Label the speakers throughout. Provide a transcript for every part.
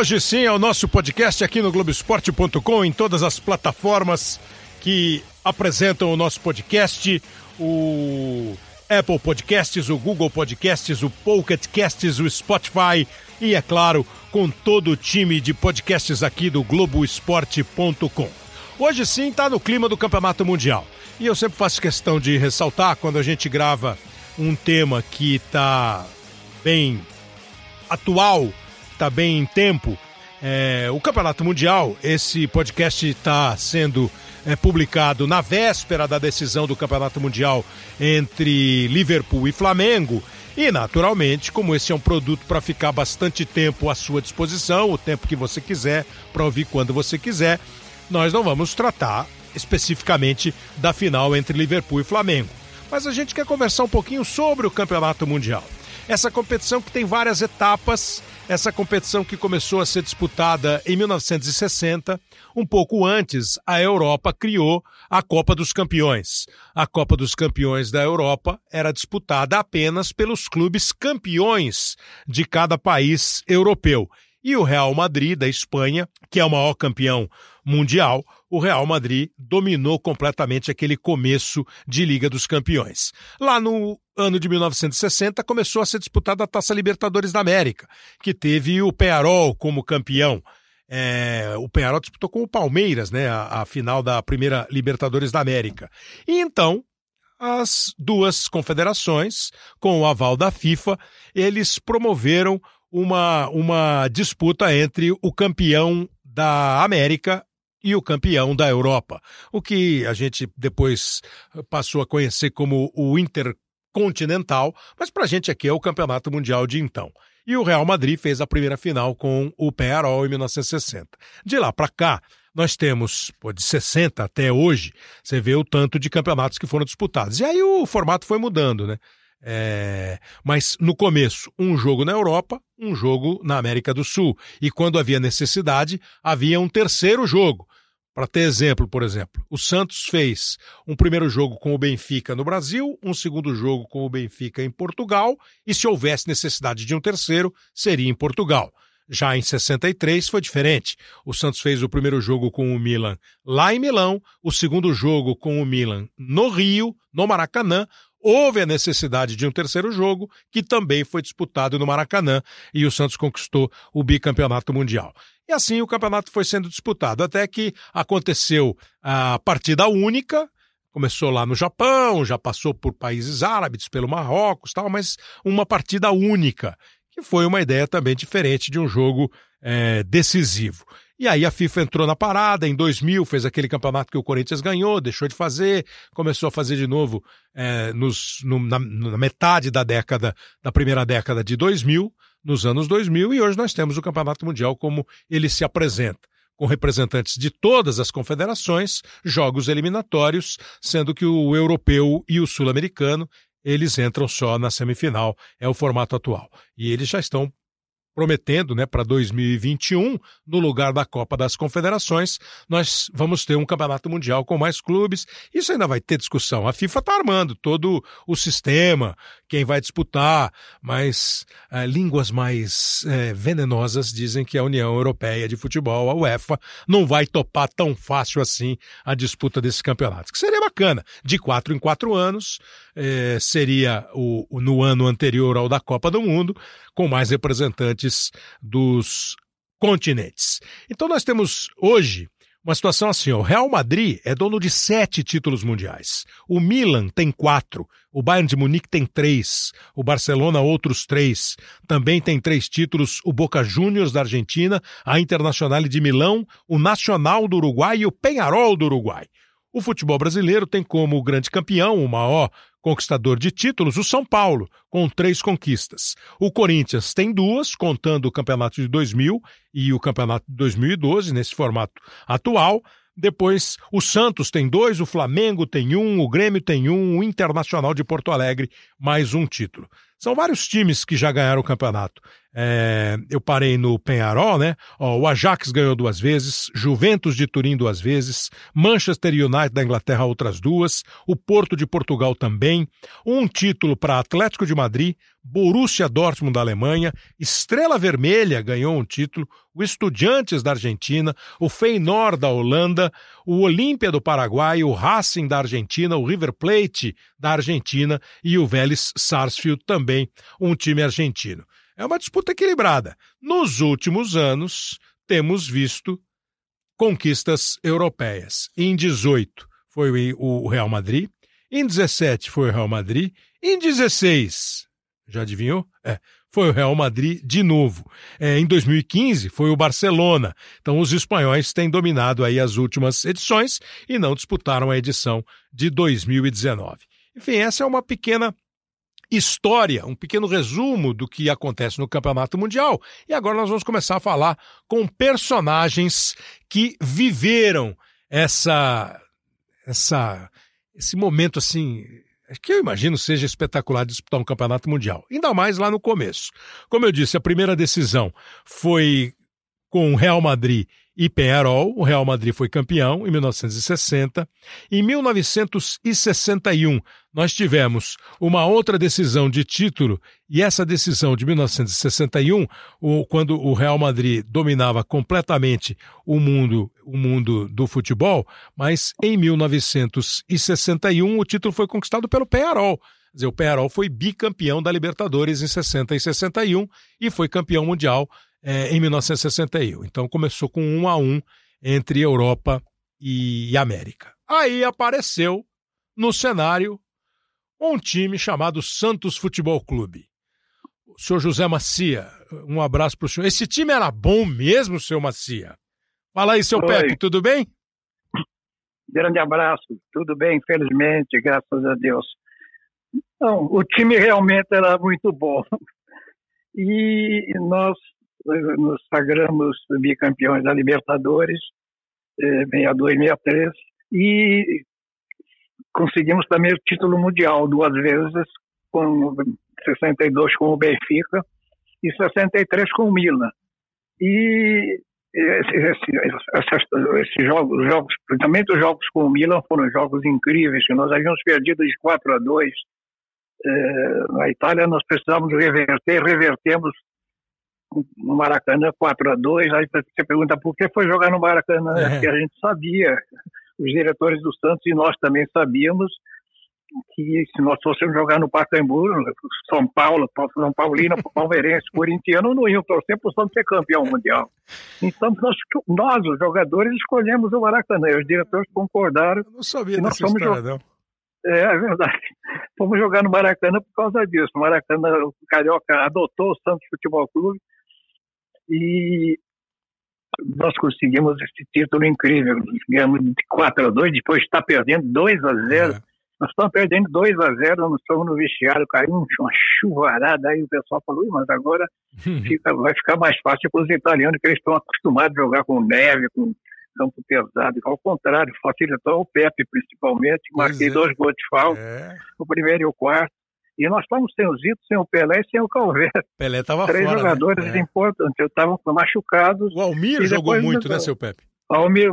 Speaker 1: hoje sim é o nosso podcast aqui no Globoesporte.com, em todas as plataformas que apresentam o nosso podcast, o Apple Podcasts, o Google Podcasts, o Pocket Casts, o Spotify e, é claro, com todo o time de podcasts aqui do Globoesporte.com. Hoje sim está no clima do Campeonato Mundial. E eu sempre faço questão de ressaltar quando a gente grava um tema que está bem atual está bem em tempo. É, o Campeonato Mundial, esse podcast está sendo é, publicado na véspera da decisão do Campeonato Mundial entre Liverpool e Flamengo. E, naturalmente, como esse é um produto para ficar bastante tempo à sua disposição, o tempo que você quiser, para ouvir quando você quiser, nós não vamos tratar especificamente da final entre Liverpool e Flamengo. Mas a gente quer conversar um pouquinho sobre o Campeonato Mundial. Essa competição que tem várias etapas essa competição que começou a ser disputada em 1960, um pouco antes, a Europa criou a Copa dos Campeões. A Copa dos Campeões da Europa era disputada apenas pelos clubes campeões de cada país europeu. E o Real Madrid, da Espanha, que é o maior campeão mundial, o Real Madrid dominou completamente aquele começo de Liga dos Campeões. Lá no ano de 1960 começou a ser disputada a Taça Libertadores da América, que teve o Pearol como campeão. É, o Penharol disputou com o Palmeiras, né, a, a, final da primeira Libertadores da América. E então, as duas confederações, com o aval da FIFA, eles promoveram uma, uma disputa entre o campeão da América e o campeão da Europa, o que a gente depois passou a conhecer como o Intercontinental, mas para a gente aqui é o Campeonato Mundial de então. E o Real Madrid fez a primeira final com o Penharol em 1960. De lá para cá, nós temos, pô, de 60 até hoje, você vê o tanto de campeonatos que foram disputados. E aí o formato foi mudando, né? É... Mas no começo, um jogo na Europa, um jogo na América do Sul. E quando havia necessidade, havia um terceiro jogo. Para ter exemplo, por exemplo, o Santos fez um primeiro jogo com o Benfica no Brasil, um segundo jogo com o Benfica em Portugal, e se houvesse necessidade de um terceiro, seria em Portugal. Já em 63 foi diferente. O Santos fez o primeiro jogo com o Milan lá em Milão, o segundo jogo com o Milan no Rio, no Maracanã, houve a necessidade de um terceiro jogo, que também foi disputado no Maracanã, e o Santos conquistou o bicampeonato mundial. E assim o campeonato foi sendo disputado, até que aconteceu a partida única, começou lá no Japão, já passou por países árabes, pelo Marrocos, tal, mas uma partida única, que foi uma ideia também diferente de um jogo é, decisivo. E aí a FIFA entrou na parada, em 2000 fez aquele campeonato que o Corinthians ganhou, deixou de fazer, começou a fazer de novo é, nos, no, na, na, metade da década, da primeira década de 2000, nos anos 2000, e hoje nós temos o Campeonato Mundial como ele se apresenta com representantes de todas as confederações, jogos eliminatórios, sendo que o europeu e o sul-americano eles entram só na semifinal, é o formato atual. E eles já estão prometendo, né, para 2021, no lugar da Copa das Confederações, nós vamos ter um campeonato mundial com mais clubes. Isso ainda vai ter discussão. A FIFA está armando todo o sistema, quem vai disputar, mas é, línguas mais é, venenosas dizem que a União Europeia de Futebol, a UEFA, não vai topar tão fácil assim a disputa desses campeonatos. Que seria bacana. De quatro em quatro anos, é, seria o, no ano anterior ao da Copa do Mundo, com mais representantes dos continentes. Então nós temos hoje uma situação assim, o Real Madrid é dono de sete títulos mundiais. O Milan tem quatro. O Bayern de Munique tem três. O Barcelona, outros três. Também tem três títulos o Boca Juniors da Argentina, a Internacional de Milão, o Nacional do Uruguai e o Penharol do Uruguai. O futebol brasileiro tem como grande campeão, o maior conquistador de títulos, o São Paulo, com três conquistas. O Corinthians tem duas, contando o campeonato de 2000 e o campeonato de 2012, nesse formato atual. Depois, o Santos tem dois, o Flamengo tem um, o Grêmio tem um, o Internacional de Porto Alegre, mais um título. São vários times que já ganharam o campeonato. É, eu parei no Penharol, né? Ó, o Ajax ganhou duas vezes, Juventus de Turim duas vezes, Manchester United da Inglaterra outras duas, o Porto de Portugal também, um título para Atlético de Madrid, Borussia Dortmund da Alemanha, Estrela Vermelha ganhou um título, o Estudiantes da Argentina, o Feyenoord da Holanda, o Olímpia do Paraguai, o Racing da Argentina, o River Plate da Argentina e o Vélez Sarsfield também, um time argentino. É uma disputa equilibrada. Nos últimos anos, temos visto conquistas europeias. Em 18 foi o Real Madrid, em 17 foi o Real Madrid, em 16, já adivinhou? É, foi o Real Madrid de novo. É, em 2015 foi o Barcelona. Então os espanhóis têm dominado aí as últimas edições e não disputaram a edição de 2019. Enfim, essa é uma pequena história, um pequeno resumo do que acontece no Campeonato Mundial. E agora nós vamos começar a falar com personagens que viveram essa essa esse momento assim que eu imagino seja espetacular disputar um campeonato mundial. Ainda mais lá no começo. Como eu disse, a primeira decisão foi com o Real Madrid e Penharol. O Real Madrid foi campeão em 1960. Em 1961, nós tivemos uma outra decisão de título, e essa decisão de 1961, o, quando o Real Madrid dominava completamente o mundo, o mundo do futebol, mas em 1961 o título foi conquistado pelo Penharol. Quer dizer, o Penharol foi bicampeão da Libertadores em 60 e 61 e foi campeão mundial é, em 1961. Então começou com um a um entre Europa e América. Aí apareceu no cenário um time chamado Santos Futebol Clube. O senhor José Macia, um abraço para o senhor. Esse time era bom mesmo, senhor Macia? Fala aí, seu Oi. Pepe, tudo bem?
Speaker 2: Grande abraço, tudo bem, infelizmente, graças a Deus. Não, o time realmente era muito bom. E nós nos sagramos bicampeões da Libertadores, 62 e 63, e conseguimos também o título mundial duas vezes, com 62 com o Benfica e 63 com o Milan. E esses jogos, jogos, principalmente os jogos com o Milan, foram jogos incríveis, que nós havíamos perdido de 4 a 2 eh, na Itália, nós precisávamos reverter, revertemos no Maracanã 4 a 2 aí você pergunta por que foi jogar no Maracanã, é. porque a gente sabia, os diretores do Santos e nós também sabíamos que se nós fôssemos jogar no Pacaembu, São Paulo, São Paulino, Palmeirense, Corintiano, não iam torcer para o Santos ser campeão mundial. Então nós, nós, os jogadores, escolhemos o Maracanã, e os diretores concordaram.
Speaker 1: Eu não sabia dessa história, não.
Speaker 2: É, é verdade. Fomos jogar no Maracanã por causa disso. O Maracanã, o Carioca adotou o Santos Futebol Clube e nós conseguimos esse título incrível. Ganhamos de 4 a 2, depois está perdendo 2 a 0. É. Nós estamos perdendo 2 a 0, nós estamos no vestiário, caiu uma chuvarada, aí o pessoal falou, mas agora fica, vai ficar mais fácil para os italianos, que eles estão acostumados a jogar com neve, com campo pesado. Ao contrário, facilitou o Pepe, principalmente. Marquei é. dois gols de falta, é. o primeiro e o quarto. E nós estávamos sem o Zito, sem o Pelé e sem o Calvé.
Speaker 1: Pelé estava
Speaker 2: fora. Três
Speaker 1: né?
Speaker 2: jogadores né? importantes. Eu estava machucados.
Speaker 1: O Almir jogou muito, né, seu Pepe?
Speaker 2: O Almir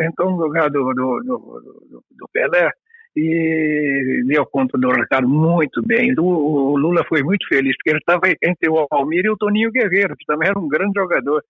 Speaker 2: entrou no lugar do, do, do, do, Pelé e deu conta do recado muito bem. O, o Lula foi muito feliz, porque ele estava entre o Almir e o Toninho Guerreiro, que também era um grande jogador.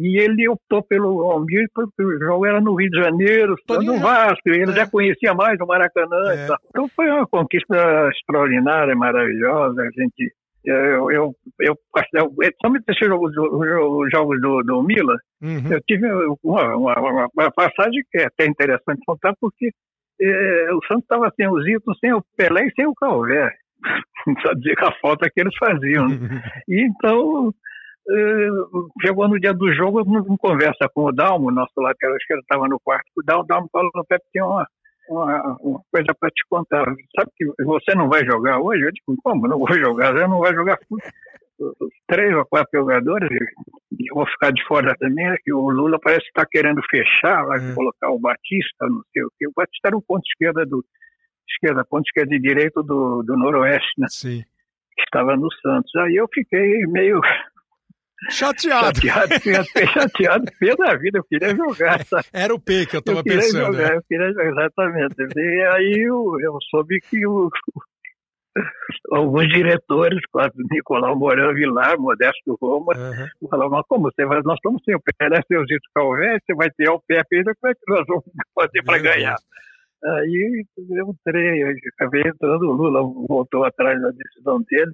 Speaker 2: E ele optou pelo Almir porque o jogo era no Rio de Janeiro, no Vasco, ele é. já conhecia mais o Maracanã. É. Então foi uma conquista extraordinária, maravilhosa. A gente, eu, eu, eu, eu somente esses jogos, os jogos do, do Milan, uhum. eu tive uma, uma, uma, passagem que é até interessante contar, porque é, o Santos estava sem o Zito, sem o Pelé e sem o Calvé. Só dizer que a falta que eles faziam. e então chegou no dia do jogo, em conversa com o Dalmo, nosso lateral esquerdo estava no quarto, o Dalmo, Dalmo falou, Pepe, tem uma, uma, uma coisa para te contar. Sabe que você não vai jogar hoje? Eu digo, como? Não vou jogar, você não vai jogar três ou quatro jogadores, e vou ficar de fora também, é que o Lula parece estar tá querendo fechar, vai é. colocar o Batista, não sei o quê. O Batista era o ponto esquerda do esquerda, ponto esquerda e direito do, do Noroeste, né?
Speaker 1: Sim
Speaker 2: estava no Santos. Aí eu fiquei meio
Speaker 1: Chateado.
Speaker 2: Chateado, chateado pela vida, eu queria jogar. Sabe?
Speaker 1: Era o P que eu estava pensando.
Speaker 2: Jogar, é. Eu queria jogar, exatamente. E aí eu, eu soube que o, alguns diretores, quase Nicolau Mourão Vilar, Modesto Roma, uhum. falaram, mas como você vai, nós estamos sem o Pelé, seu Zito Calvé, você vai ter o Pepe ainda, como é que nós vamos fazer para ganhar? Aí eu entrei, eu acabei entrando, o Lula voltou atrás da decisão dele,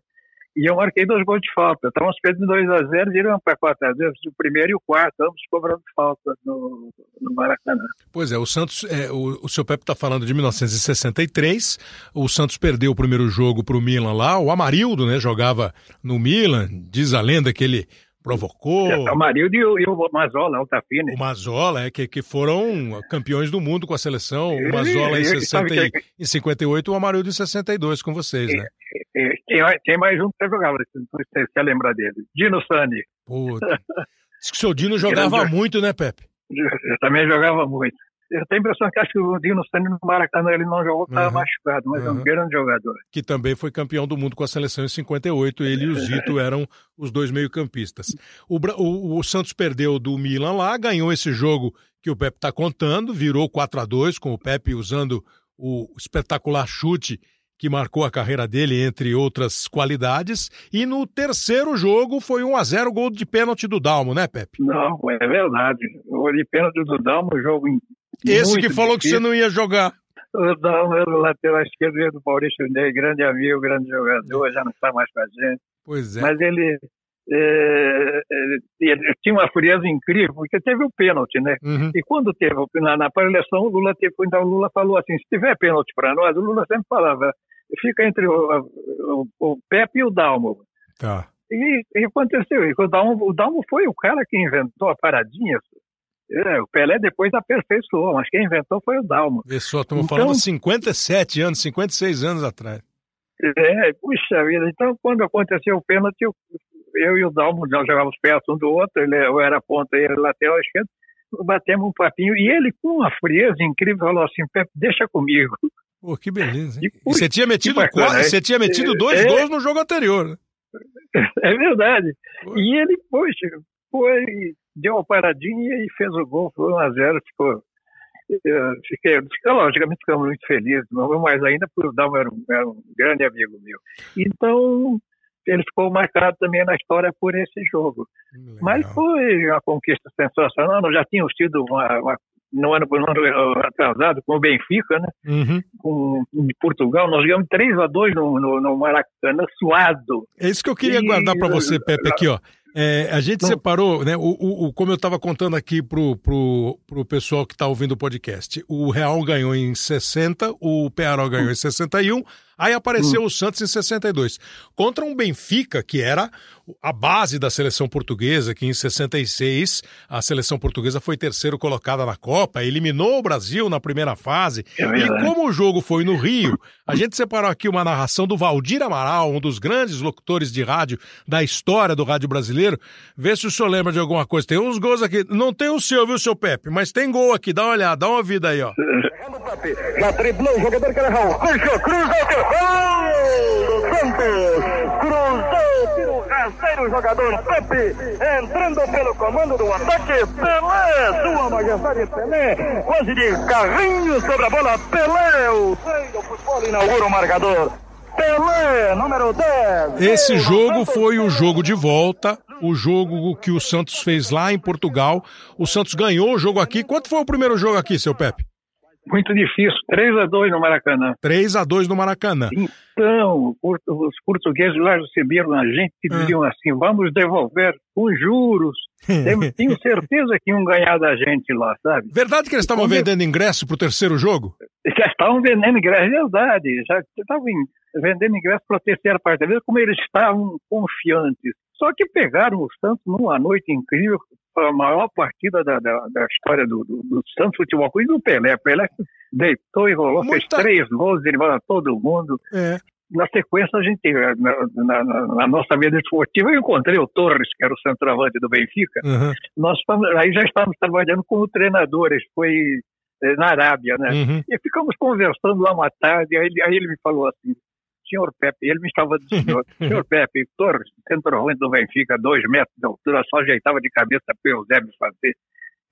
Speaker 2: e eu marquei dois gols de falta. Estávamos perdendo 2 a 0 viram para 4 a 0 o primeiro e o quarto, ambos cobrando falta no, no Maracanã.
Speaker 1: Pois é, o Santos, é, o, o seu Pepe está falando de 1963, o Santos perdeu o primeiro jogo para o Milan lá, o Amarildo, né, jogava no Milan, diz a lenda que ele provocou. É,
Speaker 2: o Marildo e o, e o Mazola, o Tafine.
Speaker 1: O Mazola, é, que, que foram campeões do mundo com a seleção. O Mazola em, 60, e, em 58 o Amarildo em 62 com vocês, né?
Speaker 2: Tem, tem mais um que jogava, você quer lembrar dele. Dino Sani.
Speaker 1: Puta. Diz que o seu Dino jogava muito, né, Pepe?
Speaker 2: Eu também jogava muito. Eu tenho a impressão que acho que o Dino Sani no Maracanã ele não jogou, estava uhum. machucado, mas uhum. é um grande jogador.
Speaker 1: Que também foi campeão do mundo com a seleção em 58. Ele e o Zito eram os dois meio-campistas. O, o, o, Santos perdeu do Milan lá, ganhou esse jogo que o Pepe está contando, virou 4 a 2 com o Pepe usando o espetacular chute que marcou a carreira dele, entre outras qualidades. E no terceiro jogo foi 1 a 0 gol de pênalti do Dalmo, né, Pepe?
Speaker 2: Não, é verdade. O gol de pênalti do Dalmo, jogo
Speaker 1: esse que falou difícil. que você não ia jogar.
Speaker 2: O Dalmo era o lateral esquerdo do Maurício Ney, grande amigo, grande jogador, já não está mais com a gente.
Speaker 1: Pois é.
Speaker 2: Mas ele, é, ele tinha uma frieza incrível, porque teve o pênalti, né? Uhum. E quando teve na, na o Lula teve, então o Lula falou assim: se tiver pênalti para nós, o Lula sempre falava, fica entre o, o, o Pepe e o Dalmo.
Speaker 1: Tá.
Speaker 2: E, e aconteceu. E o, Dalmo, o Dalmo foi o cara que inventou a paradinha. É, o Pelé depois aperfeiçoou, mas quem inventou foi o Dalmo.
Speaker 1: Só, estamos então, falando 57 anos, 56 anos atrás.
Speaker 2: É, puxa vida. Então, quando aconteceu o pênalti, eu, e o Dalmo nós jogávamos perto um do outro, ele, eu era ponta e ele lateral esquerdo, batemos um papinho, e ele, com uma frieza incrível, falou assim: Pepe, deixa comigo.
Speaker 1: Pô, que beleza. Hein? E, você tinha metido, bacana, quase, você tinha metido é, dois é, gols no jogo anterior. Né?
Speaker 2: É verdade. E ele, poxa, foi, deu uma paradinha e fez o gol, foi 1 a 0 ficou. Fiquei, logicamente ficamos muito felizes, mas ainda por dar era um, era um grande amigo meu. Então, ele ficou marcado também na história por esse jogo. Legal. Mas foi uma conquista sensacional. Nós já tínhamos tido uma, uma no ano, no ano atrasado com o Benfica, né? Uhum. Com, de Portugal, nós ganhamos 3 a 2 no, no, no Maracanã, suado.
Speaker 1: É isso que eu queria e, guardar para você, Pepe, aqui, ó. É, a gente separou, né? O, o, o como eu estava contando aqui pro, pro, pro pessoal que está ouvindo o podcast, o Real ganhou em 60, o Pearol ganhou em 61, Aí apareceu hum. o Santos em 62, contra um Benfica, que era a base da seleção portuguesa, que em 66 a seleção portuguesa foi terceiro colocada na Copa, eliminou o Brasil na primeira fase. É e como o jogo foi no Rio, a gente separou aqui uma narração do Valdir Amaral, um dos grandes locutores de rádio da história do rádio brasileiro. Vê se o senhor lembra de alguma coisa. Tem uns gols aqui. Não tem o seu, viu, seu Pepe? Mas tem gol aqui. Dá uma olhada, dá uma vida aí, ó.
Speaker 3: Já driblou o jogador que era Raul. Puxou, cruzou, Gol do Santos! Cruzou para o rasteiro jogador Pepe, entrando pelo comando do ataque. Pelé, sua majestade Pelé, quase de carrinho sobre a bola. Pelé, o rei do futebol inaugura o marcador. Pelé, número 10.
Speaker 1: Esse jogo foi o jogo de volta, o jogo que o Santos fez lá em Portugal. O Santos ganhou o jogo aqui. Quanto foi o primeiro jogo aqui, seu Pepe?
Speaker 2: Muito difícil. 3 a 2 no Maracanã.
Speaker 1: 3 a 2 no Maracanã.
Speaker 2: Então, os portugueses lá receberam a gente e ah. diziam assim: vamos devolver com juros. Tenho certeza que iam ganhar da gente lá, sabe?
Speaker 1: Verdade que eles estavam vendendo ingresso para o terceiro jogo?
Speaker 2: Já estavam vendendo ingresso, é verdade. Já estavam vendendo ingresso para a terceira parte. Como eles estavam confiantes. Só que pegaram o Santos numa noite incrível, a maior partida da, da, da história do, do, do, Santos Futebol Clube do Pelé. Pelé deitou e rolou, Muita... fez três gols, ele a todo mundo. É. Na sequência, a gente, na, na, na, nossa vida esportiva, eu encontrei o Torres, que era o centroavante do Benfica. Uhum. Nós aí já estávamos trabalhando como treinadores, foi eh, na Arábia, né? Uhum. E ficamos conversando lá uma tarde, aí, aí ele me falou assim, senhor Pepe, ele me estava dizendo, senhor, senhor Pepe, Torres, centroavante do Benfica, dois metros de altura, só ajeitava de cabeça para o Eusébio fazer.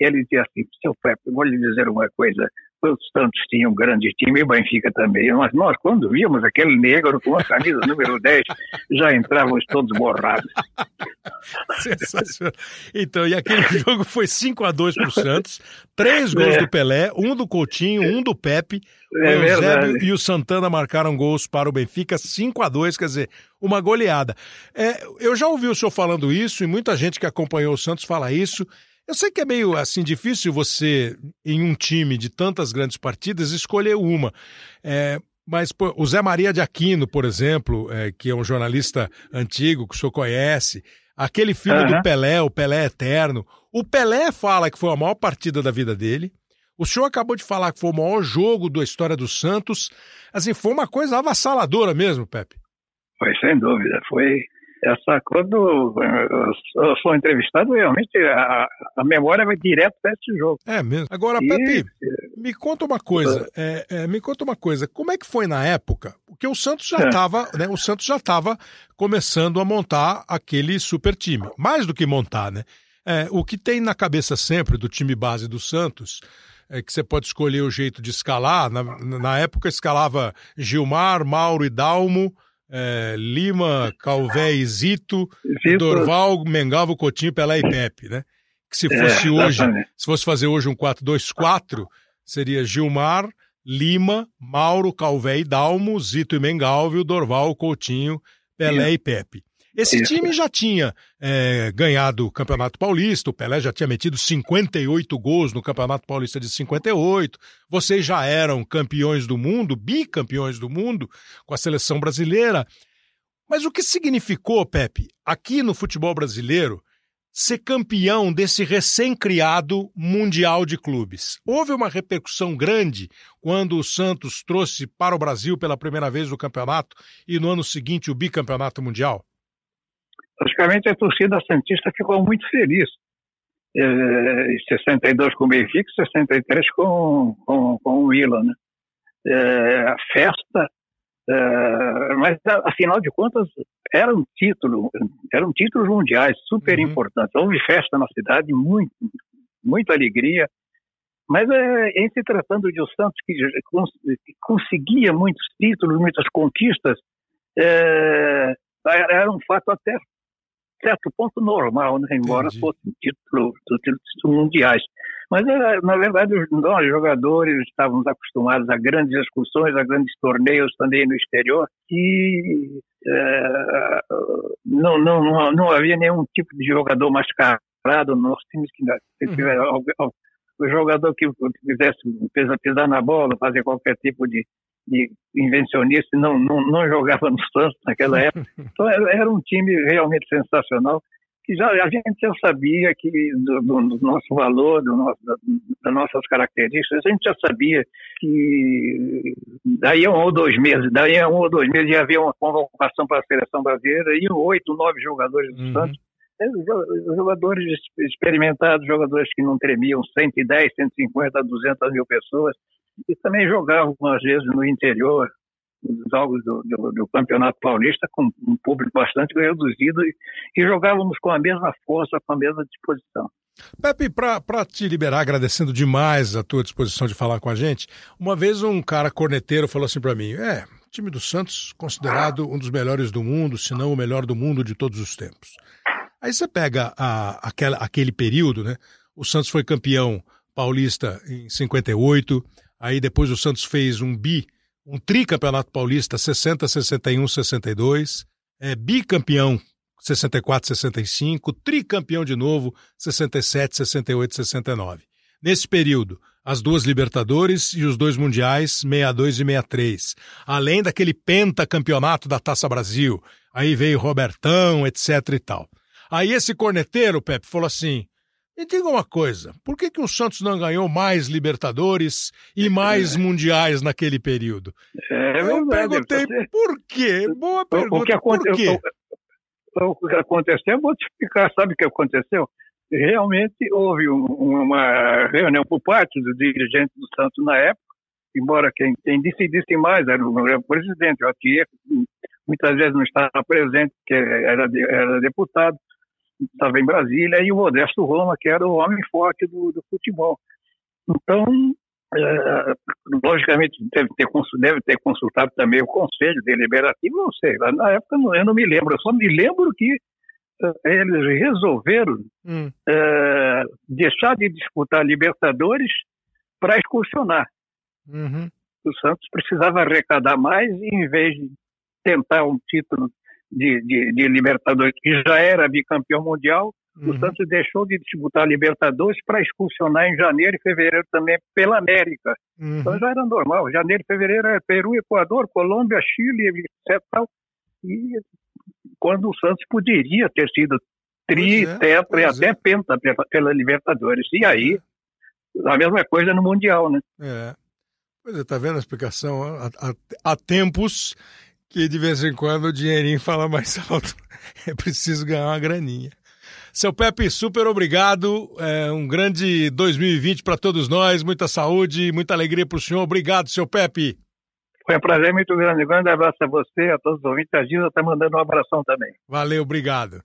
Speaker 2: Ele dizia assim, seu Pepe, vou lhe dizer uma coisa, os Santos tinham um grande time e o Benfica também, mas nós, quando víamos aquele negro com a camisa número 10, já entrávamos todos borrados.
Speaker 1: Sensacional. Então, e aquele jogo foi 5 a 2 para o Santos, três gols é. do Pelé, um do Coutinho, um do Pepe, é o Eusébio e o Santana marcaram gols para o Benfica, 5 a 2 quer dizer, uma goleada. É, eu já ouvi o senhor falando isso e muita gente que acompanhou o Santos fala isso. Eu sei que é meio assim difícil você, em um time de tantas grandes partidas, escolher uma. É, mas pô, o Zé Maria de Aquino, por exemplo, é, que é um jornalista antigo que o senhor conhece, aquele filme uhum. do Pelé, o Pelé Eterno. O Pelé fala que foi a maior partida da vida dele. O senhor acabou de falar que foi o maior jogo da história do Santos. Assim, foi uma coisa avassaladora mesmo, Pepe.
Speaker 2: Foi, sem dúvida. Foi essa quando eu sou entrevistado, realmente a, a memória vai direto para esse jogo.
Speaker 1: É mesmo. Agora, e... Pepe, me conta uma coisa. É, é, me conta uma coisa. Como é que foi na época? Porque o Santos já estava, é. né? O Santos já estava começando a montar aquele super time. Mais do que montar, né? É, o que tem na cabeça sempre do time base do Santos é que você pode escolher o jeito de escalar. Na, na época escalava Gilmar, Mauro e Dalmo é, Lima, Calvé e Zito, Zito, Dorval, Mengalvo, Coutinho, Pelé e Pepe, né? Que se fosse é, hoje, se fosse fazer hoje um 4-2-4, seria Gilmar, Lima, Mauro, Calvé e Dalmo, Zito e Mengalvio, Dorval, Coutinho, Pelé Sim. e Pepe. Esse time já tinha é, ganhado o Campeonato Paulista, o Pelé já tinha metido 58 gols no Campeonato Paulista de 58. Vocês já eram campeões do mundo, bicampeões do mundo com a seleção brasileira. Mas o que significou, Pepe, aqui no futebol brasileiro, ser campeão desse recém-criado Mundial de Clubes? Houve uma repercussão grande quando o Santos trouxe para o Brasil pela primeira vez o campeonato e no ano seguinte o bicampeonato mundial?
Speaker 2: Praticamente a torcida Santista ficou muito feliz. É, em 62 com o Benfica, 63 com, com, com o Milan. Né? É, a festa, é, mas afinal de contas era um título, eram títulos mundiais super uhum. importantes. Houve festa na cidade, muito, muita alegria. Mas é, em se tratando de o Santos que, que conseguia muitos títulos, muitas conquistas, é, era um fato até certo ponto normal, né? embora Entendi. fossem títulos, títulos mundiais. Mas, na verdade, nós, jogadores, estávamos acostumados a grandes excursões, a grandes torneios também no exterior, e é, não, não, não, não, havia nenhum tipo de jogador mascarado nos nossos times que uhum. o jogador que quisesse pisar na bola, fazer qualquer tipo de de invencionista não, não, não jogava no Santos naquela época. Então era um time realmente sensacional que já a gente já sabia que do, do, nosso valor, do nosso, da, das nossas características, a gente já sabia que daí a um ou dois meses, daí a um ou dois meses ia haver uma convocação para a seleção brasileira, iam oito, nove jogadores do uhum. Santos, jogadores experimentados, jogadores que não tremiam 110, 150, 200 mil pessoas, e também jogavam, às vezes, no interior, nos jogos do, do, do, Campeonato Paulista, com um público bastante reduzido, e, e jogávamos com a mesma força, com a mesma disposição.
Speaker 1: Pepe, para te liberar, agradecendo demais a tua disposição de falar com a gente, uma vez um cara corneteiro falou assim para mim: é, time do Santos considerado um dos melhores do mundo, se não o melhor do mundo de todos os tempos. Aí você pega a, aquela, aquele período, né? O Santos foi campeão paulista em 58, Aí depois o Santos fez um bi, um tricampeonato paulista 60, 61, 62, é, bicampeão 64, 65, tricampeão de novo 67, 68, 69. Nesse período, as duas Libertadores e os dois Mundiais 62 e 63. Além daquele pentacampeonato da Taça Brasil. Aí veio Robertão, etc e tal. Aí esse corneteiro, Pepe, falou assim: me diga uma coisa, por que, que o Santos não ganhou mais Libertadores e mais é. Mundiais naquele período?
Speaker 2: É,
Speaker 1: eu perguntei você... por quê? Boa pergunta, o que aconte... por quê?
Speaker 2: O, que aconteceu, vou te explicar, sabe o que aconteceu? Realmente houve uma reunião por parte dos dirigentes do Santos na época, embora quem, quem decidisse mais era o, era o presidente, o Atier, muitas vezes não estava presente, que era, era deputado, estava em Brasília, e o Modesto Roma, que era o homem forte do, do futebol. Então, é, logicamente, deve ter, deve ter consultado também o Conselho Deliberativo, não sei, na época eu não me lembro, eu só me lembro que é, eles resolveram hum. é, deixar de disputar Libertadores para excursionar. Uhum. O Santos precisava arrecadar mais e, em vez de tentar um título de, de, de Libertadores, que já era bicampeão mundial, uhum. o Santos deixou de disputar Libertadores para excursionar em janeiro e fevereiro também pela América. Uhum. Então já era normal. Janeiro e fevereiro era Peru, Equador, Colômbia, Chile, etc. E quando o Santos poderia ter sido tri, é, tetra e até é. penta pela, pela Libertadores. E aí, a mesma coisa no Mundial, né?
Speaker 1: É. Pois é, tá vendo a explicação? Há, há, há tempos que de vez em quando o dinheirinho fala mais alto. É preciso ganhar uma graninha. Seu Pepe, super obrigado. É um grande 2020 para todos nós. Muita saúde, muita alegria para o senhor. Obrigado, seu Pepe.
Speaker 2: Foi um prazer muito grande. Um grande abraço a você, a todos os ouvintes. A Gilda está mandando um abração também.
Speaker 1: Valeu, obrigado.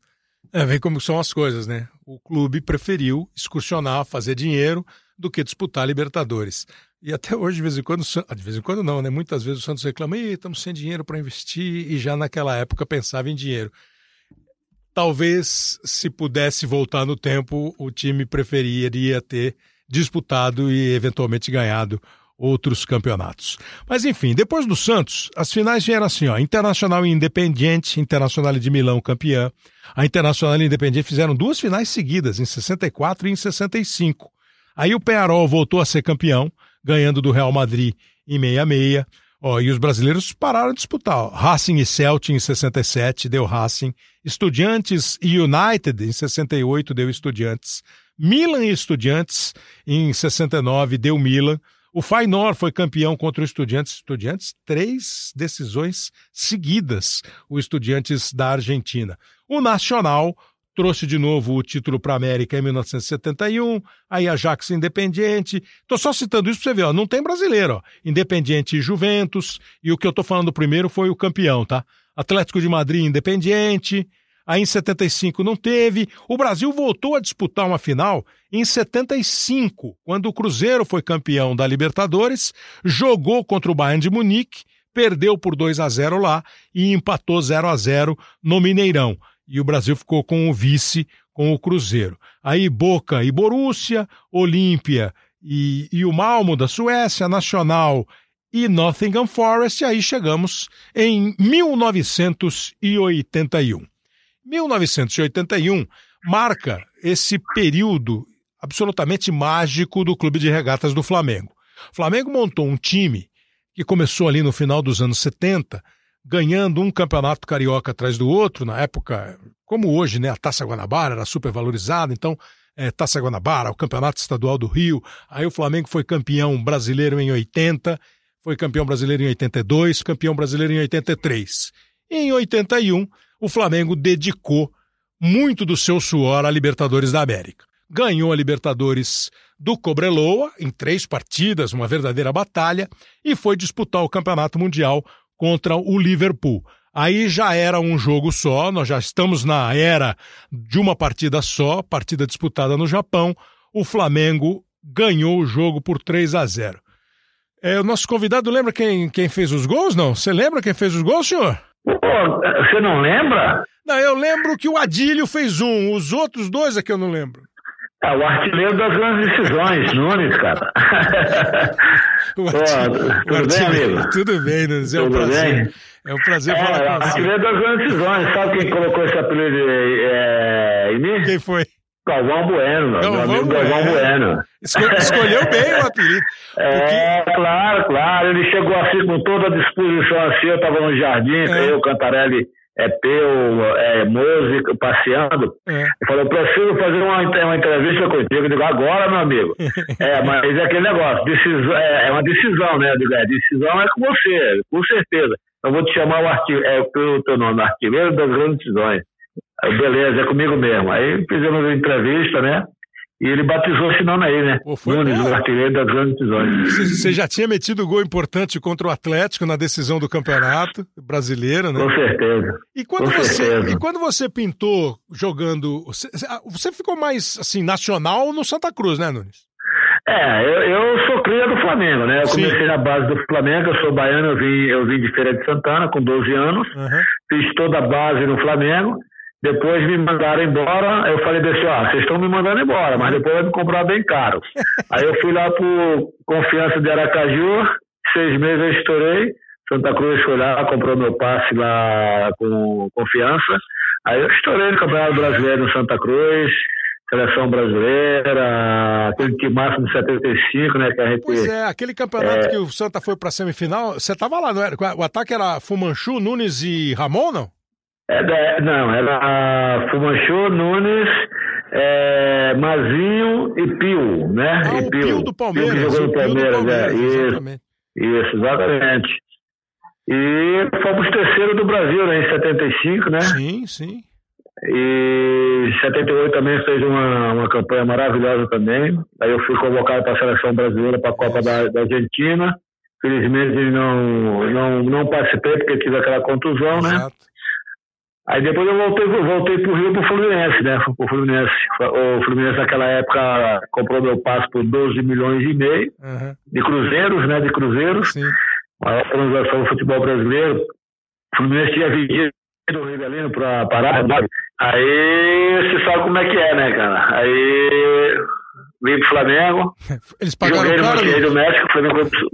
Speaker 1: É, vem como são as coisas, né? O clube preferiu excursionar, fazer dinheiro, do que disputar a Libertadores. E até hoje, de vez em quando, de vez em quando não, né? Muitas vezes o Santos reclama, estamos sem dinheiro para investir, e já naquela época pensava em dinheiro. Talvez, se pudesse voltar no tempo, o time preferiria ter disputado e eventualmente ganhado outros campeonatos. Mas enfim, depois do Santos, as finais vieram assim, ó, Internacional e Independiente, Internacional de Milão campeã. A Internacional e Independiente fizeram duas finais seguidas, em 64 e em 65. Aí o Penharol voltou a ser campeão, ganhando do Real Madrid em 66. Ó, e os brasileiros pararam de disputar. Ó. Racing e Celtic em 67 deu Racing. Estudiantes e United em 68 deu Estudiantes. Milan e Estudiantes em 69 deu Milan. O Fainor foi campeão contra o Estudiantes. Estudiantes, três decisões seguidas, o Estudiantes da Argentina. O Nacional trouxe de novo o título para a América em 1971, aí Ajax Independiente. Estou só citando isso para você ver, ó, não tem brasileiro. Ó. Independiente e Juventus, e o que eu estou falando primeiro foi o campeão, tá? Atlético de Madrid Independiente, Aí em 75 não teve. O Brasil voltou a disputar uma final em 75, quando o Cruzeiro foi campeão da Libertadores, jogou contra o Bayern de Munique, perdeu por 2 a 0 lá e empatou 0 a 0 no Mineirão. E o Brasil ficou com o vice com o Cruzeiro. Aí Boca e Borussia, Olímpia e, e o Malmo da Suécia, Nacional e Nottingham Forest, e aí chegamos em 1981. 1981 marca esse período absolutamente mágico do Clube de Regatas do Flamengo. O Flamengo montou um time que começou ali no final dos anos 70, ganhando um campeonato carioca atrás do outro, na época, como hoje, né, a Taça Guanabara era super valorizada, então é, Taça Guanabara, o Campeonato Estadual do Rio, aí o Flamengo foi campeão brasileiro em 80, foi campeão brasileiro em 82, campeão brasileiro em 83. E em 81 o Flamengo dedicou muito do seu suor à Libertadores da América. Ganhou a Libertadores do Cobreloa em três partidas, uma verdadeira batalha, e foi disputar o Campeonato Mundial contra o Liverpool. Aí já era um jogo só, nós já estamos na era de uma partida só, partida disputada no Japão. O Flamengo ganhou o jogo por 3 a 0. É, o nosso convidado lembra quem, quem fez os gols, não? Você lembra quem fez os gols, senhor?
Speaker 4: Pô, você não lembra?
Speaker 1: Não, eu lembro que o Adílio fez um, os outros dois é que eu não lembro.
Speaker 4: É o artilheiro das grandes decisões, Nunes, cara. Pô, tudo bem, amigo?
Speaker 1: Tudo bem, Nunes. É um tudo prazer. Bem? É um prazer é, falar com você.
Speaker 4: Artilheiro das grandes decisões. Sabe quem colocou esse apelido é, em mim?
Speaker 1: Quem foi?
Speaker 4: Galvão Bueno, Galvão meu amigo Galvão Bueno.
Speaker 1: Escolheu bem o apelido.
Speaker 4: Porque... É, claro, claro. Ele chegou assim com toda a disposição assim, eu estava no jardim, é. eu, Cantarelli, é Peu, é, música, passeando. É. Ele falou, eu preciso fazer uma, uma entrevista contigo. Eu digo, agora, meu amigo. é, mas é aquele negócio, decisão, é, é, uma decisão, né? Eu digo, é, decisão é com você, com certeza. Eu vou te chamar o arquivo, é, o teu nome, arquiveiro das grandes decisões. Beleza, é comigo mesmo. Aí fizemos uma entrevista, né? E ele batizou esse nome aí, né? Pô, foi Nunes, o artilheiro das grandes decisões.
Speaker 1: Você já tinha metido gol importante contra o Atlético na decisão do campeonato brasileiro, né?
Speaker 4: Com certeza.
Speaker 1: E quando,
Speaker 4: Com
Speaker 1: você,
Speaker 4: certeza.
Speaker 1: e quando você pintou jogando. Você, você ficou mais assim, nacional no Santa Cruz, né, Nunes?
Speaker 4: É, eu, eu sou cria do Flamengo, né? Eu Sim. comecei na base do Flamengo, eu sou baiano, eu vim, eu vim de Feira de Santana com 12 anos, uhum. fiz toda a base no Flamengo. Depois me mandaram embora, eu falei assim, ó, vocês estão me mandando embora, mas depois vai me comprar bem caro. Aí eu fui lá pro Confiança de Aracaju, seis meses eu estourei, Santa Cruz foi lá, comprou meu passe lá com Confiança, aí eu estourei no Campeonato Brasileiro no Santa Cruz, Seleção Brasileira, aquele time máximo de 75, né, que a gente...
Speaker 1: Pois é, aquele campeonato é... que o Santa foi pra semifinal, você tava lá, não era? O ataque era Fumanchu, Nunes e Ramon, não?
Speaker 4: É, não, era Fumanchu, Nunes, é, Mazinho e Pio, né?
Speaker 1: Ah,
Speaker 4: e
Speaker 1: Pio. Pio do Palmeiras.
Speaker 4: Pio que jogou no Palmeiras,
Speaker 1: Palmeiras
Speaker 4: é. Isso, isso, exatamente. E fomos terceiro do Brasil, né, em 75, né?
Speaker 1: Sim, sim.
Speaker 4: E em 78 também fez uma, uma campanha maravilhosa também. Aí eu fui convocado para a seleção brasileira para a Copa da, da Argentina. Felizmente não, não, não participei porque tive aquela contusão, né? Exato. né? Aí depois eu voltei, voltei pro Rio pro Fluminense, né? Pro Fluminense. O Fluminense naquela época comprou meu passo por 12 milhões e meio uhum. de cruzeiros, né? De cruzeiros. Sim. Maior transação do futebol brasileiro. O Fluminense tinha vendido o Rivelino pra parar. Aí você sabe como é que é, né, cara? Aí vim pro Flamengo.
Speaker 1: Eles pagaram caro?
Speaker 4: Joguei do México, Flamengo foi pro...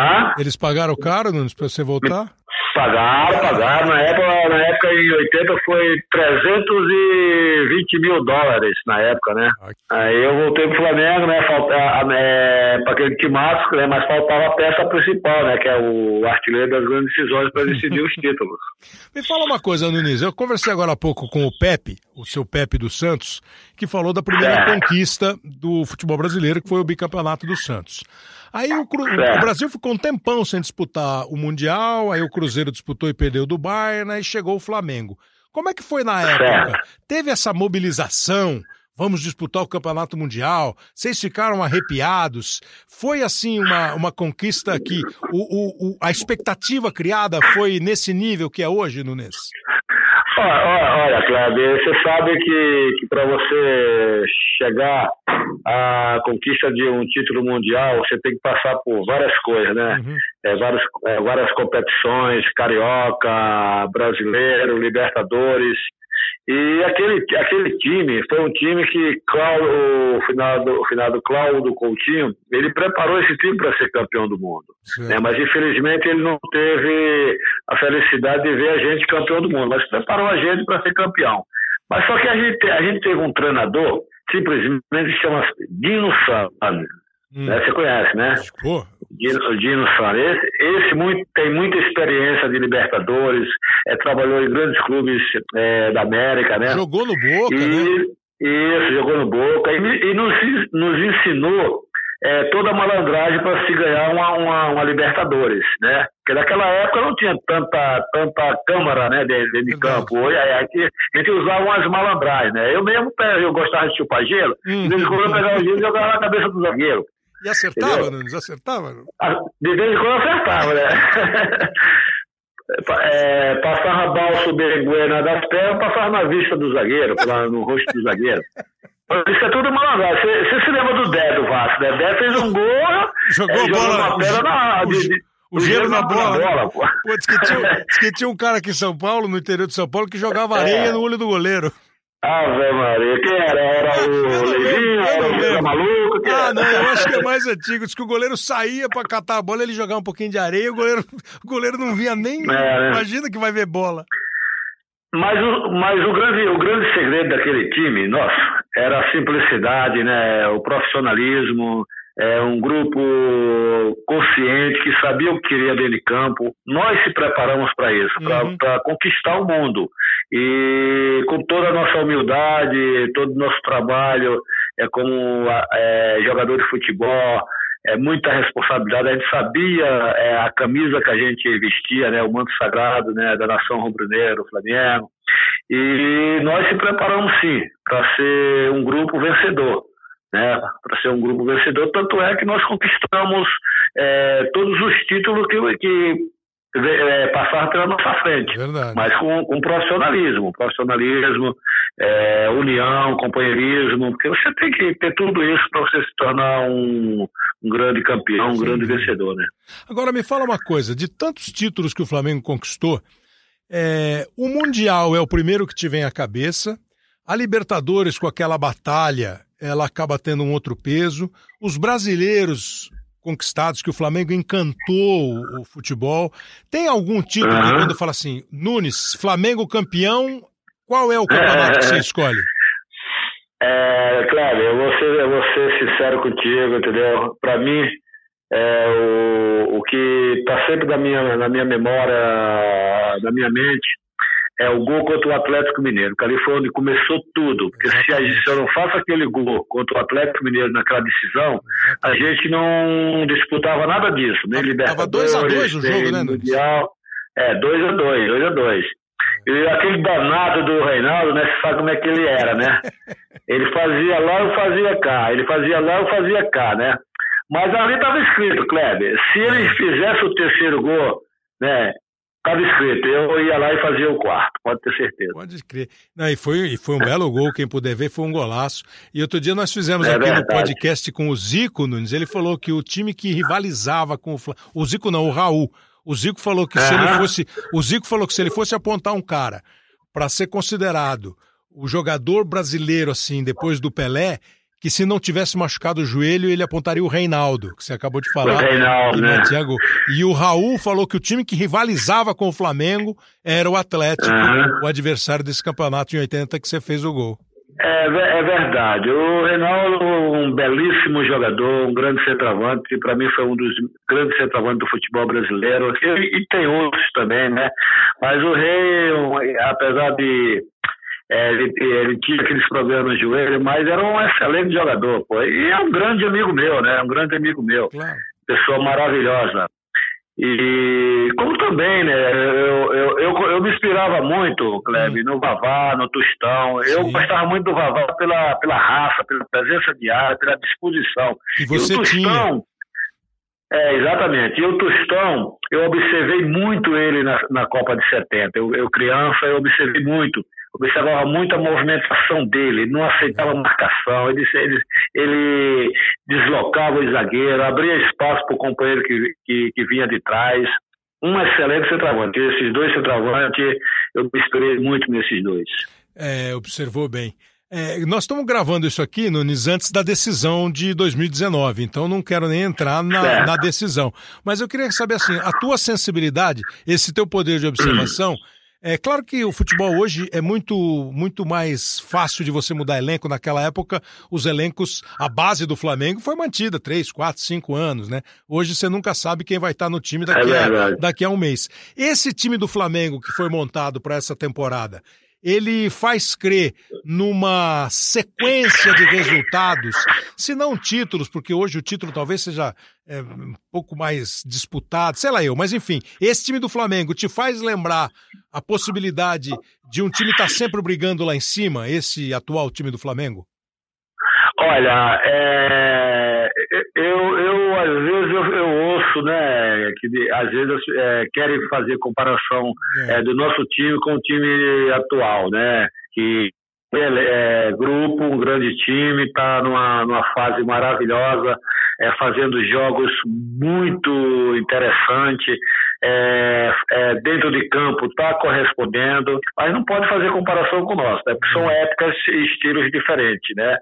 Speaker 1: Ah? Eles pagaram caro, Nunes, pra você voltar?
Speaker 4: Pagaram, pagaram. Na época, na época, em 80, foi 320 mil dólares na época, né? Okay. Aí eu voltei pro Flamengo, né? Falta, é, para aquele timático, né? Mas faltava a peça principal, né? Que é o artilheiro das grandes decisões para decidir os títulos.
Speaker 1: Me fala uma coisa, Nunes. Eu conversei agora há pouco com o Pepe, o seu Pepe dos Santos, que falou da primeira é. conquista do futebol brasileiro, que foi o bicampeonato do Santos. Aí o, Cru... o, Brasil ficou um tempão sem disputar o Mundial, aí o Cruzeiro disputou e perdeu do Bayern, aí chegou o Flamengo. Como é que foi na época? Teve essa mobilização? Vamos disputar o Campeonato Mundial? Vocês ficaram arrepiados? Foi assim uma, uma conquista que o, o, a expectativa criada foi nesse nível que é hoje, Nunes?
Speaker 4: Olha, Cláudio, você sabe que, que para você chegar à conquista de um título mundial, você tem que passar por várias coisas, né? Uhum. É, várias, é, várias competições, carioca, brasileiro, Libertadores. E aquele, aquele time foi um time que Cláudio, o finado, o finado Cláudio Coutinho, ele preparou esse time para ser campeão do mundo. Né? Mas infelizmente ele não teve a felicidade de ver a gente campeão do mundo, mas preparou a gente para ser campeão. Mas só que a gente, a gente teve um treinador, simplesmente chama Dino Sano. Hum. Né? Você conhece, né?
Speaker 1: Pô.
Speaker 4: Dino, Dino Sano. Esse, esse muito, tem muita experiência de Libertadores, é, trabalhou em grandes clubes é, da América, né?
Speaker 1: Jogou no Boca, e, né?
Speaker 4: Isso, jogou no Boca. E, e nos, nos ensinou é, toda a malandragem para se ganhar uma, uma, uma, Libertadores, né? Porque naquela época não tinha tanta, tanta câmara né, de, de, campo. Hoje, a, gente, a gente usava umas malandragens, né? Eu mesmo eu gostava de chupar gelo, hum. de vez em quando eu pegava o gelo e jogava na cabeça do zagueiro.
Speaker 1: E acertava, Nunes? Acertava?
Speaker 4: De vez em quando acertava, né? é, passava balso berenguena das pernas, passava na vista do zagueiro, lá no rosto do zagueiro. Isso é tudo malandragem. Você, se lembra do Dé do Vasco, né? Dé fez um gol,
Speaker 1: jogou, é,
Speaker 4: jogou
Speaker 1: bola,
Speaker 4: na. De, de,
Speaker 1: o gelo na, na bola. bola pô. Pô, diz, que tinha, diz que tinha um cara aqui em São Paulo, no interior de São Paulo, que jogava é. areia no olho do goleiro.
Speaker 4: Ave Maria, quem era? Era o Leivinho? Era o maluco? Quem
Speaker 1: ah, não, eu acho que é mais antigo. Diz que o goleiro saía pra catar a bola, ele jogava um pouquinho de areia, o goleiro, o goleiro não via nem. É, né? Imagina que vai ver bola.
Speaker 4: Mas, o, mas o, grande, o grande segredo daquele time, nossa, era a simplicidade, né? o profissionalismo, é um grupo consciente que sabia o que queria dentro de campo. Nós se preparamos para isso, uhum. para conquistar o mundo. E com toda a nossa humildade, todo o nosso trabalho é como é, jogador de futebol, é muita responsabilidade. A gente sabia é, a camisa que a gente vestia, né, o manto sagrado né, da nação rubro-negra, o Flamengo. E nós se preparamos sim para ser um grupo vencedor. Né, para ser um grupo vencedor. Tanto é que nós conquistamos é, todos os títulos que, que é, passar pela nossa frente,
Speaker 1: Verdade.
Speaker 4: mas com, com profissionalismo, profissionalismo, é, união, companheirismo, porque você tem que ter tudo isso para você se tornar um, um grande campeão, um Sim. grande vencedor, né?
Speaker 1: Agora me fala uma coisa, de tantos títulos que o Flamengo conquistou, é, o Mundial é o primeiro que te vem à cabeça, a Libertadores com aquela batalha, ela acaba tendo um outro peso, os brasileiros conquistados, que o Flamengo encantou o, futebol. Tem algum título uhum. que quando fala assim, Nunes, Flamengo campeão, qual é o campeonato que você escolhe?
Speaker 4: É, claro, eu vou ser, eu vou ser sincero contigo, entendeu? Para mim, é, o, o que está sempre na minha, na minha memória, na minha mente, é o gol contra o Atlético Mineiro, que ali foi onde começou tudo. Porque se, a, se eu não faço aquele gol contra o Atlético Mineiro naquela decisão, a gente não disputava nada disso, nem Libertadores,
Speaker 1: Tava 2x2 o jogo, né,
Speaker 4: Mundial. É, 2x2, 2x2. E aquele danado do Reinaldo, né? Você sabe como é que ele era, né? Ele fazia lá, eu fazia cá. Ele fazia lá, eu fazia cá, né? Mas ali estava escrito, Kleber, se ele fizesse o terceiro gol, né? Estava escrito, eu ia lá e fazia o quarto, pode ter certeza.
Speaker 1: Pode crer. Não, e, foi, e foi um belo gol, quem puder ver, foi um golaço. E outro dia nós fizemos é aqui verdade. no podcast com o Zico Nunes, ele falou que o time que rivalizava com o Flamengo. O Zico não, o Raul. O Zico falou que se ele fosse. O Zico falou que se ele fosse apontar um cara para ser considerado o jogador brasileiro, assim, depois do Pelé, que se não tivesse machucado o joelho, ele apontaria o Reinaldo, que você acabou de falar.
Speaker 4: O Reinaldo, né?
Speaker 1: E o Raul falou que o time que rivalizava com o Flamengo era o Atlético, uhum. o adversário desse campeonato em 80 que você fez o gol.
Speaker 4: É, é verdade. O Reinaldo, um belíssimo jogador, um grande centroavante, para mim foi um dos grandes centroavantes do futebol brasileiro, e, e tem outros também, né? Mas o Rei, apesar de é, ele, ele, tinha aqueles problemas no joelho, mas era um excelente jogador, pô. E é um grande amigo meu, né? Um grande amigo meu. Claro. Pessoa maravilhosa. E como também, né? Eu, eu, eu, eu me inspirava muito, Kleber, hum. no Vavá, no Tostão. Eu gostava muito do Vavá pela, pela raça, pela presença diária, pela disposição.
Speaker 1: E você e o Tostão, tinha.
Speaker 4: É, exatamente. E o Tostão, eu observei muito ele na, na Copa de 70. Eu, eu, criança, eu observei muito observava muito a movimentação dele, ele não aceitava marcação, ele, ele, ele deslocava o zagueiro, abria espaço para o companheiro que, que, que, vinha de trás. Um excelente centroavante. Esses dois centroavantes, eu me inspirei muito nesses dois.
Speaker 1: É, observou bem. É, nós estamos gravando isso aqui, Nunes, antes da decisão de 2019, então não quero nem entrar na, na, decisão. Mas eu queria saber assim, a tua sensibilidade, esse teu poder de observação, é claro que o futebol hoje é muito, muito mais fácil de você mudar elenco. Naquela época, os elencos, a base do Flamengo foi mantida três, quatro, cinco anos, né? Hoje você nunca sabe quem vai estar no time daqui, é a, daqui a um mês. Esse time do Flamengo que foi montado para essa temporada, ele faz crer numa sequência de resultados, se não títulos, porque hoje o título talvez seja é, um pouco mais disputado, sei lá eu, mas enfim, esse time do Flamengo te faz lembrar a possibilidade de um time estar tá sempre brigando lá em cima, esse atual time do Flamengo?
Speaker 4: Olha, é, eu, eu às vezes eu, eu ouço, né, que às vezes é, querem fazer comparação é. é. do nosso time com o time atual, né, que é, é, grupo, um grande time, está numa, numa fase maravilhosa, é, fazendo jogos muito interessantes, é, é, dentro de campo está correspondendo, mas não pode fazer comparação com nosso, né? porque são épocas e estilos diferentes. Né?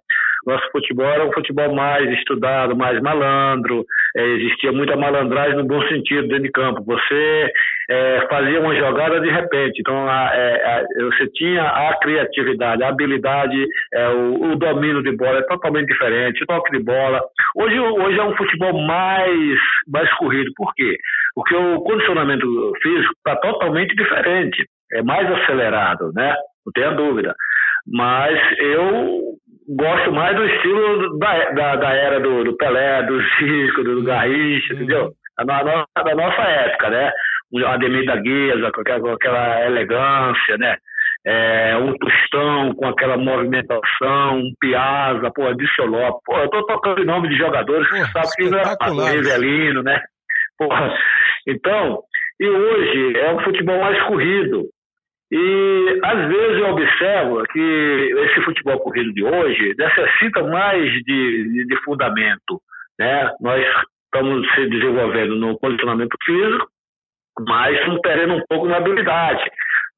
Speaker 4: Nosso futebol era um futebol mais estudado, mais malandro, é, existia muita malandragem no bom sentido dentro de campo. Você é, fazia uma jogada de repente, então a, é, a, você tinha a criatividade, a habilidade, é, o, o, domínio de bola é totalmente diferente, o toque de bola. Hoje, hoje é um futebol mais, mais corrido, por quê? Porque o condicionamento físico está totalmente diferente, é mais acelerado, né? Não tenha dúvida. Mas eu gosto mais do estilo da, da, da era do, do, Pelé, do Zico, do, do Garrincha, entendeu? Da, da, nossa época, né? O Ademir da Guiza, com aquela, com aquela elegância, né? é, um Tostão com aquela movimentação, um Piazza, pô, Lopes. Pô, eu tô tocando em nome de jogadores que sabe que não é Rivelino, né? Porra. Então, e hoje é um futebol mais corrido. E às vezes eu observo que esse futebol corrido de hoje necessita mais de, de, fundamento. Né? Nós estamos se desenvolvendo no condicionamento físico, mas estamos perdendo um pouco na habilidade,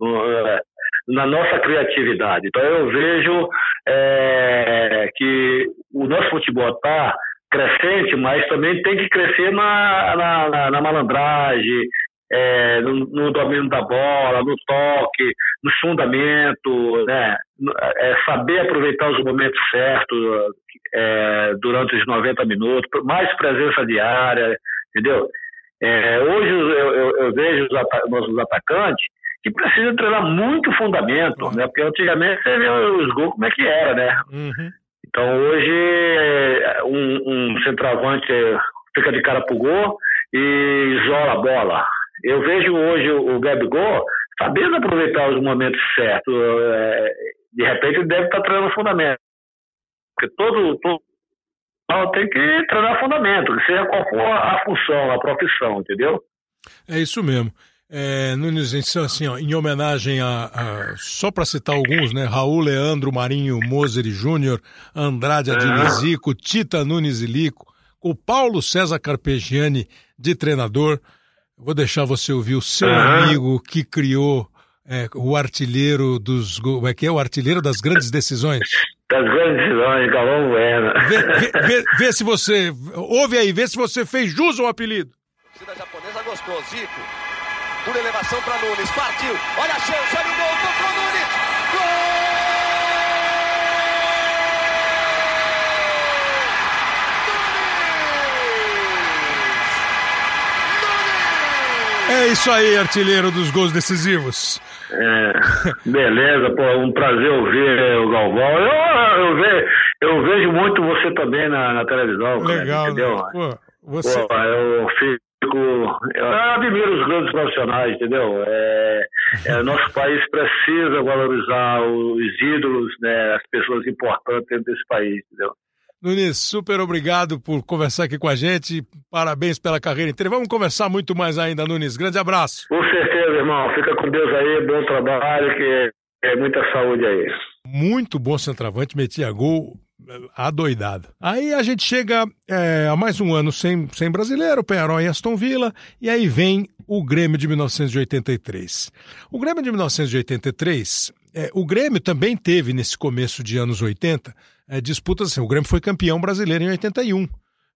Speaker 4: eh, na nossa criatividade. Então eu vejo é, que o nosso futebol está crescente, mas também tem que crescer na, na, na malandragem, é, no, no, domínio da bola, no toque, no fundamento, né? É, saber aproveitar os momentos certos é, durante os 90 minutos, mais presença diária, entendeu? É, hoje eu, eu, eu vejo os nossos atacantes que precisam treinar muito fundamento, uhum. né? Porque antigamente você vê os gols como é que era, né? Uhum. Então hoje um, um centroavante fica de cara pro gol e isola a bola. Eu vejo hoje o Gabigol sabendo aproveitar os momentos certos. É, de repente ele deve estar treinando fundamento. Porque todo, todo tem que treinar fundamento, seja qual for a função, a profissão, entendeu?
Speaker 1: É isso mesmo. É, Nunes, assim, ó, em homenagem a, a só para citar alguns, né? Raul Leandro Marinho Moser Júnior, Andrade Adilizico, Tita Nunes e Lico, o Paulo César Carpegiani de treinador, Vou deixar você ouvir o seu uhum. amigo que criou é, o artilheiro dos. Como é que é? O artilheiro das grandes decisões.
Speaker 4: Das grandes decisões, Galvão Bueno.
Speaker 1: Vê, vê, vê, vê, se você. Ouve aí, vê se você fez jus ao apelido.
Speaker 5: A torcida japonesa gostou, Zico. Por elevação para Nunes, partiu. Olha a chance, olha o gol, tocou Nunes. Gol!
Speaker 1: É isso aí, artilheiro dos gols decisivos.
Speaker 4: É, beleza, pô, um prazer ouvir o Galvão. Eu, eu, ve, eu vejo muito você também na, na televisão.
Speaker 1: Legal, cara, entendeu? Né? Pô, você...
Speaker 4: Pô, eu fico. Eu admiro os grandes profissionais, entendeu? É, é, nosso país precisa valorizar os ídolos, né, as pessoas importantes dentro desse país, entendeu?
Speaker 1: Nunes, super obrigado por conversar aqui com a gente. Parabéns pela carreira inteira. Vamos conversar muito mais ainda, Nunes. Grande abraço.
Speaker 4: Com certeza, irmão. Fica com Deus aí. Bom trabalho, que é muita saúde aí.
Speaker 1: Muito bom centroavante, metia gol adoidado. Aí a gente chega é, a mais um ano sem, sem brasileiro, Penharol e Aston Villa, e aí vem o Grêmio de 1983. O Grêmio de 1983, é, o Grêmio também teve nesse começo de anos 80 é, disputas assim. O Grêmio foi campeão brasileiro em 81.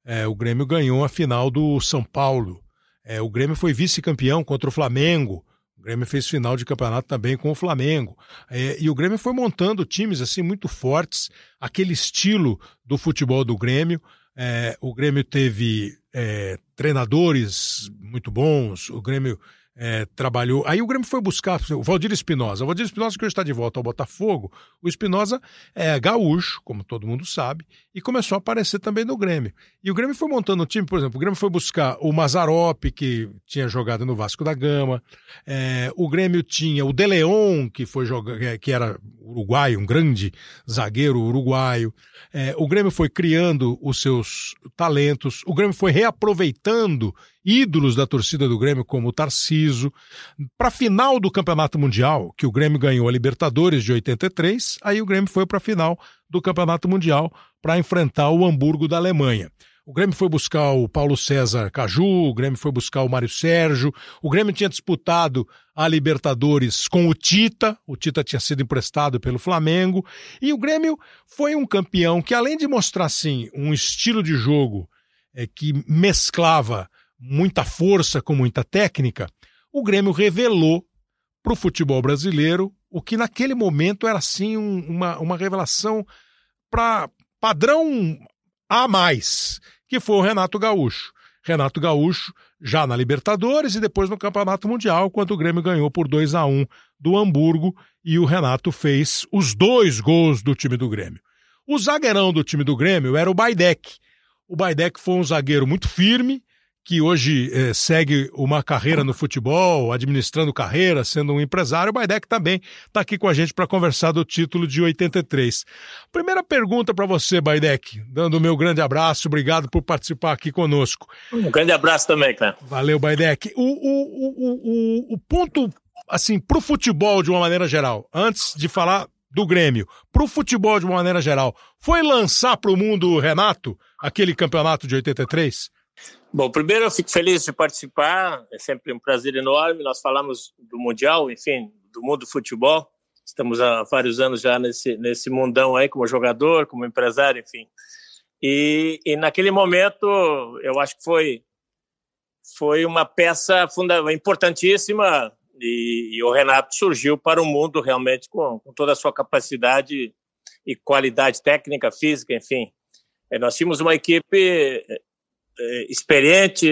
Speaker 1: É, o Grêmio ganhou a final do São Paulo. É, o Grêmio foi vice-campeão contra o Flamengo. O Grêmio fez final de campeonato também com o Flamengo. É, e o Grêmio foi montando times assim muito fortes, aquele estilo do futebol do Grêmio. É, o Grêmio teve é, treinadores muito bons. O Grêmio é, trabalhou. Aí o Grêmio foi buscar o Valdir Espinosa. O Valdir Espinosa, que hoje está de volta ao Botafogo, o Espinosa é gaúcho, como todo mundo sabe, e começou a aparecer também no Grêmio. E o Grêmio foi montando um time, por exemplo, o Grêmio foi buscar o Mazarop, que tinha jogado no Vasco da Gama, é, o Grêmio tinha o De Leon, que, foi jogar, é, que era uruguaio, um grande zagueiro uruguaio. É, o Grêmio foi criando os seus talentos, o Grêmio foi reaproveitando ídolos da torcida do Grêmio, como o Tarciso. Para a final do Campeonato Mundial, que o Grêmio ganhou a Libertadores de 83, aí o Grêmio foi para a final do Campeonato Mundial para enfrentar o Hamburgo da Alemanha. O Grêmio foi buscar o Paulo César Caju, o Grêmio foi buscar o Mário Sérgio, o Grêmio tinha disputado a Libertadores com o Tita, o Tita tinha sido emprestado pelo Flamengo, e o Grêmio foi um campeão que, além de mostrar, sim, um estilo de jogo é, que mesclava muita força com muita técnica, o Grêmio revelou para o futebol brasileiro o que naquele momento era assim um, uma, uma revelação para padrão a mais, que foi o Renato Gaúcho. Renato Gaúcho já na Libertadores e depois no Campeonato Mundial, quando o Grêmio ganhou por 2 a 1 do Hamburgo e o Renato fez os dois gols do time do Grêmio. O zagueirão do time do Grêmio era o Baidec. O Baidec foi um zagueiro muito firme, que hoje eh, segue uma carreira no futebol, administrando carreira, sendo um empresário. O Baidec também está aqui com a gente para conversar do título de 83. Primeira pergunta para você, Baidec, dando o meu grande abraço, obrigado por participar aqui conosco.
Speaker 6: Um grande abraço também, cara.
Speaker 1: Valeu, Baidec. O, o, o, o, o ponto, assim, para o futebol de uma maneira geral, antes de falar do Grêmio, para o futebol de uma maneira geral, foi lançar para o mundo, Renato, aquele campeonato de 83?
Speaker 6: Bom, primeiro eu fico feliz de participar, é sempre um prazer enorme. Nós falamos do Mundial, enfim, do mundo do futebol. Estamos há vários anos já nesse, nesse mundão aí, como jogador, como empresário, enfim. E, e naquele momento, eu acho que foi, foi uma peça funda importantíssima e, e, o Renato surgiu para o mundo realmente com, com toda a sua capacidade e qualidade técnica, física, enfim. É, nós tínhamos uma equipe experiente,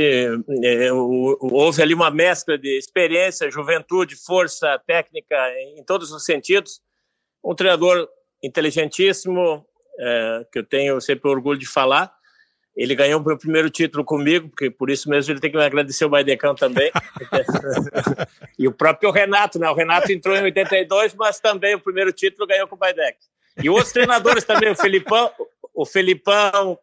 Speaker 6: é, houve ali uma mescla de experiência, juventude, força técnica em todos os sentidos. Um treinador inteligentíssimo, é, que eu tenho sempre orgulho de falar. Ele ganhou o meu primeiro título comigo, porque por isso mesmo ele tem que me agradecer o Baidecão também. e o próprio Renato, né? O Renato entrou em 82, mas também o primeiro título ganhou com o Baidec. E outros treinadores também, o Felipão, o Felipão,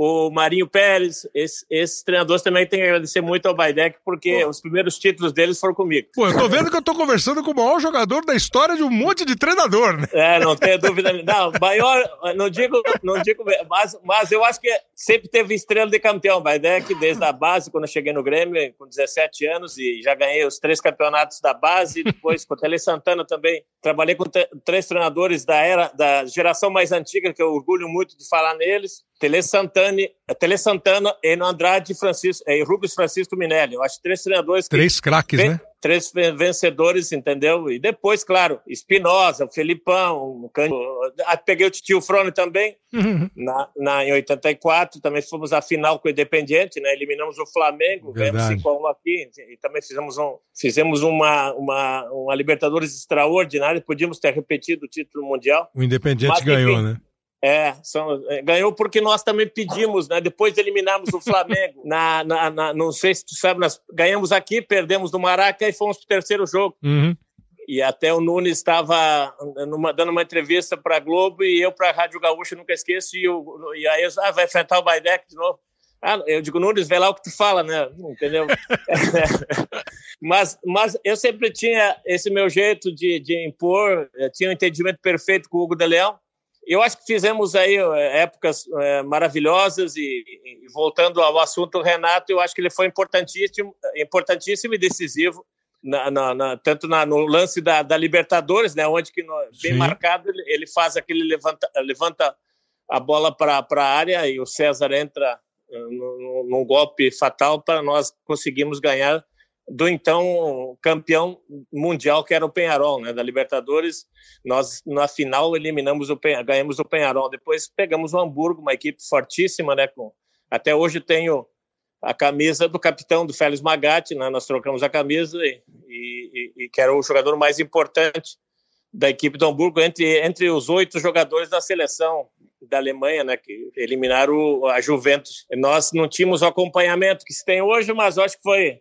Speaker 6: o Marinho Pérez, esse, esses treinadores também tem que agradecer muito ao Baidec, porque Pô. os primeiros títulos deles foram comigo.
Speaker 1: Pô, eu tô vendo que eu tô conversando com o maior jogador da história de um monte de treinador, né?
Speaker 6: É, não tenho dúvida. Não, maior, não digo, não digo, mas, mas eu acho que sempre teve estrela de campeão, Baidec, desde a base, quando eu cheguei no Grêmio, com 17 anos, e já ganhei os três campeonatos da base, depois com o Tele Santana também. Trabalhei com três treinadores da era, da geração mais antiga, que eu orgulho muito de falar neles. Tele Santana, Tele Santana, Eno Andrade Francisco, e Rubens Francisco Minelli. Eu acho três treinadores.
Speaker 1: Três craques, né?
Speaker 6: Três vencedores, entendeu? E depois, claro, Espinosa, o Felipão, o ah, peguei o Titio Frone também, uhum. na, na, em 84. Também fomos à final com o Independiente, né? Eliminamos o Flamengo, ganhamos 5x1 aqui. E também fizemos, um, fizemos uma, uma, uma Libertadores extraordinária. Podíamos ter repetido o título mundial.
Speaker 1: O Independiente ganhou, enfim, né?
Speaker 6: É, são, é, ganhou porque nós também pedimos, né? Depois de eliminarmos o Flamengo, na, na, na, não sei se tu sabe, nós ganhamos aqui, perdemos no Maraca e fomos para o terceiro jogo.
Speaker 1: Uhum.
Speaker 6: E até o Nunes estava dando uma entrevista para a Globo e eu para a Rádio Gaúcha, nunca esqueço. E, eu, e aí eu ah, vai enfrentar o Baidec de novo. Ah, eu digo, Nunes, vê lá o que tu fala, né? Entendeu? mas, mas eu sempre tinha esse meu jeito de, de impor, tinha um entendimento perfeito com o Hugo de Leão eu acho que fizemos aí é, épocas é, maravilhosas e, e, voltando ao assunto Renato, eu acho que ele foi importantíssimo, importantíssimo e decisivo na, na, na, tanto no lance da, da, Libertadores, né, onde que no, bem Sim. marcado ele, faz aquele levanta, levanta a bola para a área e o César entra uh, num golpe fatal para nós conseguirmos ganhar do então campeão mundial que era o Penharol, né, da Libertadores. Nós na final eliminamos o ganhamos o Penharol. Depois pegamos o Hamburgo, uma equipe fortíssima, né, com até hoje tenho a camisa do capitão do Félix Magatti, né? Nós trocamos a camisa e, e, e, que era o jogador mais importante da equipe do Hamburgo entre entre os oito jogadores da seleção da Alemanha, né, que eliminaram a Juventus. Nós não tínhamos o acompanhamento que se tem hoje, mas acho que foi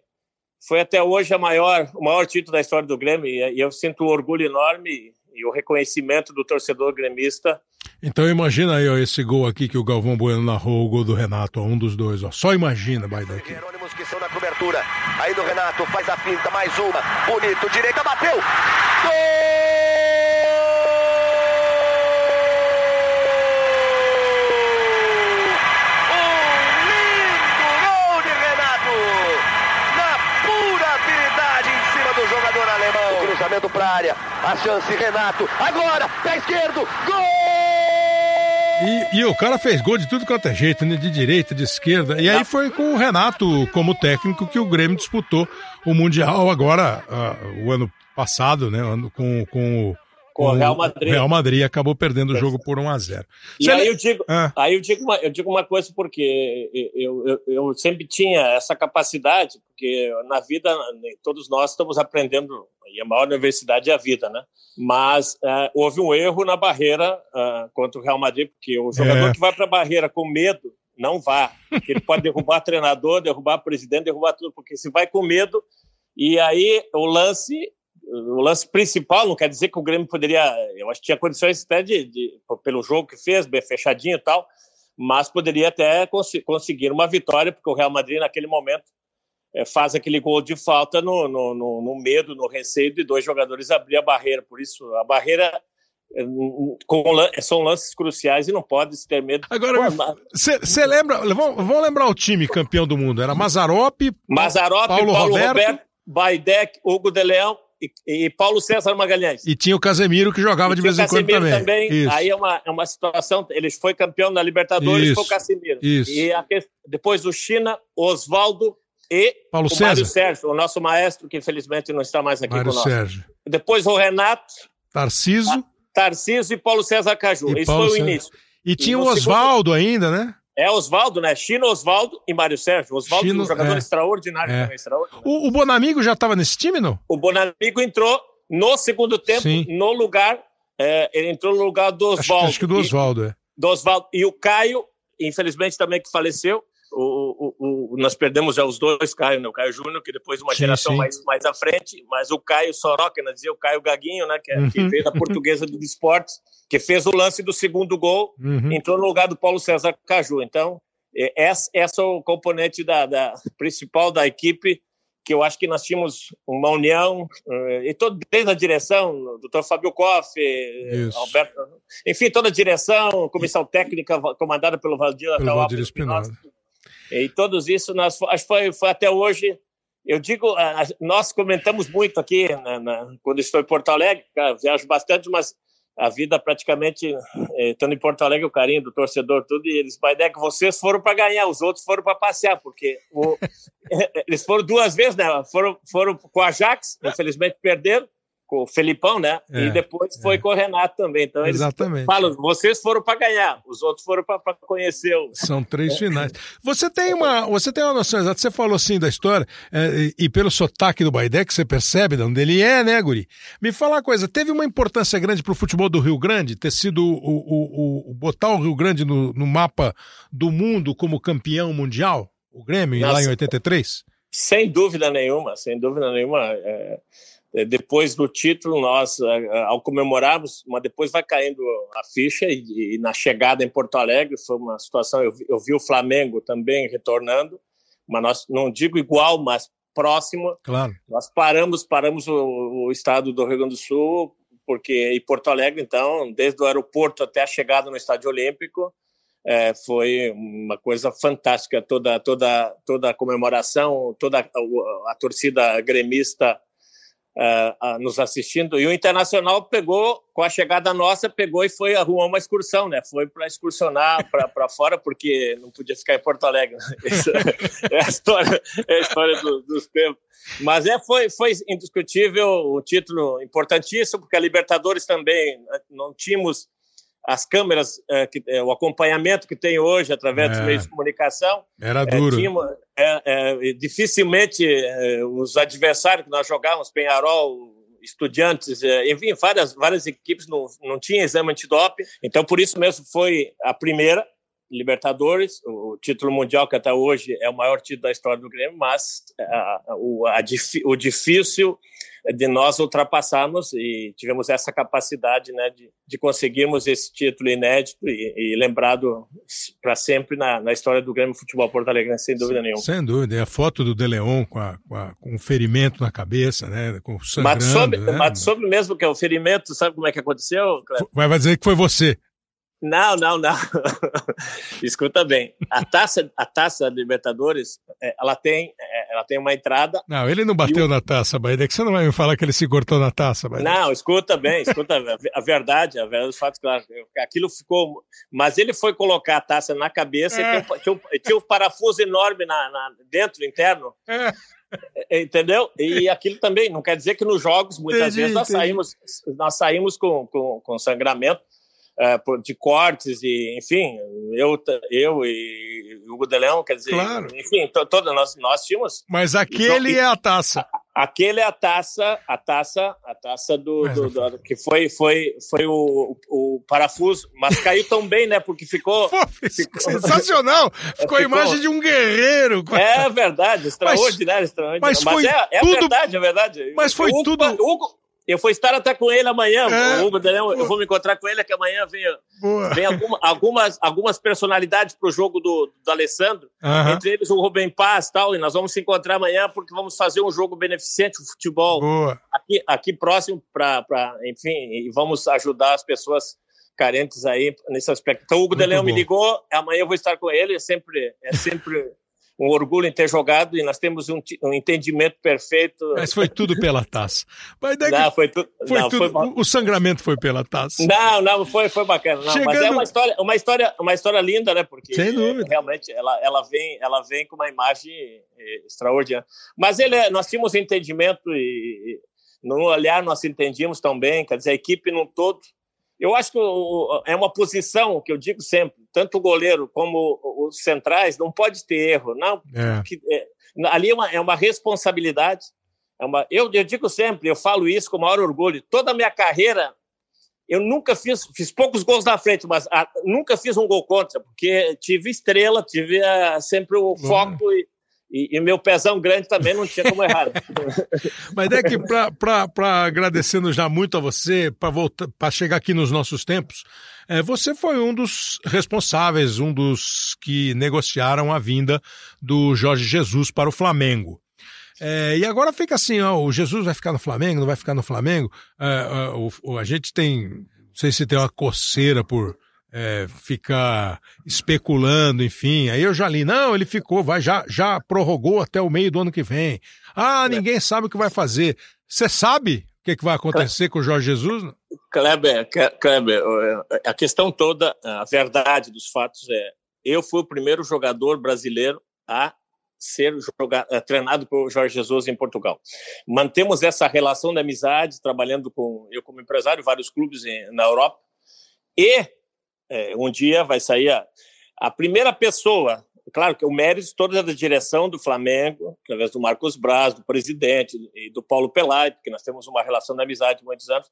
Speaker 6: foi até hoje a maior, o maior título da história do Grêmio e eu sinto um orgulho enorme e o reconhecimento do torcedor gremista.
Speaker 1: Então imagina aí ó, esse gol aqui que o Galvão Bueno narrou, o gol do Renato, ó, um dos dois. Ó. Só imagina, vai daqui.
Speaker 5: Jerônimos que são na cobertura. Aí do Renato, faz a pinta, mais uma. Bonito, direita, bateu. Gol! Cruzamento para a área. A chance, Renato. Agora, pé esquerdo. Gol!
Speaker 1: E, e, o cara fez gol de tudo quanto é jeito, né? De direita, de esquerda. E aí foi com o Renato como técnico que o Grêmio disputou o Mundial agora, uh, o ano passado, né? Com, com o
Speaker 6: com o Real Madrid.
Speaker 1: Real Madrid acabou perdendo o jogo por 1 a 0
Speaker 6: E aí, eu digo, ah. aí eu digo, uma, eu digo uma coisa, porque eu, eu, eu, sempre tinha essa capacidade, porque na vida todos nós estamos aprendendo, e a maior universidade é a vida, né? Mas uh, houve um erro na barreira uh, contra o Real Madrid, porque o jogador é. que vai para a barreira com medo não vá. Porque ele pode derrubar treinador, derrubar presidente, derrubar tudo, porque se vai com medo. E aí o lance, o lance principal, não quer dizer que o Grêmio poderia. Eu acho que tinha condições até de, de pelo jogo que fez, bem fechadinho e tal, mas poderia até cons conseguir uma vitória, porque o Real Madrid, naquele momento, é, faz aquele gol de falta no, no, no, no medo, no receio de dois jogadores abrir a barreira. Por isso, a barreira com, são lances cruciais e não pode se ter medo.
Speaker 1: Agora, você lembra, vamos, vamos, lembrar o time campeão do mundo, era Mazarop,
Speaker 6: Mazarop Paulo, Paulo Roberto, Roberto Baidec, Hugo de Leão e, e, Paulo César Magalhães.
Speaker 1: E tinha o Casemiro que jogava de vez em quando também. também.
Speaker 6: Aí é uma, é uma situação, ele foi campeão da Libertadores,
Speaker 1: Isso.
Speaker 6: foi o Casemiro.
Speaker 1: Isso.
Speaker 6: E a, depois o China, Oswaldo e
Speaker 1: Paulo
Speaker 6: o
Speaker 1: César.
Speaker 6: Mário Sérgio, o nosso maestro, que infelizmente não está mais aqui
Speaker 1: Mário
Speaker 6: conosco.
Speaker 1: Sérgio.
Speaker 6: Depois o Renato,
Speaker 1: Tarciso,
Speaker 6: Tarcísio e Paulo César Caju.
Speaker 1: E
Speaker 6: Isso
Speaker 1: Paulo
Speaker 6: foi o
Speaker 1: César.
Speaker 6: início.
Speaker 1: e tinha
Speaker 6: no
Speaker 1: o Oswaldo ainda, né?
Speaker 6: É Oswaldo, né? Chino, Oswaldo e Mário Sérgio. Oswaldo
Speaker 1: Chino,
Speaker 6: um jogador
Speaker 1: é.
Speaker 6: extraordinário
Speaker 1: É.
Speaker 6: também, extraordinário.
Speaker 1: O, o Bonamigo já estava nesse time, não?
Speaker 6: O Bonamigo entrou no segundo tempo,
Speaker 1: Sim.
Speaker 6: no lugar, é, ele entrou no lugar do
Speaker 1: Acho,
Speaker 6: Oswaldo.
Speaker 1: acho que do
Speaker 6: E-
Speaker 1: Oswaldo, é.
Speaker 6: do Oswaldo. E o Caio, infelizmente também que faleceu, o, o- o- nós perdemos já os dois Caio, né? O Caio Júnior, que depois uma
Speaker 1: Sim,
Speaker 6: geração
Speaker 1: sim.
Speaker 6: mais, mais à frente, mas o Caio Soroca, né? dizia o Caio Gaguinho, né? Que, é- que
Speaker 1: Uhum.
Speaker 6: fez a portuguesa do esportes, que fez o lance do segundo gol,
Speaker 1: Uhum.
Speaker 6: entrou no lugar do Paulo César Caju. Então, é- essa, essa é o componente da, da- principal da equipe, que eu acho que nós tínhamos uma união, eh, e todo, desde a direção, doutor Fábio Koff,
Speaker 1: Isso.
Speaker 6: Alberto, enfim, toda a direção, comissão técnica comandada pelo Valdir
Speaker 1: Pelo Valdir Espinosa.
Speaker 6: E todos isso, nós, acho que foi, foi até hoje. Eu digo, nós comentamos muito aqui, na, na- quando estou em Porto Alegre, cara, viajo bastante, mas a vida praticamente, eh, estando em Porto Alegre, o carinho do torcedor, tudo, e eles, Baidec, vocês foram para ganhar, os outros foram para passear, porque o- eles foram duas vezes, né? Foram, foram com o Ajax, infelizmente perderam, com o Felipão, né?
Speaker 1: É,
Speaker 6: e depois foi
Speaker 1: é.
Speaker 6: com o Renato também. Então eles
Speaker 1: Exatamente.
Speaker 6: falam, vocês foram para ganhar, os outros foram para conhecer o.
Speaker 1: São três finais. Você tem uma, você tem uma noção exata, você falou assim da história, é, e, pelo sotaque do Baidec, você percebe de onde ele é, né, Guri? Me fala uma coisa, teve uma importância grande pro futebol do Rio Grande, ter sido o, o, o- o- botar o Rio Grande no, no mapa do mundo como campeão mundial? O Grêmio, lá em
Speaker 6: Nossa.
Speaker 1: 83?
Speaker 6: Sem dúvida nenhuma, sem dúvida nenhuma. é, é, depois do título, nós, é, ao comemorarmos, mas depois vai caindo a ficha e, e na chegada em Porto Alegre foi uma situação. Eu, vi- eu vi o Flamengo também retornando, mas nós não digo igual, mas próximo.
Speaker 1: Claro.
Speaker 6: Nós paramos, paramos o, o estado do Rio Grande do Sul, porque em Porto Alegre, então, desde o aeroporto até a chegada no Estádio Olímpico, é, foi uma coisa fantástica. Toda, toda, toda a comemoração, toda a, a torcida gremista a- nos assistindo. E o Internacional pegou, com a chegada nossa, pegou e foi arrumar uma excursão, né? Foi para excursionar para fora, porque não podia ficar em Porto Alegre. Isso é a história, é a história do- dos tempos. Mas é, foi, foi indiscutível o título importantíssimo, porque a Libertadores também eh, não tínhamos as câmeras, eh, que, eh, o acompanhamento que tem hoje através dos
Speaker 1: É.
Speaker 6: meios de comunicação.
Speaker 1: Era
Speaker 6: É,
Speaker 1: duro.
Speaker 6: tinha é, é, dificilmente é, os adversários que nós jogávamos, Penharol, Estudiantes, é, enfim, várias, várias equipes não, não tinham exame antidoping. Então, por isso mesmo, foi a primeira Libertadores, o título mundial que até hoje é o maior título da história do Grêmio, mas a, o, a o difícil de nós ultrapassarmos e tivemos essa capacidade né, de, de conseguirmos esse título inédito e, e lembrado para sempre na, na história do Grêmio Futebol Porto Alegre, sem dúvida nenhuma.
Speaker 1: Sem dúvida. E a foto do De Leon com, a, com, a- com um ferimento na cabeça, né? Com sangrando.
Speaker 6: Mas soube,
Speaker 1: né?
Speaker 6: mas soube mesmo que é o ferimento, sabe como é que aconteceu?
Speaker 1: Vai vai dizer que foi você.
Speaker 6: Não, não, não. Escuta bem. A taça, a taça Libertadores, é, ela tem, é, ela tem uma entrada.
Speaker 1: Não, ele não bateu na taça, Baidec. Você não vai me falar que ele se cortou na taça, Baidec.
Speaker 6: Não, escuta bem, escuta a verdade, a verdade dos fatos, claro. Aquilo ficou. Mas ele foi colocar a taça na cabeça
Speaker 1: É.
Speaker 6: e tinha, um- tinha um, tinha um parafuso enorme na, na- dentro, interno.
Speaker 1: É.
Speaker 6: É, Entendeu? E aquilo também não quer dizer que nos jogos, muitas
Speaker 1: Entendi,
Speaker 6: vezes, nós
Speaker 1: entendi.
Speaker 6: saímos, nós saímos com, com, com sangramento é, de cortes, e enfim, eu, eu e o Hugo de Leão, quer dizer,
Speaker 1: Claro.
Speaker 6: enfim, to, toda, nós, nós tínhamos.
Speaker 1: Mas aquele
Speaker 6: Então,
Speaker 1: é a taça.
Speaker 6: Aquele é a taça, a taça, a taça do, do, do que foi, foi, foi o, o, parafuso, mas caiu tão bem, né? Porque ficou, Pô,
Speaker 1: ficou... sensacional. Ficou a imagem de um guerreiro.
Speaker 6: É verdade, extraordinário, mas, extraordinário. Mas, mas é, é tudo... verdade, é verdade.
Speaker 1: Mas foi
Speaker 6: Hugo,
Speaker 1: tudo.
Speaker 6: Hugo, eu vou estar até com ele amanhã, é, Hugo Daniel, eu vou me encontrar com ele, que amanhã vem, vem alguma, algumas, algumas personalidades para o jogo do, do Alessandro, uhum. entre eles o Rubem Paz tal, e nós vamos se encontrar amanhã porque vamos fazer um jogo beneficente, o futebol,
Speaker 1: Boa.
Speaker 6: aqui, aqui próximo, para, enfim, e vamos ajudar as pessoas carentes aí nesse aspecto. Então o Hugo Daniel me ligou, amanhã eu vou estar com ele, é sempre... É sempre um orgulho em ter jogado e nós temos um, um entendimento perfeito.
Speaker 1: Mas foi tudo pela taça.
Speaker 6: Mas daí não, foi, tu,
Speaker 1: foi
Speaker 6: não,
Speaker 1: tudo. Foi... O sangramento foi pela taça.
Speaker 6: Não, não, foi, foi bacana. Não, Chegando... Mas é uma história, uma história, uma história linda, né? Porque realmente ela, ela, vem, ela vem com uma imagem eh, extraordinária. Mas ele, é, nós tínhamos entendimento e, e no olhar nós entendíamos também, quer dizer, a equipe num todo eu acho que é uma posição que eu digo sempre, tanto o goleiro como os centrais não pode ter erro, não. É. Que, é, ali é uma, é uma responsabilidade. É uma, eu, eu digo sempre, eu falo isso com o maior orgulho. Toda a minha carreira, eu nunca fiz, fiz poucos gols na frente, mas a, nunca fiz um gol contra, porque tive estrela, tive a, eh, sempre o foco e, e, e, meu pezão grande também não tinha como errar.
Speaker 1: Mas é que, para agradecendo já muito a você, para chegar aqui nos nossos tempos, é, você foi um dos responsáveis, um dos que negociaram a vinda do Jorge Jesus para o Flamengo. É, e agora fica assim, ó, o Jesus vai ficar no Flamengo, não vai ficar no Flamengo? É, o, a gente tem, não sei se tem uma coceira por é, ficar especulando, enfim. Aí eu já li, não, ele ficou, vai, já, já prorrogou até o meio do ano que vem. Ah, é. ninguém sabe o que vai fazer. Você sabe o que, que vai acontecer com o Jorge Jesus?
Speaker 6: Kleber, Kleber, a questão toda, a verdade dos fatos é, eu fui o primeiro jogador brasileiro a ser jogado, treinado por Jorge Jesus em Portugal. Mantemos essa relação de amizade, trabalhando com eu como empresário, vários clubes em, na Europa, e é, um dia vai sair a, a primeira pessoa, claro que o mérito toda da direção do Flamengo, através do Marcos Braz, do presidente e do Paulo Pelai, porque nós temos uma relação de amizade de muitos anos.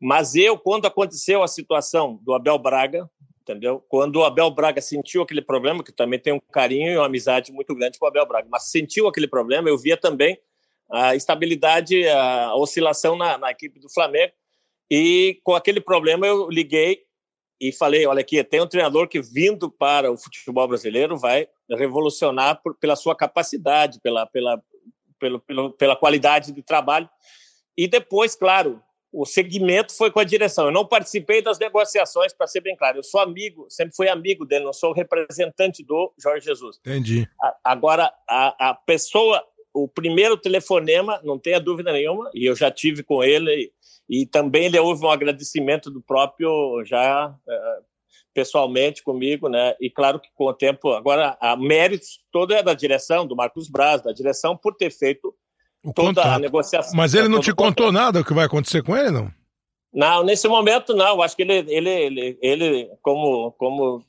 Speaker 6: Mas eu, quando aconteceu a situação do Abel Braga, entendeu? Quando o Abel Braga sentiu aquele problema, que também tem um carinho e uma amizade muito grande com o Abel Braga, mas sentiu aquele problema, eu via também a estabilidade, a oscilação na, na equipe do Flamengo. E com aquele problema eu liguei e falei, olha aqui, tem um treinador que vindo para o futebol brasileiro vai revolucionar por, pela sua capacidade, pela, pela, pela, pela, pela qualidade de trabalho. E depois, claro, o segmento foi com a direção. Eu não participei das negociações, para ser bem claro. Eu sou amigo, sempre fui amigo dele, não sou representante do Jorge Jesus.
Speaker 1: Entendi.
Speaker 6: Agora, a, a pessoa, o primeiro telefonema, não tenha dúvida nenhuma, e eu já tive com ele e também ele houve um agradecimento do próprio já é, pessoalmente comigo, né? E claro que com o tempo, agora a méritos todo é da direção, do Marcos Braz, da direção por ter feito o toda contato. a negociação.
Speaker 1: Mas ele não te contou nada o que vai acontecer com ele, não?
Speaker 6: Não, nesse momento não. Acho que ele, ele, ele, ele como, como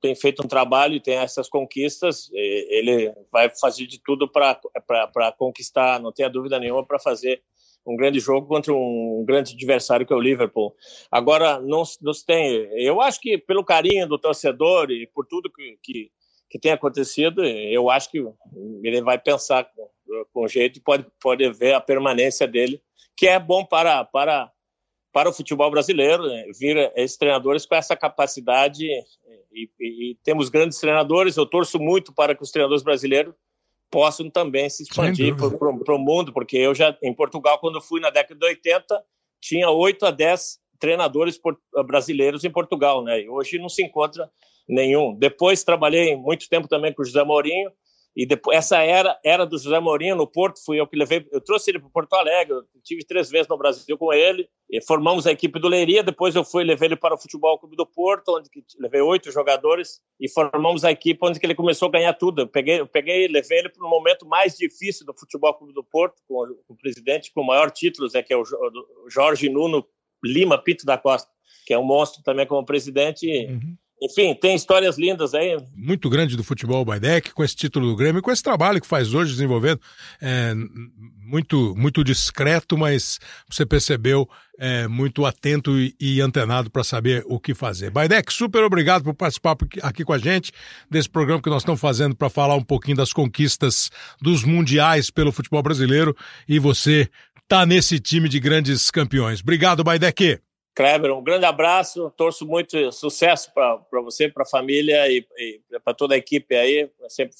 Speaker 6: tem feito um trabalho e tem essas conquistas, ele vai fazer de tudo para conquistar, não tenha dúvida nenhuma, para fazer um grande jogo contra um grande adversário que é o Liverpool. Agora, não, não se tem. Eu acho que pelo carinho do torcedor e por tudo que, que, que tem acontecido, eu acho que ele vai pensar com, com jeito e pode, pode ver a permanência dele, que é bom para, para, para o futebol brasileiro, né? vir esses treinadores com essa capacidade. E, e, e temos grandes treinadores. Eu torço muito para que os treinadores brasileiros possam também se expandir para o mundo, porque eu já, em Portugal, quando fui na década de 80, tinha 8 a 10 treinadores brasileiros em Portugal, né? E hoje não se encontra nenhum. Depois trabalhei muito tempo também com o José Mourinho, e depois, essa era era do José Mourinho no Porto, fui eu que levei, eu trouxe ele para Porto Alegre, eu tive três vezes no Brasil com ele, formamos a equipe do Leiria, depois eu fui levei ele para o Futebol Clube do Porto, onde levei oito jogadores e formamos a equipe onde ele começou a ganhar tudo. Eu peguei, eu peguei, levei ele para o momento mais difícil do Futebol Clube do Porto, com o, com o presidente com o maior título, é que é o Jorge Nuno Lima Pito da Costa, que é um monstro também como presidente. Uhum enfim, tem histórias lindas aí.
Speaker 1: Muito grande do futebol Baidec, com esse título do Grêmio, com esse trabalho que faz hoje desenvolvendo. É, muito, muito discreto, mas você percebeu é, muito atento e, e antenado para saber o que fazer. Baidec, super obrigado por participar aqui com a gente desse programa que nós estamos fazendo para falar um pouquinho das conquistas dos mundiais pelo futebol brasileiro e você tá nesse time de grandes campeões. Obrigado, Baidec.
Speaker 6: Kleber, um grande abraço, torço muito sucesso para você, para a família e, e para toda a equipe aí. Eu sempre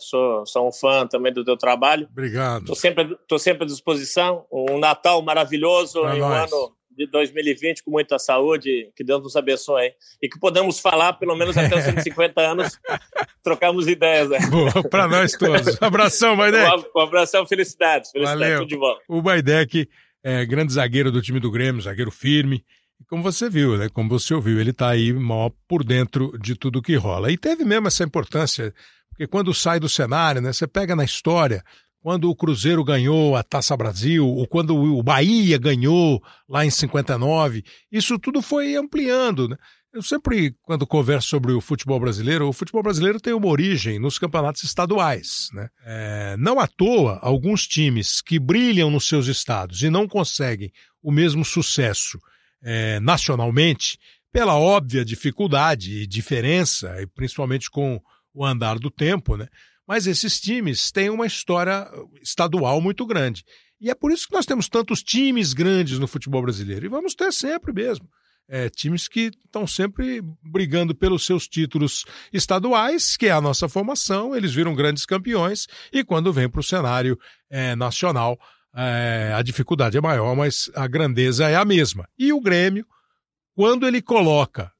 Speaker 6: sou, sou um fã também do teu trabalho.
Speaker 1: Obrigado.
Speaker 6: Estou sempre, tô sempre à disposição. Um Natal maravilhoso pra e um ano de 2020 com muita saúde, que Deus nos abençoe. E que podamos falar pelo menos até os 150 anos, trocarmos ideias. Né?
Speaker 1: Para nós todos. Um abração, Baidec.
Speaker 6: Um, um abração, felicidades. Felicidades,
Speaker 1: Valeu.
Speaker 6: tudo de bom.
Speaker 1: O Baidec é grande zagueiro do time do Grêmio, zagueiro firme, como você viu, né? Como você ouviu, ele está aí mal por dentro de tudo que rola. E teve mesmo essa importância, porque quando sai do cenário, né? Você pega na história, quando o Cruzeiro ganhou a Taça Brasil, ou quando o Bahia ganhou lá em 59, isso tudo foi ampliando, né? Eu sempre, quando converso sobre o futebol brasileiro, o futebol brasileiro tem uma origem nos campeonatos estaduais. Né? É, não à toa, alguns times que brilham nos seus estados e não conseguem o mesmo sucesso é, nacionalmente, pela óbvia dificuldade e diferença, e principalmente com o andar do tempo, né? Mas esses times têm uma história estadual muito grande. E é por isso que nós temos tantos times grandes no futebol brasileiro. E vamos ter sempre mesmo. É, times que estão sempre brigando pelos seus títulos estaduais, que é a nossa formação, eles viram grandes campeões, e quando vem para o cenário é, nacional, é, a dificuldade é maior, mas a grandeza é a mesma. E o Grêmio, quando ele coloca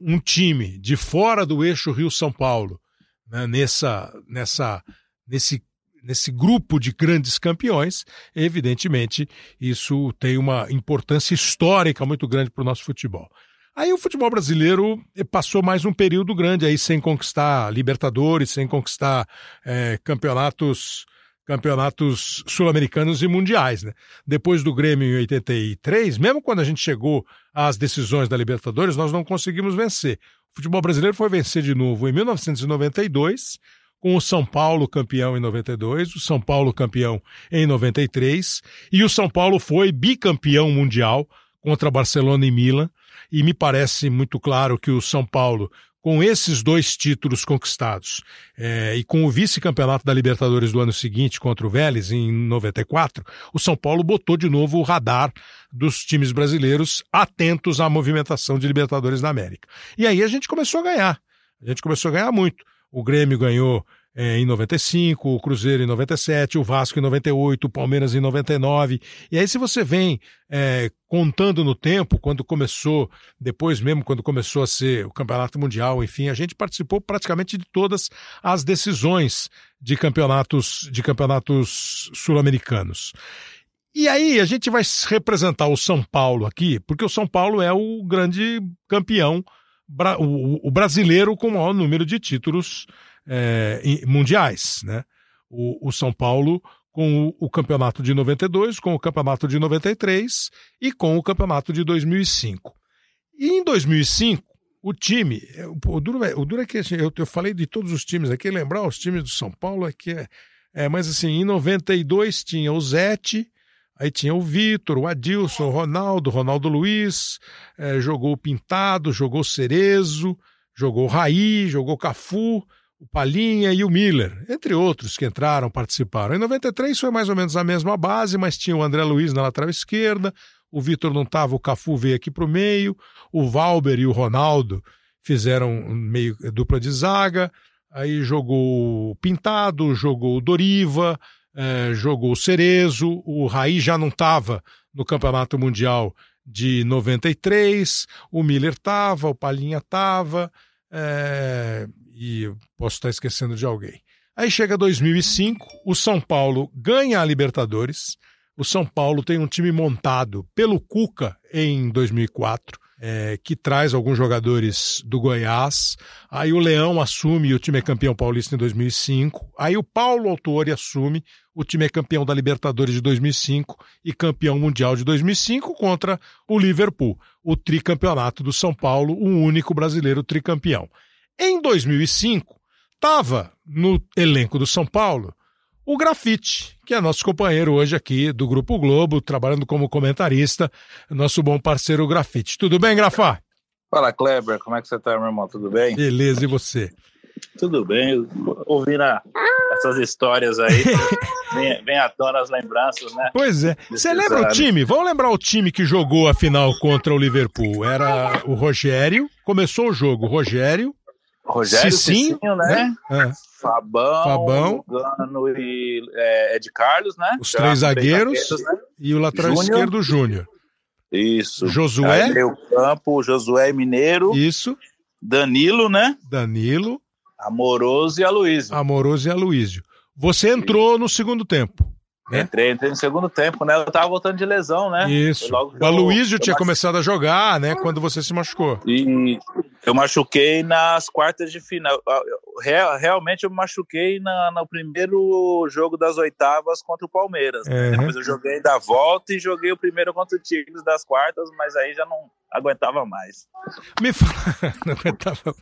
Speaker 1: um time de fora do eixo Rio-São Paulo, né, nessa, nessa, nesse, nesse grupo de grandes campeões, evidentemente isso tem uma importância histórica muito grande para o nosso futebol. Aí o futebol brasileiro passou mais um período grande aí sem conquistar Libertadores, sem conquistar é, campeonatos campeonatos sul-americanos e mundiais. Né? Depois do Grêmio em 83, mesmo quando a gente chegou às decisões da Libertadores, nós não conseguimos vencer. O futebol brasileiro foi vencer de novo em 1992, com o São Paulo campeão em 92, o São Paulo campeão em 93, e o São Paulo foi bicampeão mundial contra Barcelona e Milan. E me parece muito claro que o São Paulo com esses dois títulos conquistados é, e com o vice-campeonato da Libertadores do ano seguinte contra o Vélez, em 94, o São Paulo botou de novo o radar dos times brasileiros atentos à movimentação de Libertadores da América. E aí a gente começou a ganhar. A gente começou a ganhar muito. O Grêmio ganhou é, em 95, o Cruzeiro em 97, o Vasco em 98, o Palmeiras em 99. E aí, se você vem é, contando no tempo, quando começou, depois mesmo, quando começou a ser o Campeonato Mundial, enfim, a gente participou praticamente de todas as decisões de campeonatos, de campeonatos sul-americanos. E aí, a gente vai representar o São Paulo aqui, porque o São Paulo é o grande campeão, o brasileiro com o maior número de títulos é, mundiais. Né? O, o, São Paulo com o, o, campeonato de 92, com o campeonato de 93 e com o campeonato de 2005. E em 2005, o time, é, o duro, é, o duro é que assim, eu, eu falei de todos os times aqui, lembrar os times do São Paulo é que é, é mas assim, em 92 tinha o Zete, Aí tinha o Vitor, o Adilson, o Ronaldo, Ronaldo Luiz, é, jogou o Pintado, jogou o Cerezo, jogou o Raí, jogou o Cafu, o Palinha e o Miller, entre outros que entraram, participaram. Em 93 foi mais ou menos a mesma base, mas tinha o André Luiz na lateral esquerda, o Vitor não estava, o Cafu veio aqui para o meio, o Valber e o Ronaldo fizeram meio dupla de zaga, aí jogou o Pintado, jogou o Doriva, eh, jogou o Cerezo, o Raí já não estava no Campeonato Mundial de 93, o Miller estava, o Palinha estava, é, e posso estar esquecendo de alguém. Aí chega 2005, o São Paulo ganha a Libertadores. O São Paulo tem um time montado pelo Cuca em 2004. É, que traz alguns jogadores do Goiás. Aí o Leão assume o time é campeão paulista em 2005. Aí o Paulo Autori assume, o time é campeão da Libertadores de 2005 e campeão mundial de 2005 contra o Liverpool, o tricampeonato do São Paulo, o único brasileiro tricampeão. Em 2005, estava no elenco do São Paulo o Grafite, que é nosso companheiro hoje aqui do Grupo Globo, trabalhando como comentarista, nosso bom parceiro Grafite. Tudo bem, Grafá?
Speaker 7: Fala, Kleber, como é que você tá, meu irmão? Tudo bem?
Speaker 1: Beleza, e você?
Speaker 7: Tudo bem, ouvindo essas histórias aí, vem, vem à tona as lembranças, né?
Speaker 1: Pois é. Você lembra o time? Vamos lembrar o time que jogou a final contra o Liverpool. Era o Rogério, começou o jogo, Rogério,
Speaker 7: Rogério Cicinho, Cicinho né? né? É. Fabão,
Speaker 1: Fabão
Speaker 7: Gano e é, Ed Carlos, né?
Speaker 1: Os três zagueiros, zagueiros né? e o lateral Júnior. esquerdo, Júnior.
Speaker 7: Isso.
Speaker 1: Josué.
Speaker 7: Aí o campo, Josué Mineiro.
Speaker 1: Isso.
Speaker 7: Danilo, né?
Speaker 1: Danilo.
Speaker 7: Amoroso e Aloísio.
Speaker 1: Amoroso e Aloísio. Você entrou no segundo tempo.
Speaker 7: Né? Entrei, entrei no segundo tempo, né? Eu tava voltando de lesão, né?
Speaker 1: Isso. O Aloysio tinha começado a jogar, né? Quando você se machucou.
Speaker 7: E eu machuquei nas quartas de final. Real, realmente eu machuquei na, no primeiro jogo das oitavas contra o Palmeiras. Né? Depois eu joguei da volta e joguei o primeiro contra o Tigres das quartas, mas aí já não aguentava mais.
Speaker 1: Me fala, não aguentava.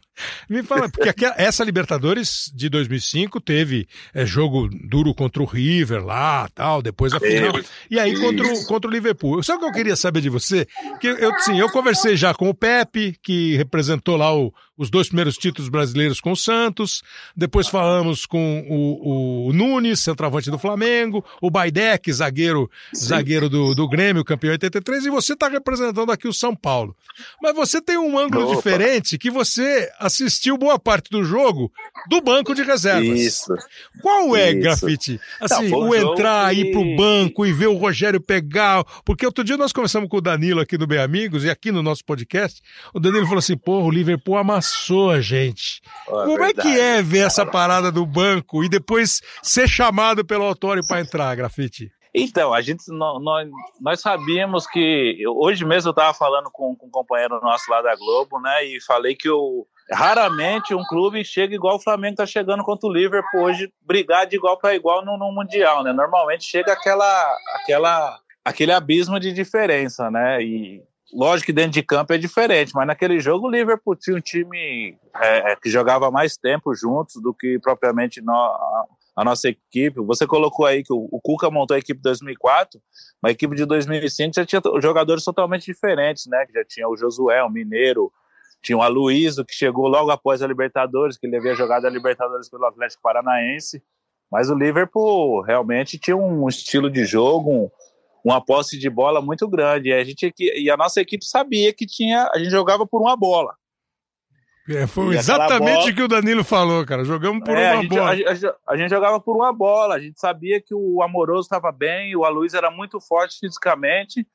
Speaker 1: Me fala, porque aquela, essa Libertadores de 2005 teve é, jogo duro contra o River lá, tal, depois a final. E aí contra o, contra o Liverpool. Sabe o que eu queria saber de você? Que eu, sim, eu conversei já com o Pepe, que representou lá o, os dois primeiros títulos brasileiros com o Santos. Depois falamos com o, o Nunes, centroavante do Flamengo, o Baidec, zagueiro, zagueiro do, do Grêmio, campeão 83, e você está representando aqui o São Paulo. Mas você tem um ângulo Opa. diferente que você assistiu boa parte do jogo do banco de reservas.
Speaker 7: Isso.
Speaker 1: Qual é, Isso. Grafite? Assim, tá, o entrar, ir pro banco e ver o Rogério pegar. Porque outro dia nós conversamos com o Danilo aqui no Bem Amigos e aqui no nosso podcast. O Danilo falou assim: pô, o Liverpool amassou a gente. Como verdade. é que é ver essa parada do banco e depois ser chamado pelo autor para entrar, Grafite?
Speaker 7: Então, a gente, nós, nós sabíamos que. Hoje mesmo eu estava falando com, com um companheiro nosso lá da Globo, né? E falei que o, raramente um clube chega igual o Flamengo está chegando contra o Liverpool hoje, brigar de igual para igual no, no, Mundial, né? Normalmente chega aquela, aquela, aquele abismo de diferença, né? E lógico que dentro de campo é diferente, mas naquele jogo o Liverpool tinha um time é, é que jogava mais tempo juntos do que propriamente nós a nossa equipe. Você colocou aí que o, o Cuca montou a equipe de 2004, mas a equipe de 2005 já tinha jogadores totalmente diferentes, né? Já tinha o Josué, o Mineiro, tinha o Aloysio, que chegou logo após a Libertadores, que ele havia jogado a Libertadores pelo Atlético Paranaense. Mas o Liverpool realmente tinha um estilo de jogo, um, uma posse de bola muito grande. E a, gente, e a nossa equipe sabia que tinha, a gente jogava por uma bola.
Speaker 1: É, foi exatamente o que o Danilo falou, cara. Jogamos por é, uma
Speaker 7: a gente,
Speaker 1: bola.
Speaker 7: A, a, a, gente jogava por uma bola. A gente sabia que o Amoroso estava bem, o Aloysio era muito forte fisicamente.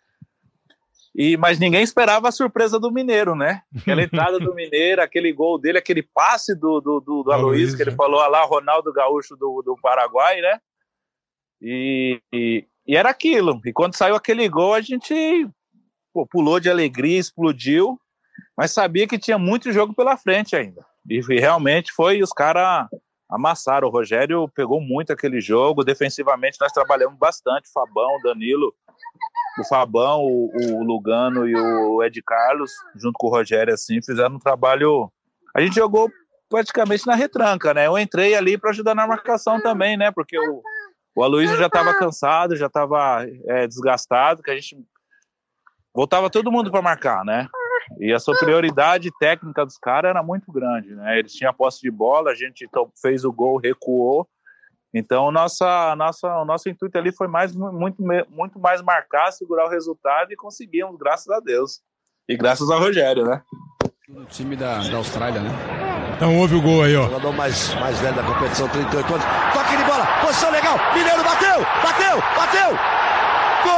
Speaker 7: E, mas ninguém esperava a surpresa do Mineiro, né? Aquela entrada do Mineiro, aquele gol dele, aquele passe do, do, do, do Aloysio, que ele falou lá, Ronaldo Gaúcho do, do Paraguai, né? E, e, e, era aquilo. E quando saiu aquele gol, a gente pô, pulou de alegria, explodiu mas sabia que tinha muito jogo pela frente ainda. E, realmente foi, os caras amassaram. O Rogério pegou muito aquele jogo. Defensivamente, nós trabalhamos bastante. Fabão, Danilo, o Fabão, o, o, Lugano e o Ed Carlos, junto com o Rogério, assim, fizeram um trabalho. A gente jogou praticamente na retranca, né? Eu entrei ali para ajudar na marcação também, né? Porque o, o Aloysio já estava cansado, já estava é, desgastado, que a gente voltava todo mundo para marcar, né? E a superioridade técnica dos caras era muito grande, né? Eles tinham a posse de bola, a gente fez o gol, recuou. Então, nossa, nossa, o nosso intuito ali foi mais, muito, muito mais marcar, segurar o resultado e conseguimos, graças a Deus. E graças ao Rogério, né?
Speaker 8: O time da, da Austrália, né?
Speaker 1: Então houve o gol aí, ó. O
Speaker 8: jogador mais, mais velho da competição, 38 anos. Toque de bola, posição legal. Mineiro bateu, bateu, bateu. Gol!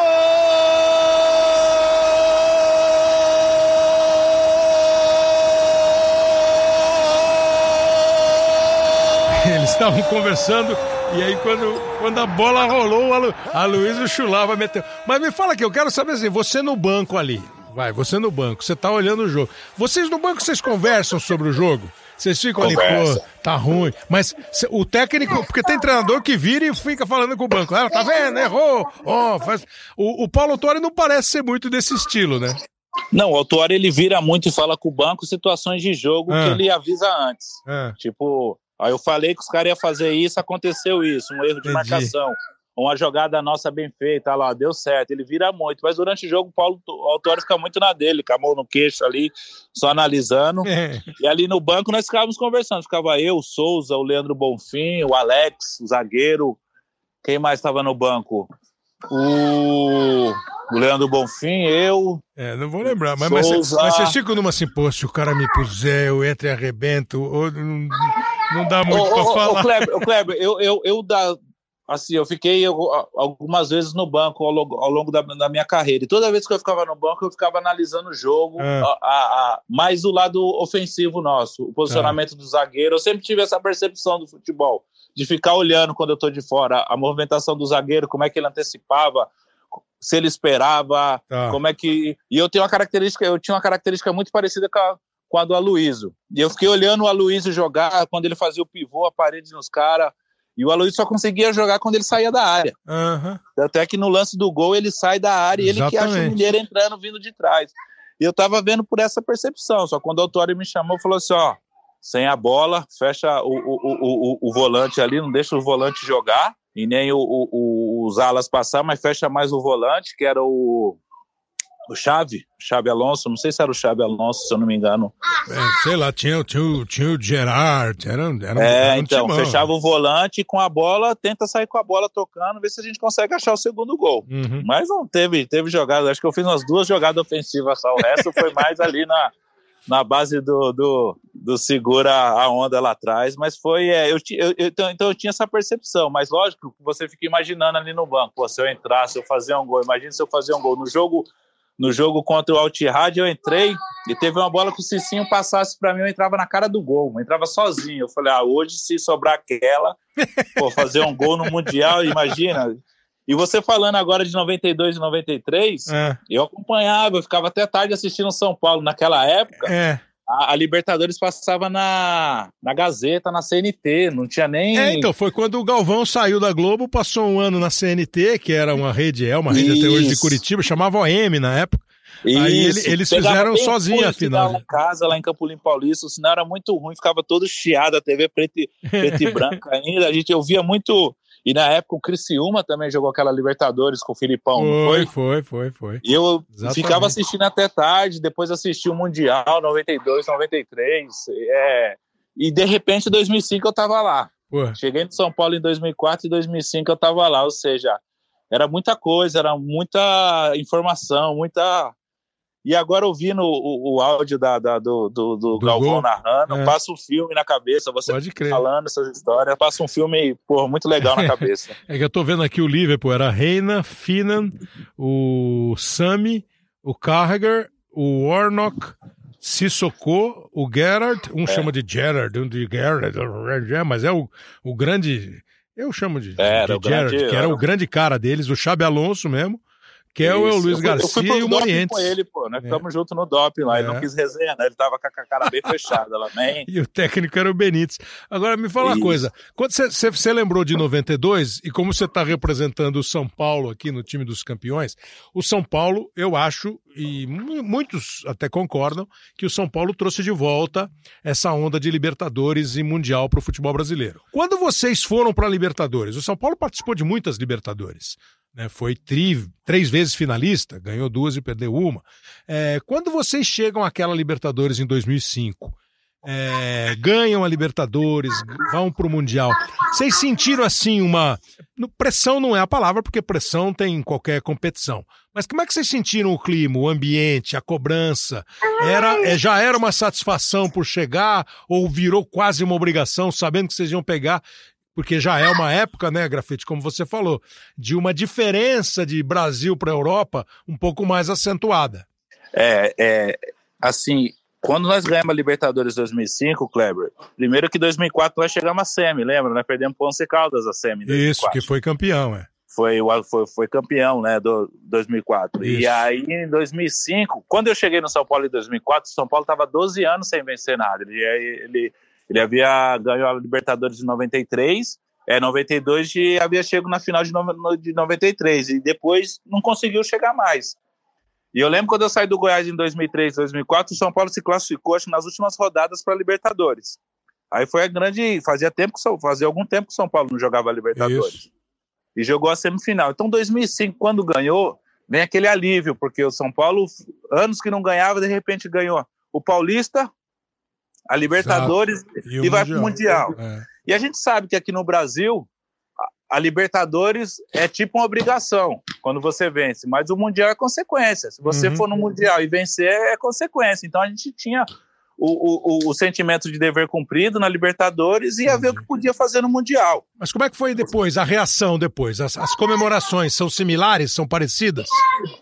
Speaker 1: Eles estavam conversando e aí quando, quando a bola rolou, a, Lu, a Luísa Chulava meteu. Mas me fala aqui, eu quero saber assim, você no banco ali, Vai, você no banco, você tá olhando o jogo. Vocês no banco, vocês conversam sobre o jogo? Vocês ficam ali, pô, tá ruim. Mas o técnico, porque tem treinador que vira e fica falando com o banco. Ah, tá vendo? Errou. Oh, faz... o, o Paulo Torre não parece ser muito desse estilo, né?
Speaker 7: Não, o Autuário ele vira muito e fala com o banco situações de jogo ah. que ele avisa antes. Ah. Tipo, aí eu falei que os caras iam fazer isso, aconteceu isso, um erro de Entendi. marcação, uma jogada nossa bem feita, lá, deu certo. Ele vira muito, mas durante o jogo o Paulo o Autuário fica muito na dele, com a mão no queixo ali, só analisando. É. E ali no banco nós ficávamos conversando, ficava eu, o Souza, o Leandro Bonfim, o Alex, o zagueiro. Quem mais estava no banco? O o Leandro Bonfim, eu.
Speaker 1: É, não vou lembrar, mas, mas, mas vocês ficam numa assim, pô, se o cara me puser, eu entro e arrebento, ou não, não dá muito ô, falar.
Speaker 7: Ô, Kleber, ô, Kleber eu, eu, eu da, assim, eu fiquei algumas vezes no banco ao longo, ao longo da, da, minha carreira, e toda vez que eu ficava no banco, eu ficava analisando o jogo, ah. a, a, a, mais do lado ofensivo nosso, o posicionamento ah. do zagueiro, eu sempre tive essa percepção do futebol, de ficar olhando quando eu tô de fora, a movimentação do zagueiro, como é que ele antecipava, se ele esperava, tá. como é que. E eu tenho uma característica, eu tinha uma característica muito parecida com a, com a do Aloysio. E eu fiquei olhando o Aloysio jogar quando ele fazia o pivô, a parede nos caras. E o Aloysio só conseguia jogar quando ele saía da área.
Speaker 1: Uhum.
Speaker 7: Até que no lance do gol ele sai da área Exatamente. e ele que acha o Mineiro entrando vindo de trás. E eu tava vendo por essa percepção. Só quando o Autório me chamou, falou assim: ó, sem a bola, fecha o, o, o, o, o volante ali, não deixa o volante jogar e nem o, o, os alas passar, mas fecha mais o volante, que era o, o Chave, Chave Alonso, não sei se era o Chave Alonso, se eu não me engano.
Speaker 1: É, sei lá, tinha, tinha, tinha o Gerard, era, era
Speaker 7: É, um então, timão. fechava o volante com a bola, tenta sair com a bola tocando, ver se a gente consegue achar o segundo gol. Uhum. Mas não teve, teve jogada, acho que eu fiz umas duas jogadas ofensivas só, o resto foi mais ali na na base do, do, do, segura a onda lá atrás, mas foi. É, eu, eu, então, então eu tinha essa percepção, mas lógico que você fica imaginando ali no banco, pô, se eu entrar, se eu fazer um gol, imagina se eu fazer um gol. No jogo, no jogo contra o Altihad, eu entrei e teve uma bola que o Cicinho passasse para mim, eu entrava na cara do gol, eu entrava sozinho. Eu falei, ah, hoje se sobrar aquela, vou fazer um gol no Mundial, imagina. E você falando agora de 92 e 93, é. eu acompanhava, eu ficava até tarde assistindo São Paulo. Naquela época,
Speaker 1: é.
Speaker 7: A, a, Libertadores passava na, na Gazeta, na CNT, não tinha nem.
Speaker 1: É, então, foi quando o Galvão saiu da Globo, passou um ano na CNT, que era uma rede, é uma rede Isso. até hoje de Curitiba, chamava OM na época. Isso. Aí ele, eles fizeram sozinho a final.
Speaker 7: Lá em casa, lá em Campolim Paulista, o sinal era muito ruim, ficava todo chiado, a TV preta e, preta e branca ainda. A gente ouvia muito e na época o Criciúma também jogou aquela Libertadores com o Filipão,
Speaker 1: foi? Foi, foi, foi,
Speaker 7: E eu Exatamente. ficava assistindo até tarde, depois assisti o Mundial 92, 93. É, e de repente, em 2005 eu tava lá. Cheguei no São Paulo em 2004 e 2005 eu tava lá, ou seja, era muita coisa, era muita informação, muita e agora ouvindo o, o áudio da, da do, do, do, do Galvão gol? narrando, é. passa um filme na cabeça, você falando essas histórias, passa um filme porra, muito legal na cabeça.
Speaker 1: é que eu tô vendo aqui o Liverpool, era Reina, Finan, o Sami, o Carragher, o Warnock, Sissoko, o Gerard, um é. chama de Gerard, um de Gerard, mas é o, o grande, eu chamo de,
Speaker 7: é,
Speaker 1: de Gerard, grande, que era, era o grande cara deles, o Xabi Alonso mesmo, que é o Luiz Garcia e o Morientes.
Speaker 7: com ele, pô. Nós é. ficamos juntos no doping lá. É. Ele não quis resenha, né? Ele tava com a cara bem fechada lá, man.
Speaker 1: E o técnico era o Benítez. Agora, me fala Isso. uma coisa. Quando você lembrou de 92, e como você está representando o São Paulo aqui no time dos campeões, o São Paulo, eu acho, e muitos até concordam, que o São Paulo trouxe de volta essa onda de Libertadores e Mundial para o futebol brasileiro. Quando vocês foram para Libertadores, o São Paulo participou de muitas Libertadores né, foi tri, três vezes finalista, ganhou duas e perdeu uma. É, quando vocês chegam àquela Libertadores em 2005, é, ganham a Libertadores, vão para o Mundial, vocês sentiram assim uma. Pressão não é a palavra, porque pressão tem em qualquer competição. Mas como é que vocês sentiram o clima, o ambiente, a cobrança? Era, é, já era uma satisfação por chegar ou virou quase uma obrigação, sabendo que vocês iam pegar porque já é uma época, né, Grafite, como você falou, de uma diferença de Brasil para a Europa um pouco mais acentuada.
Speaker 7: É, é, assim, quando nós ganhamos a Libertadores 2005, Kleber, primeiro que 2004 nós chegamos a semi, lembra? Nós perdemos para o Once Caldas a semi. 2004.
Speaker 1: Isso, que foi campeão, é.
Speaker 7: foi, foi, foi campeão, né, do 2004. Isso. E aí, em 2005, quando eu cheguei no São Paulo em 2004, o São Paulo estava 12 anos sem vencer nada. Ele, ele, ele havia ganhado a Libertadores em 93, é 92 e havia chegado na final de, no, de 93 e depois não conseguiu chegar mais. E eu lembro quando eu saí do Goiás em 2003, 2004, o São Paulo se classificou acho, nas últimas rodadas para a Libertadores. Aí foi a grande, fazia tempo que fazia algum tempo que o São Paulo não jogava a Libertadores. Isso e jogou a semifinal. Então, 2005, quando ganhou, vem aquele alívio, porque o São Paulo, anos que não ganhava, de repente ganhou o Paulista, a Libertadores e, e vai para o Mundial. É. E a gente sabe que aqui no Brasil, a Libertadores é tipo uma obrigação quando você vence, mas o Mundial é consequência. Se você uhum. for no Mundial e vencer, é consequência. Então a gente tinha o, o, o, sentimento de dever cumprido na Libertadores e ia ver o que podia fazer no Mundial.
Speaker 1: Mas como é que foi depois, a reação depois? As, as comemorações são similares, são parecidas?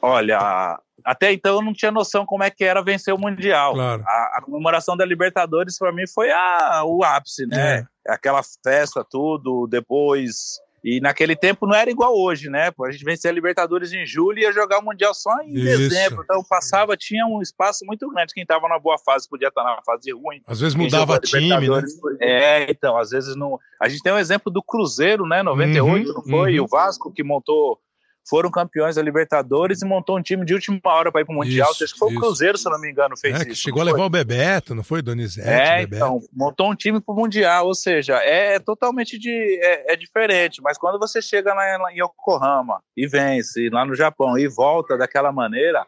Speaker 7: Olha, até então eu não tinha noção como é que era vencer o Mundial.
Speaker 1: Claro.
Speaker 7: A, a comemoração da Libertadores para mim foi a, o ápice, né? É. Aquela festa, tudo, depois e naquele tempo não era igual hoje, né? A gente vencia a Libertadores em julho e ia jogar o Mundial só em Isso. dezembro. Então passava, tinha um espaço muito grande. Quem estava na boa fase podia estar na fase ruim.
Speaker 1: Às vezes mudava time, né?
Speaker 7: É, então, às vezes não. A gente tem um exemplo do Cruzeiro, né? 98, uhum, não foi? Uhum. E o Vasco que montou foram campeões da Libertadores e montou um time de última hora para ir para o Mundial. Isso, Acho que foi isso. o Cruzeiro, se não me engano, fez é, isso.
Speaker 1: chegou a levar o Bebeto, não foi? Donizete,
Speaker 7: É, Bebeto. então, montou um time para o Mundial, ou seja, é, é totalmente de, é, é, diferente, mas quando você chega lá, em Yokohama e vence lá no Japão e volta daquela maneira,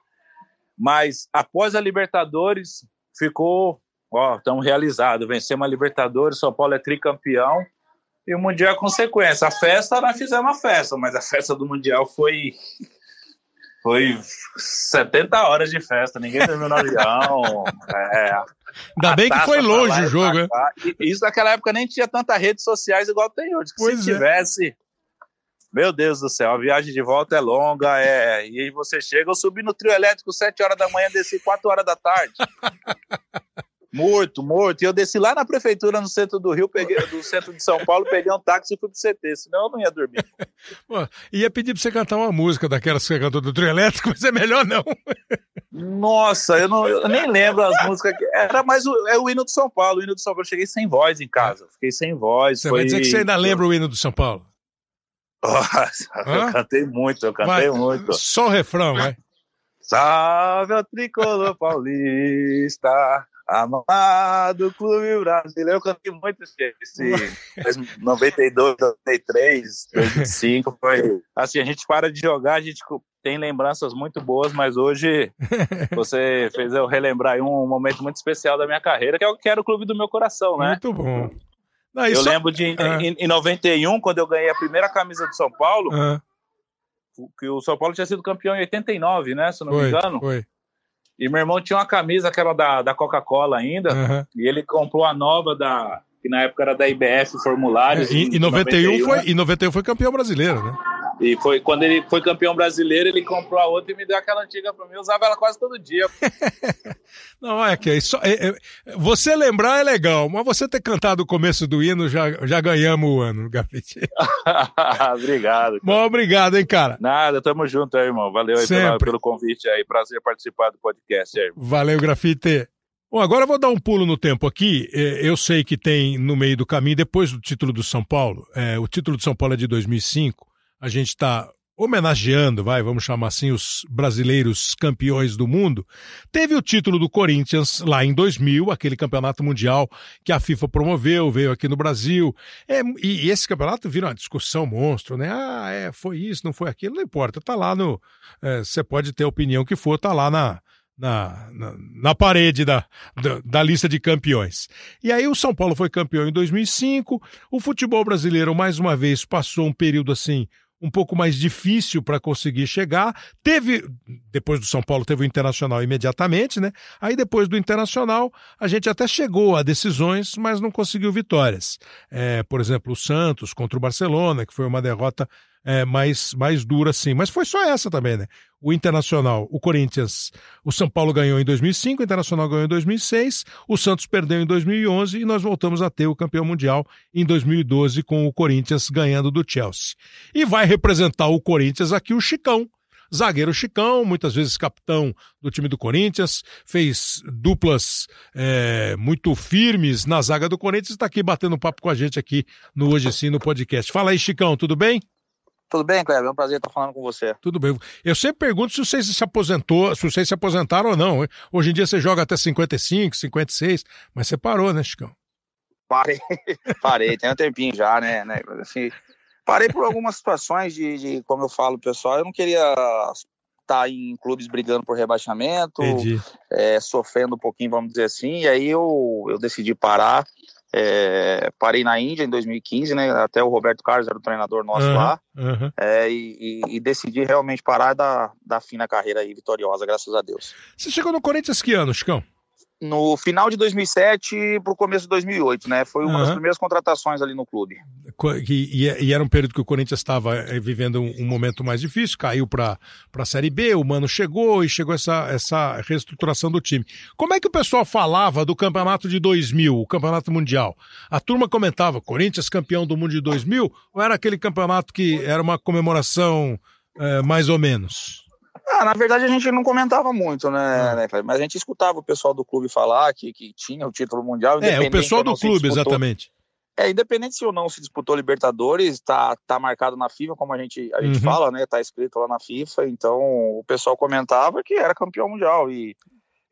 Speaker 7: mas após a Libertadores ficou, ó, tão realizado, vencemos a Libertadores, São Paulo é tricampeão, e o Mundial é consequência. A festa, nós fizemos uma festa, mas a festa do Mundial foi. Foi 70 horas de festa, ninguém dormiu no avião. É,
Speaker 1: Ainda bem que foi longe o jogo, né?
Speaker 7: Isso naquela época nem tinha tantas redes sociais igual tem hoje.
Speaker 1: pois
Speaker 7: se é. tivesse. Meu Deus do céu, a viagem de volta é longa, é, e aí você chega, eu subi no trio elétrico 7 horas da manhã, desci 4 horas da tarde. Morto, morto. E eu desci lá na prefeitura, no centro do Rio, peguei, do centro de São Paulo, peguei um táxi e fui pro CT, senão eu não ia dormir.
Speaker 1: Pô, ia pedir pra você cantar uma música daquelas que você cantou do trio elétrico, mas é melhor não.
Speaker 7: Nossa, eu, não, eu nem lembro as músicas. Que, era mais o, é o hino do São Paulo. O hino do São Paulo. Eu cheguei sem voz em casa. Fiquei sem voz.
Speaker 1: Você foi... vai dizer que você ainda lembra o hino do São Paulo?
Speaker 7: Nossa, Hã? eu cantei muito, eu cantei vai, muito.
Speaker 1: Só o refrão, vai.
Speaker 7: Salve o tricolor paulista, Amado Clube Brasileiro, eu cantei muito esse, esse 92, 93, 2005, foi assim, a gente para de jogar, a gente tem lembranças muito boas, mas hoje você fez eu relembrar um momento muito especial da minha carreira, que é o que era o clube do meu coração, né?
Speaker 1: Muito bom.
Speaker 7: Não, eu só... lembro de ah. em, em, 91, quando eu ganhei a primeira camisa do São Paulo, ah. que o São Paulo tinha sido campeão em 89, né, se não foi, me engano.
Speaker 1: Foi.
Speaker 7: E meu irmão tinha uma camisa, aquela da, da Coca-Cola ainda, uhum. e ele comprou a nova da. que na época era da IBF Formulários.
Speaker 1: É, e, em 91, 91 foi, e 91 foi campeão brasileiro, né?
Speaker 7: E foi quando ele foi campeão brasileiro, ele comprou a outra e me deu aquela antiga para mim. Eu usava ela quase todo dia.
Speaker 1: Não, é que é, só, é, é, você lembrar é legal, mas você ter cantado o começo do hino já, já ganhamos o ano, Grafite.
Speaker 7: obrigado.
Speaker 1: Cara. Bom, obrigado, hein, cara.
Speaker 7: Nada, tamo junto aí, irmão. Valeu aí pela, pelo convite aí. Prazer participar do podcast aí.
Speaker 1: Valeu, Grafite. Bom, agora eu vou dar um pulo no tempo aqui. É, eu sei que tem no meio do caminho, depois do título do São Paulo, é, o título do São Paulo é de 2005 a gente está homenageando, vai, vamos chamar assim, os brasileiros campeões do mundo, teve o título do Corinthians lá em 2000, aquele campeonato mundial que a FIFA promoveu, veio aqui no Brasil. É, e, esse campeonato virou uma discussão monstro, né? Ah, é, foi isso, não foi aquilo, não importa, tá lá no. É, você pode ter a opinião que for, tá lá na. Na, na, na, parede da, da, da, lista de campeões. E aí o São Paulo foi campeão em 2005, o futebol brasileiro mais uma vez passou um período assim um pouco mais difícil para conseguir chegar. Teve, depois do São Paulo, teve o Internacional imediatamente, né? Aí depois do Internacional, a gente até chegou a decisões, mas não conseguiu vitórias. É, por exemplo, o Santos contra o Barcelona, que foi uma derrota é, mais, mais dura, sim. Mas foi só essa também, né? O Internacional, o Corinthians, o São Paulo ganhou em 2005, o Internacional ganhou em 2006, o Santos perdeu em 2011 e nós voltamos a ter o campeão mundial em 2012 com o Corinthians ganhando do Chelsea. E vai representar o Corinthians aqui o Chicão, zagueiro Chicão, muitas vezes capitão do time do Corinthians, fez duplas é, muito firmes na zaga do Corinthians, está aqui batendo papo com a gente aqui no Hoje Sim, no podcast. Fala aí, Chicão, tudo bem?
Speaker 9: Tudo bem, Cleber? É um prazer estar falando com você.
Speaker 1: Tudo bem. Eu sempre pergunto se você se aposentou, se vocês se aposentaram ou não. Hoje em dia você joga até 55, 56, mas você parou, né, Chicão?
Speaker 9: Parei, parei, tem um tempinho já, né? né assim, parei por algumas situações de, de, como eu falo, pessoal, eu não queria estar em clubes brigando por rebaixamento, é, sofrendo um pouquinho, vamos dizer assim, e aí eu, eu decidi parar. É, parei na Índia em 2015, né? Até o Roberto Carlos era o treinador nosso uhum, lá. Uhum. É, e, e, e, decidi realmente parar da, da fim na carreira aí, vitoriosa, graças a Deus.
Speaker 1: Você chegou no Corinthians que ano, Chicão?
Speaker 9: No final de 2007 para o começo de 2008, né? Foi uma uhum. das primeiras contratações ali no clube.
Speaker 1: E, e, era um período que o Corinthians estava eh, vivendo um, um, momento mais difícil, caiu para a Série B, o Mano chegou e chegou essa, essa reestruturação do time. Como é que o pessoal falava do campeonato de 2000, o campeonato mundial? A turma comentava, Corinthians campeão do mundo de 2000, ou era aquele campeonato que era uma comemoração é, mais ou menos?
Speaker 9: Ah, na verdade a gente não comentava muito, né, ah. né, Mas a gente escutava o pessoal do clube falar que, que tinha o título mundial.
Speaker 1: É, o pessoal do clube, exatamente.
Speaker 9: É, independente se ou não se disputou Libertadores, tá, tá marcado na FIFA, como a gente, a gente uhum. fala, né? Tá escrito lá na FIFA, então o pessoal comentava que era campeão mundial. E,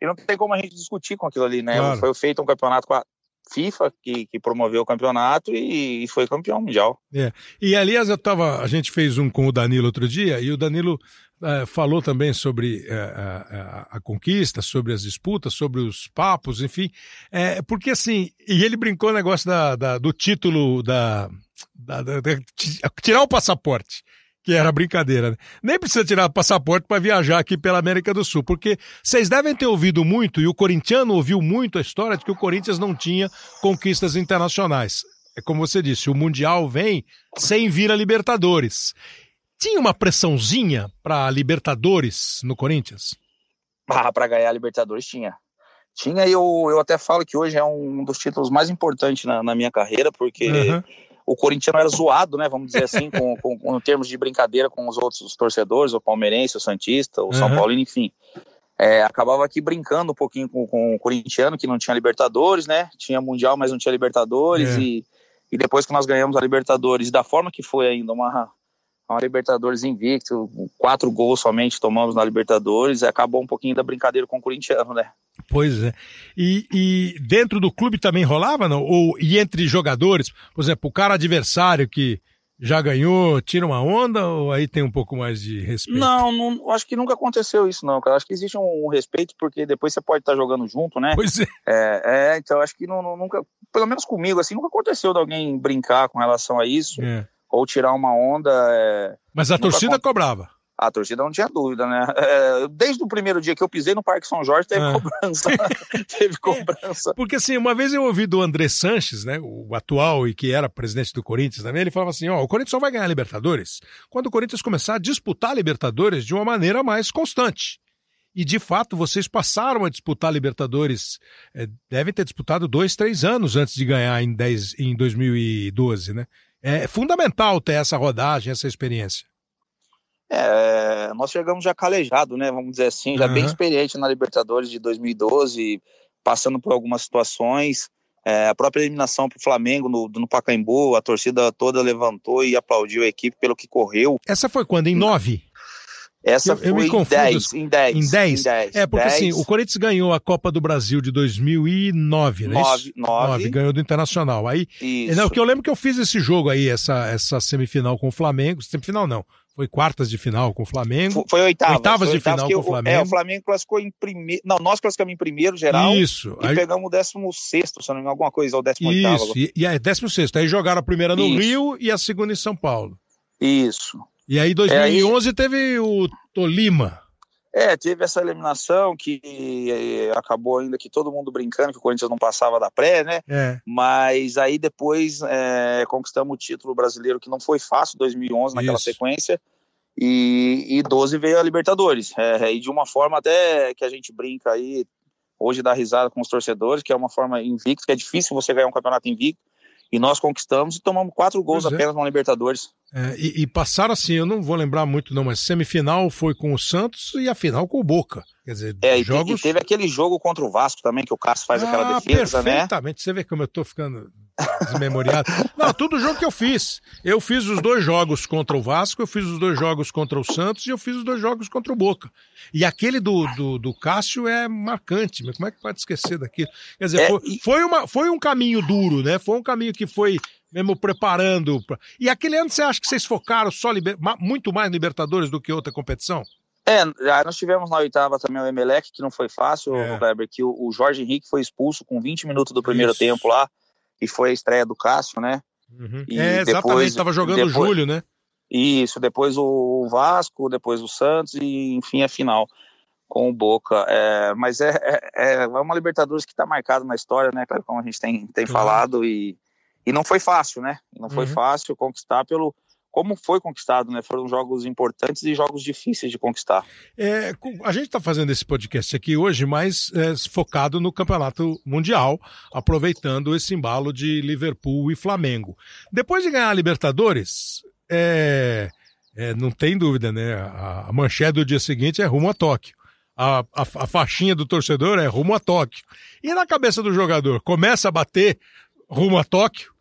Speaker 9: e não tem como a gente discutir com aquilo ali, né? Claro. Foi feito um campeonato com a FIFA que, que promoveu o campeonato e, e foi campeão mundial.
Speaker 1: É. E aliás, eu tava, a gente fez um com o Danilo outro dia, e o Danilo é, falou também sobre é, a, a, conquista, sobre as disputas, sobre os papos, enfim. É, porque assim, e ele brincou o negócio da, da do título da, da, tirar o passaporte. Que era brincadeira, né? Nem precisa tirar o passaporte para viajar aqui pela América do Sul, porque vocês devem ter ouvido muito, e o corintiano ouviu muito a história de que o Corinthians não tinha conquistas internacionais. É como você disse, o Mundial vem sem vir a Libertadores. Tinha uma pressãozinha para Libertadores no Corinthians?
Speaker 9: Ah, para ganhar a Libertadores tinha. Tinha e eu, eu até falo que hoje é um dos títulos mais importantes na, na minha carreira, porque uhum. o corintiano era zoado, né? Vamos dizer assim, com, com, com, em termos de brincadeira com os outros torcedores, o palmeirense, o Santista, o uhum. São Paulino, enfim. É, acabava aqui brincando um pouquinho com, com, o corintiano, que não tinha Libertadores, né? Tinha Mundial, mas não tinha Libertadores. É. E, e depois que nós ganhamos a Libertadores, da forma que foi ainda, uma, uma Libertadores invicto, quatro gols somente tomamos na Libertadores, acabou um pouquinho da brincadeira com o corintiano, né?
Speaker 1: Pois é. E, e dentro do clube também rolava, não? Ou e entre jogadores, por exemplo, o cara adversário que já ganhou, tira uma onda ou aí tem um pouco mais de respeito?
Speaker 9: Não, não acho que nunca aconteceu isso, não, cara. Acho que existe um, um respeito, porque depois você pode estar jogando junto, né?
Speaker 1: Pois é.
Speaker 9: É, é então acho que não, não, nunca, pelo menos comigo, assim, nunca aconteceu de alguém brincar com relação a isso. É ou tirar uma onda. É...
Speaker 1: Mas a torcida cobrava.
Speaker 9: A torcida não tinha dúvida, né? É, desde o primeiro dia que eu pisei no Parque São Jorge, teve ah. cobrança. teve cobrança.
Speaker 1: Porque assim, uma vez eu ouvi do André Sanches, né? O atual e que era presidente do Corinthians também, ele falava assim: ó, o Corinthians só vai ganhar a Libertadores quando o Corinthians começar a disputar a Libertadores de uma maneira mais constante. E de fato, vocês passaram a disputar a Libertadores, é, devem ter disputado dois, três anos antes de ganhar em, 10, em 2012, né? É fundamental ter essa rodagem, essa experiência.
Speaker 9: É, nós chegamos já calejado, né? Vamos dizer assim, já uhum. bem experiente na Libertadores de 2012, passando por algumas situações. É, a própria eliminação para o Flamengo no, no Pacaembu, a torcida toda levantou e aplaudiu a equipe pelo que correu.
Speaker 1: Essa foi quando? Em nove?
Speaker 9: Essa eu, foi eu me confundo. Em 10,
Speaker 1: em 10. Em 10? Em 10 é, porque 10. assim, o Corinthians ganhou a Copa do Brasil de 2009, né? 9, 9. Ganhou do Internacional. Aí, isso. Não, que eu lembro que eu fiz esse jogo aí, essa, essa semifinal com o Flamengo. Semifinal não. Foi quartas de final com o Flamengo.
Speaker 9: Foi, foi oitavas.
Speaker 1: Oitavas de final com o Flamengo. É,
Speaker 9: o Flamengo classificou em primeiro. Não, nós classificamos em primeiro geral.
Speaker 1: Isso.
Speaker 9: E aí... pegamos o décimo sexto, se não me engano, alguma coisa, ou décimo
Speaker 1: Isso.
Speaker 9: oitavo.
Speaker 1: E, e aí, décimo sexto. Aí jogaram a primeira no Isso. Rio e a segunda em São Paulo.
Speaker 9: Isso.
Speaker 1: E aí, em 2011, é, aí... teve o Tolima.
Speaker 9: É, teve essa eliminação que eh, acabou ainda que todo mundo brincando que o Corinthians não passava da pré, né?
Speaker 1: É.
Speaker 9: Mas aí depois é, conquistamos o título brasileiro que não foi fácil, 2011 naquela
Speaker 1: Isso.
Speaker 9: sequência. E, e 12 veio a Libertadores. É, e de uma forma até que a gente brinca aí, hoje dá risada com os torcedores, que é uma forma invicta, que é difícil você ganhar um campeonato invicto. E nós conquistamos e tomamos quatro gols
Speaker 1: Pois é.
Speaker 9: apenas na Libertadores.
Speaker 1: É, e, e passaram assim, eu não vou lembrar muito não, mas semifinal foi com o Santos e a final com o Boca. Quer dizer,
Speaker 9: É, e,
Speaker 1: jogos...
Speaker 9: e teve aquele jogo contra o Vasco também, que o Cássio faz aquela
Speaker 1: Ah,
Speaker 9: defesa, né?
Speaker 1: perfeitamente. Você vê como eu tô ficando desmemoriado. Não, tudo jogo que eu fiz. Eu fiz os dois jogos contra o Vasco, eu fiz os dois jogos contra o Santos e eu fiz os dois jogos contra o Boca. E aquele do, do, do Cássio é marcante, mas como é que pode esquecer daquilo? Quer dizer,
Speaker 9: É,
Speaker 1: foi,
Speaker 9: e-
Speaker 1: foi, uma, foi um caminho duro, né? Foi um caminho que foi mesmo preparando. pra- E aquele ano você acha que vocês focaram só liber- muito mais Libertadores do que outra competição?
Speaker 9: É, já nós tivemos na oitava também o Emelec, que não foi fácil,
Speaker 1: É.
Speaker 9: Kleber, que o, o Jorge Henrique foi expulso com 20 minutos do primeiro
Speaker 1: Isso.
Speaker 9: tempo lá, e foi a estreia do Cássio, né? E
Speaker 1: é, exatamente,
Speaker 9: depois-
Speaker 1: tava jogando o
Speaker 9: depois-
Speaker 1: Júlio, né?
Speaker 9: Isso, depois o Vasco, depois o Santos e enfim a final com o Boca. É, mas é, é, é uma Libertadores que está marcada na história, né, Kleber, como a gente tem, tem
Speaker 1: Claro.
Speaker 9: falado, e, e não foi fácil, né? Não foi
Speaker 1: Uhum.
Speaker 9: fácil conquistar pelo. Como foi conquistado, né? Foram jogos importantes e jogos difíceis de conquistar.
Speaker 1: É, a gente está fazendo esse podcast aqui hoje mais é, focado no Campeonato Mundial, aproveitando esse embalo de Liverpool e Flamengo. Depois de ganhar a Libertadores, é, é, não tem dúvida, né? A, a manchete do dia seguinte é rumo a Tóquio. A, a, a faixinha do torcedor é rumo a Tóquio. E na cabeça do jogador, começa a bater rumo a Tóquio?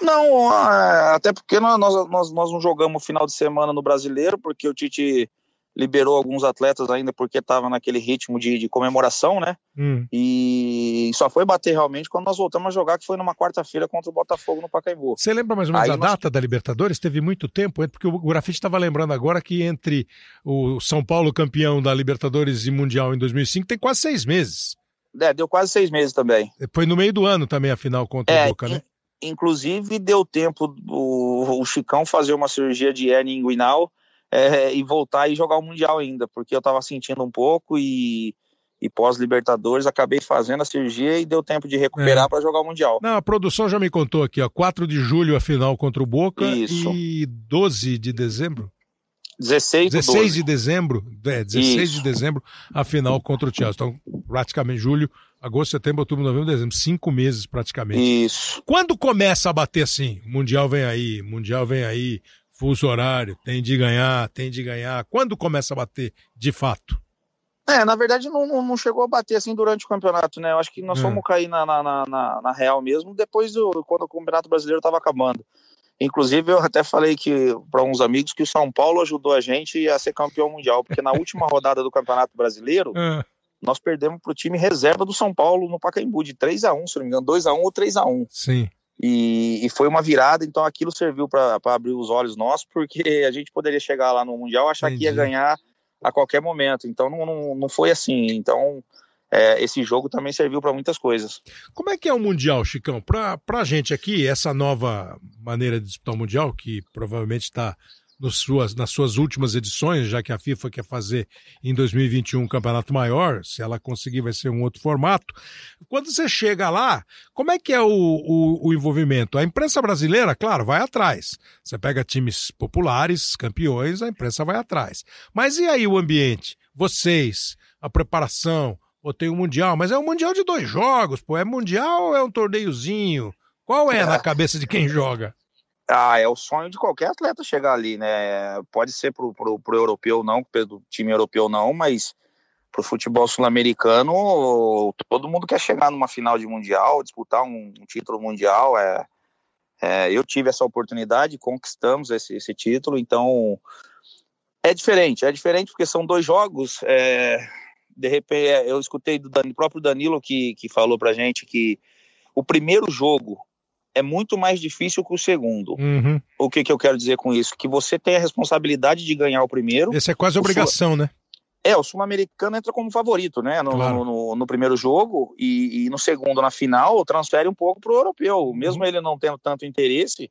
Speaker 9: Não, é, até porque nós, nós, nós, não jogamos final de semana no brasileiro, porque o Tite liberou alguns atletas ainda porque estava naquele ritmo de, de comemoração, né?
Speaker 1: Hum.
Speaker 9: E só foi bater realmente quando nós voltamos a jogar, que foi numa quarta-feira contra o Botafogo no Pacaembu.
Speaker 1: Você lembra mais ou menos
Speaker 9: Aí
Speaker 1: a
Speaker 9: nós-
Speaker 1: data da Libertadores? Teve muito tempo, porque o Grafite estava lembrando agora que entre o São Paulo campeão da Libertadores e Mundial em 2005 tem quase seis meses.
Speaker 9: É, deu quase seis meses também.
Speaker 1: Foi no meio do ano também a final contra
Speaker 9: É,
Speaker 1: o Boca, né?
Speaker 9: Inclusive, deu tempo do o Chicão fazer uma cirurgia de hernia inguinal é, e voltar e jogar o Mundial ainda, porque eu tava sentindo um pouco e, e pós-Libertadores acabei fazendo a cirurgia e deu tempo de recuperar
Speaker 1: É.
Speaker 9: para jogar o Mundial.
Speaker 1: Não, a produção já me contou aqui, ó, 4 de julho a final contra o Boca
Speaker 9: Isso.
Speaker 1: e 12 de dezembro,
Speaker 9: 16 do
Speaker 1: 16
Speaker 9: 12.
Speaker 1: de dezembro, é, 16
Speaker 9: Isso.
Speaker 1: de dezembro a final contra o Chelsea. Então, praticamente julho, agosto, setembro, outubro, novembro, dezembro, cinco meses praticamente.
Speaker 9: Isso.
Speaker 1: Quando começa a bater assim, Mundial vem aí, Mundial vem aí, fuso horário, tem de ganhar, tem de ganhar. Quando começa a bater, de fato?
Speaker 9: É, na verdade não, não- não chegou a bater assim durante o campeonato, né? Eu acho que nós
Speaker 1: É.
Speaker 9: fomos cair na, na, na, na- na real mesmo depois do quando o Campeonato Brasileiro estava acabando. Inclusive, eu até falei que para uns amigos que o São Paulo ajudou a gente a ser campeão mundial, porque na última rodada do Campeonato Brasileiro,
Speaker 1: Ah,
Speaker 9: nós perdemos para o time reserva do São Paulo no Pacaembu, de 3 a 1 se não me engano, 2 a 1 ou 3 a 1
Speaker 1: sim.
Speaker 9: e, e foi uma virada, então aquilo serviu para abrir os olhos nossos, porque a gente poderia chegar lá no Mundial e achar que ia
Speaker 1: Entendi.
Speaker 9: ganhar a qualquer momento. Então não, não, não foi assim. Então é, esse jogo também serviu para muitas coisas.
Speaker 1: Como é que é o Mundial, Chicão? Pra, pra gente aqui, essa nova maneira de disputar o Mundial, que provavelmente está suas, nas suas últimas edições, já que a FIFA quer fazer em 2021 um campeonato maior, se ela conseguir vai ser um outro formato. Quando você chega lá, como é que é o, o, o envolvimento? A imprensa brasileira, claro, vai atrás. Você pega times populares, campeões, a imprensa vai atrás. Mas e aí o ambiente? Vocês, a preparação, ou tem o Mundial, mas é um Mundial de dois jogos, pô. É Mundial ou é um torneiozinho? Qual é na cabeça de quem joga?
Speaker 9: Ah, é o sonho de qualquer atleta chegar ali, né? Pode ser pro, pro, pro europeu não, pro time europeu não, mas pro futebol sul-americano, todo mundo quer chegar numa final de mundial, disputar um, um título mundial. É, é, eu tive essa oportunidade, conquistamos esse, esse título, então é diferente, é diferente porque são dois jogos. é, de repente, é, eu escutei do Dan- próprio Danilo que, que falou pra gente que o primeiro jogo é muito mais difícil que o segundo.
Speaker 1: Uhum.
Speaker 9: O que, que eu quero dizer com isso? Que você tem a responsabilidade de ganhar o primeiro.
Speaker 1: Esse é quase obrigação, né?
Speaker 9: É, o sul-americano entra como favorito, né? No,
Speaker 1: Claro.
Speaker 9: no, no- no primeiro jogo e, e no segundo, na final, transfere um pouco pro europeu. Mesmo ele não tendo tanto interesse,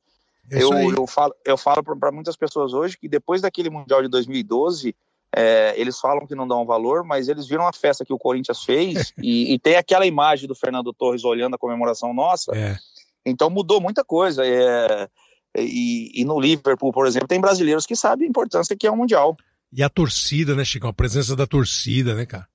Speaker 1: isso
Speaker 9: eu,
Speaker 1: aí.
Speaker 9: eu falo, eu falo para muitas pessoas hoje que depois daquele Mundial de 2012, é, eles falam que não dão valor, mas eles viram a festa que o Corinthians fez e, e, tem aquela imagem do Fernando Torres olhando a comemoração nossa. É. Então mudou muita coisa. É, e, e, no Liverpool, por exemplo, tem brasileiros que sabem a importância que é o Mundial.
Speaker 1: E a torcida, né, Chico? A presença da torcida, né, cara?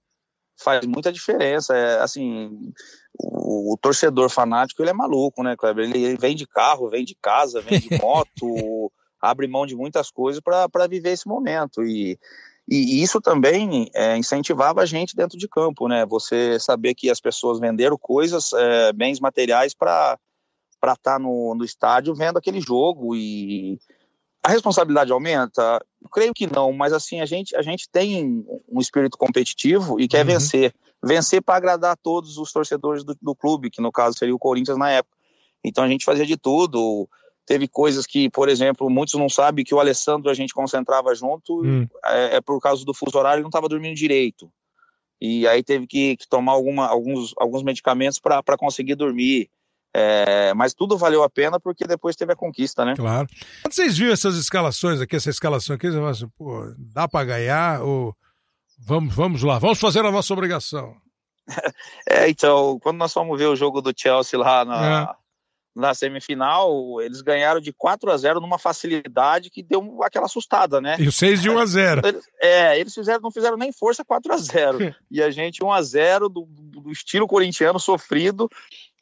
Speaker 9: Faz muita diferença. É, assim, o, o, torcedor fanático, ele é maluco, né, Kleber? Ele, ele vem de carro, vem de casa, vem de moto, abre mão de muitas coisas para viver esse momento. E, e isso também é, incentivava a gente dentro de campo, né? Você saber que as pessoas venderam coisas, é, bens materiais para estar tá no, no estádio vendo aquele jogo e a responsabilidade aumenta? Eu creio que não, mas assim, a gente, a gente tem um espírito competitivo e quer uhum. vencer. Vencer para agradar a todos os torcedores do, do, clube, que no caso seria o Corinthians na época. Então a gente fazia de tudo. Teve coisas que, por exemplo, muitos não sabem que o Alessandro a gente concentrava junto, uhum. é, é, por causa do fuso horário, ele não estava dormindo direito. E aí teve que, que tomar alguma, alguns, alguns medicamentos para conseguir dormir. É, mas tudo valeu a pena porque depois teve a conquista, né?
Speaker 1: Claro. Quando vocês viram essas escalações aqui, essa escalação aqui, você assim, pô, dá para ganhar ou vamos, vamos lá, vamos fazer a nossa obrigação.
Speaker 9: é, então, quando nós fomos ver o jogo do Chelsea lá na, é na semifinal, eles ganharam de 4 a 0 numa facilidade que deu aquela assustada, né?
Speaker 1: E o 6 de 1 a 0.
Speaker 9: É, eles fizeram, não fizeram nem força 4 a 0. e a gente 1 a 0 do, do estilo corintiano sofrido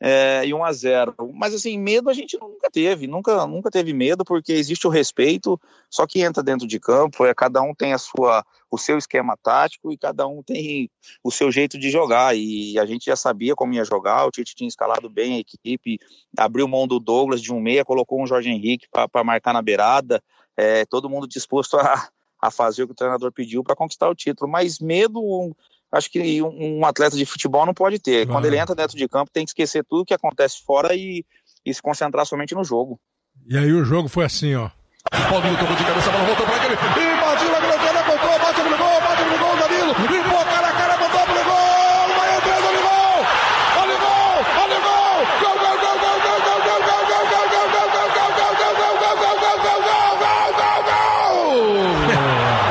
Speaker 9: é, e 1 a 0. Mas assim, medo a gente nunca teve, nunca, nunca teve medo porque existe o respeito, só que entra dentro de campo, é cada um tem a sua o seu esquema tático e cada um tem o seu jeito de jogar e a gente já sabia como ia jogar, o Tite tinha escalado bem a equipe, abriu mão do Douglas de um meia, colocou um Jorge Henrique para marcar na beirada, é, todo mundo disposto a, a fazer o que o treinador pediu para conquistar o título, mas medo acho que um, um, atleta de futebol não pode ter. Quando ele entra dentro de campo, tem que esquecer tudo que acontece fora e, e se concentrar somente no jogo.
Speaker 1: E aí o jogo foi assim, ó.
Speaker 5: Paulinho tomou de cabeça, a bola voltou para aquele. Invadiu a grande área, comprou, bate no gol, bate no gol, Danilo. Limpou,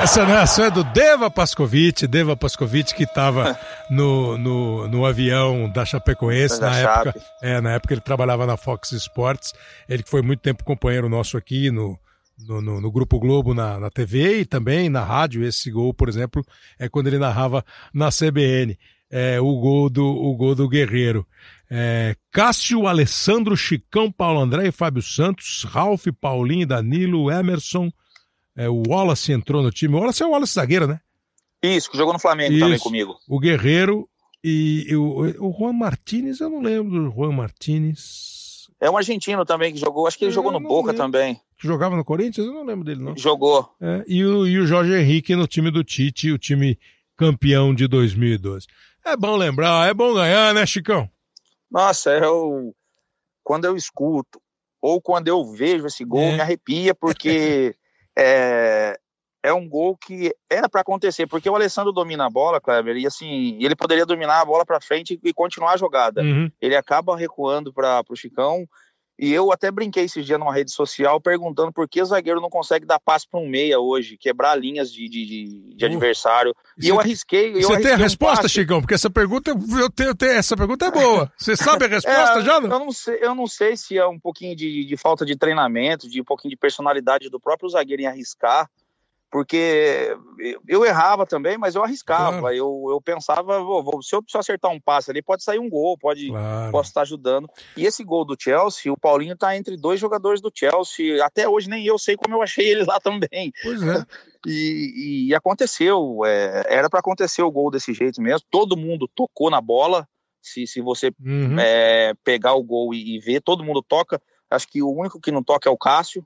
Speaker 1: Essa narração é do Deva Pascovitch, Deva Pascovitch que estava no, no, no avião da Chapecoense na época. É, na época ele trabalhava na Fox Sports. Ele que foi muito tempo companheiro nosso aqui no, no, no, no, Grupo Globo na, na TV e também na rádio. Esse gol, por exemplo, é quando ele narrava na CBN. É, o gol do, o gol do Guerreiro. É, Cássio, Alessandro, Chicão, Paulo André e Fábio Santos, Ralph, Paulinho, Danilo, Emerson, é, o Wallace entrou no time. O Wallace é o Wallace zagueiro, né?
Speaker 9: Isso, que jogou no Flamengo Isso, também comigo.
Speaker 1: O Guerreiro e, e o, o Juan Martinez, eu não lembro do Juan Martinez.
Speaker 9: É um argentino também que jogou, acho que ele jogou no Boca lembro. também.
Speaker 1: Que jogava no Corinthians? Eu não lembro dele, não.
Speaker 9: Jogou.
Speaker 1: É, e, o, e o Jorge Henrique no time do Tite, o time campeão de 2012. É bom lembrar, é bom ganhar, né, Chicão?
Speaker 9: Nossa, eu. Quando eu escuto, ou quando eu vejo esse gol, é. me arrepia, porque é, é um gol que era para acontecer, porque o Alessandro domina a bola, Kleber, e assim, ele poderia dominar a bola para frente e continuar a jogada. Uhum. Ele acaba recuando para o Chicão, e eu até brinquei esses dias numa rede social perguntando por que o zagueiro não consegue dar passe para um meia hoje, quebrar linhas de, de, de, de uh, adversário. E eu arrisquei. Eu
Speaker 1: você
Speaker 9: arrisquei
Speaker 1: tem a resposta, um Chicão? Porque essa pergunta, eu tenho, eu tenho, essa pergunta é boa. Você sabe a resposta
Speaker 9: é,
Speaker 1: já?
Speaker 9: Não? Eu, não sei, eu não sei se é um pouquinho de, de falta de treinamento, de um pouquinho de personalidade do próprio zagueiro em arriscar porque eu errava também, mas eu arriscava. Claro. Eu, eu pensava, se eu só acertar um passe ali, pode sair um gol, pode claro. posso estar ajudando. E esse gol do Chelsea, o Paulinho está entre dois jogadores do Chelsea. Até hoje nem eu sei como eu achei ele lá também.
Speaker 1: Pois é.
Speaker 9: E, e aconteceu, é, era para acontecer o gol desse jeito mesmo. Todo mundo tocou na bola. Se, se você uhum. é, pegar o gol e, e ver, todo mundo toca. Acho que o único que não toca é o Cássio.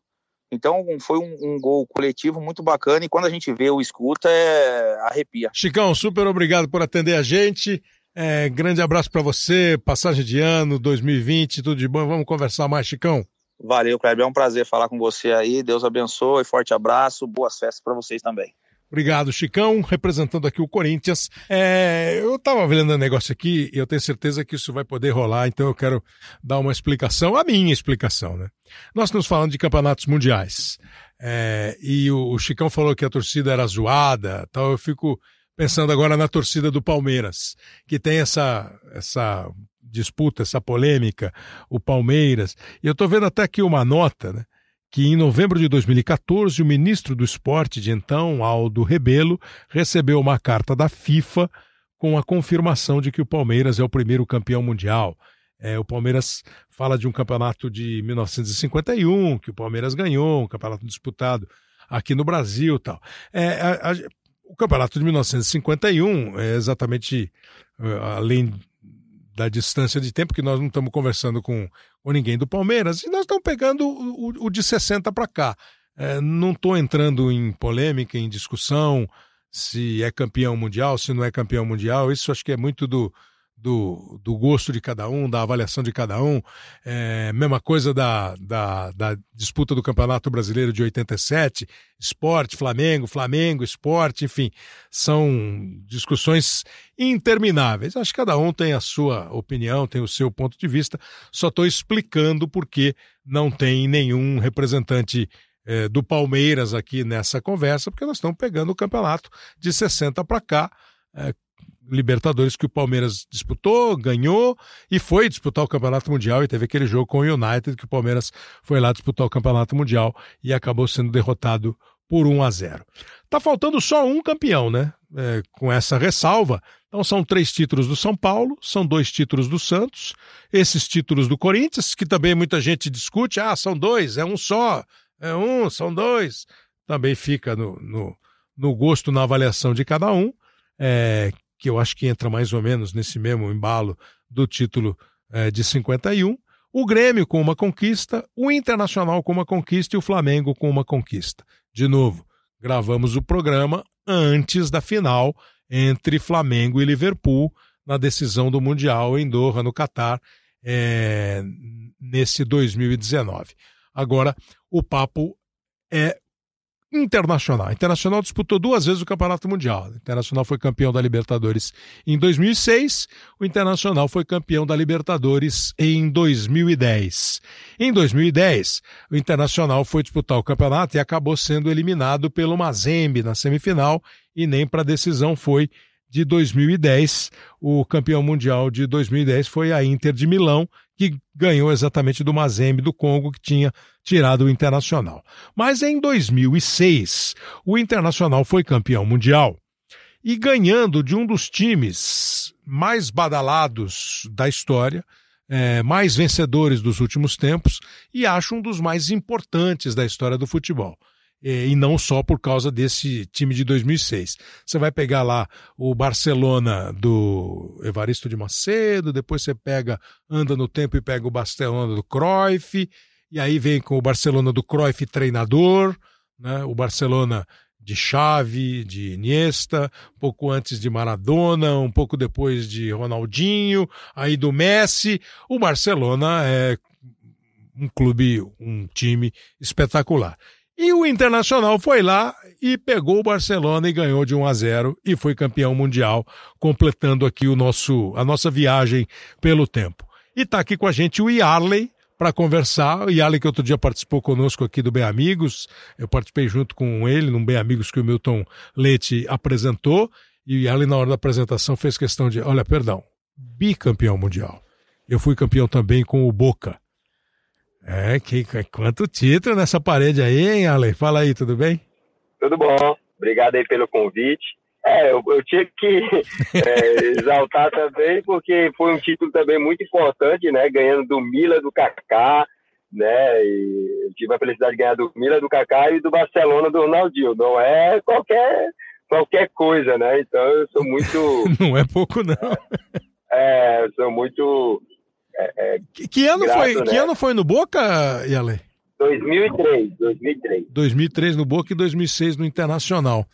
Speaker 9: Então foi um, um, gol coletivo muito bacana e quando a gente vê o escuta, é... arrepia.
Speaker 1: Chicão, super obrigado por atender a gente. É, grande abraço para você, passagem de ano, 2020, tudo de bom. Vamos conversar mais, Chicão.
Speaker 9: Valeu, Kleber. É um prazer falar com você aí. Deus abençoe, forte abraço, boas festas para vocês também.
Speaker 1: Obrigado, Chicão, representando aqui o Corinthians. É, eu estava vendo um negócio aqui e eu tenho certeza que isso vai poder rolar, então eu quero dar uma explicação, a minha explicação, né? Nós estamos falando de campeonatos mundiais. É, e o, o, Chicão falou que a torcida era zoada, tal. Eu fico pensando agora na torcida do Palmeiras, que tem essa, essa disputa, essa polêmica, o Palmeiras. E eu estou vendo até aqui uma nota, né? Que em novembro de 2014, o ministro do esporte de então, Aldo Rebelo, recebeu uma carta da FIFA com a confirmação de que o Palmeiras é o primeiro campeão mundial. É, o Palmeiras fala de um campeonato de 1951, que o Palmeiras ganhou, um campeonato disputado aqui no Brasil tal. É, a, a, o campeonato de 1951 é exatamente uh, além da distância de tempo, que nós não estamos conversando com, com ninguém do Palmeiras, e nós estamos pegando o, o, de 60 para cá. É, não estou entrando em polêmica, em discussão se é campeão mundial, se não é campeão mundial, isso acho que é muito do, do, do gosto de cada um, da avaliação de cada um. É, mesma coisa da, da, da, disputa do Campeonato Brasileiro de 87, esporte, Flamengo, Flamengo, esporte, enfim, são discussões intermináveis. Acho que cada um tem a sua opinião, tem o seu ponto de vista. Só estou explicando por que não tem nenhum representante é, do Palmeiras aqui nessa conversa, porque nós estamos pegando o campeonato de 60 para cá. É, Libertadores que o Palmeiras disputou, ganhou e foi disputar o Campeonato Mundial e teve aquele jogo com o United que o Palmeiras foi lá disputar o Campeonato Mundial e acabou sendo derrotado por 1 a 0. Tá faltando só um campeão, né? É, com essa ressalva. Então são três títulos do São Paulo, são dois títulos do Santos, esses títulos do Corinthians, que também muita gente discute, ah, são dois, é um só, é um, são dois. Também fica no, no, no gosto, na avaliação de cada um. É, que eu acho que entra mais ou menos nesse mesmo embalo do título é, de 51. O Grêmio com uma conquista, o Internacional com uma conquista e o Flamengo com uma conquista. De novo, gravamos o programa antes da final entre Flamengo e Liverpool na decisão do Mundial em Doha, no Catar, é, nesse 2019. Agora, o papo é Internacional. Internacional disputou duas vezes o Campeonato Mundial. O Internacional foi campeão da Libertadores em 2006, o Internacional foi campeão da Libertadores em 2010. Em 2010, o Internacional foi disputar o campeonato e acabou sendo eliminado pelo Mazembe na semifinal e nem para a decisão foi de 2010. O campeão mundial de 2010 foi a Inter de Milão, que ganhou exatamente do Mazembe do Congo, que tinha tirado o Internacional. Mas em 2006, o Internacional foi campeão mundial e ganhando de um dos times mais badalados da história, é, mais vencedores dos últimos tempos e acho um dos mais importantes da história do futebol. É, e não só por causa desse time de 2006. Você vai pegar lá o Barcelona do Evaristo de Macedo, depois você pega, anda no tempo e pega o Barcelona do Cruyff, e aí vem com o Barcelona do Cruyff treinador, né? o Barcelona de Xavi, de Iniesta, um pouco antes de Maradona, um pouco depois de Ronaldinho, aí do Messi. O Barcelona é um clube, um time espetacular. E o Internacional foi lá e pegou o Barcelona e ganhou de 1 a 0 e foi campeão mundial, completando aqui o nosso a nossa viagem pelo tempo. E está aqui com a gente o Yarley para conversar. O Yarley que outro dia participou conosco aqui do Bem Amigos, eu participei junto com ele num Bem Amigos que o Milton Leite apresentou, e o Yarley na hora da apresentação fez questão de, olha, perdão, bicampeão mundial. Eu fui campeão também com o Boca. É, que, quanto título nessa parede aí, hein, Ale? Fala aí, tudo bem?
Speaker 10: Tudo bom. Obrigado aí pelo convite. É, eu, eu tinha que é, exaltar também, porque foi um título também muito importante, né? Ganhando do Mila, do Kaká, né? E eu tive a felicidade de ganhar do Mila, do Kaká e do Barcelona, do Ronaldinho. Não é qualquer, qualquer coisa, né? Então eu sou muito...
Speaker 1: Não é pouco, não.
Speaker 10: É, eu sou muito
Speaker 1: é, é, que, que, ano grato, foi, né? que ano foi no Boca, Yale?
Speaker 10: 2003, 2003.
Speaker 1: 2003 no Boca e 2006 no Internacional.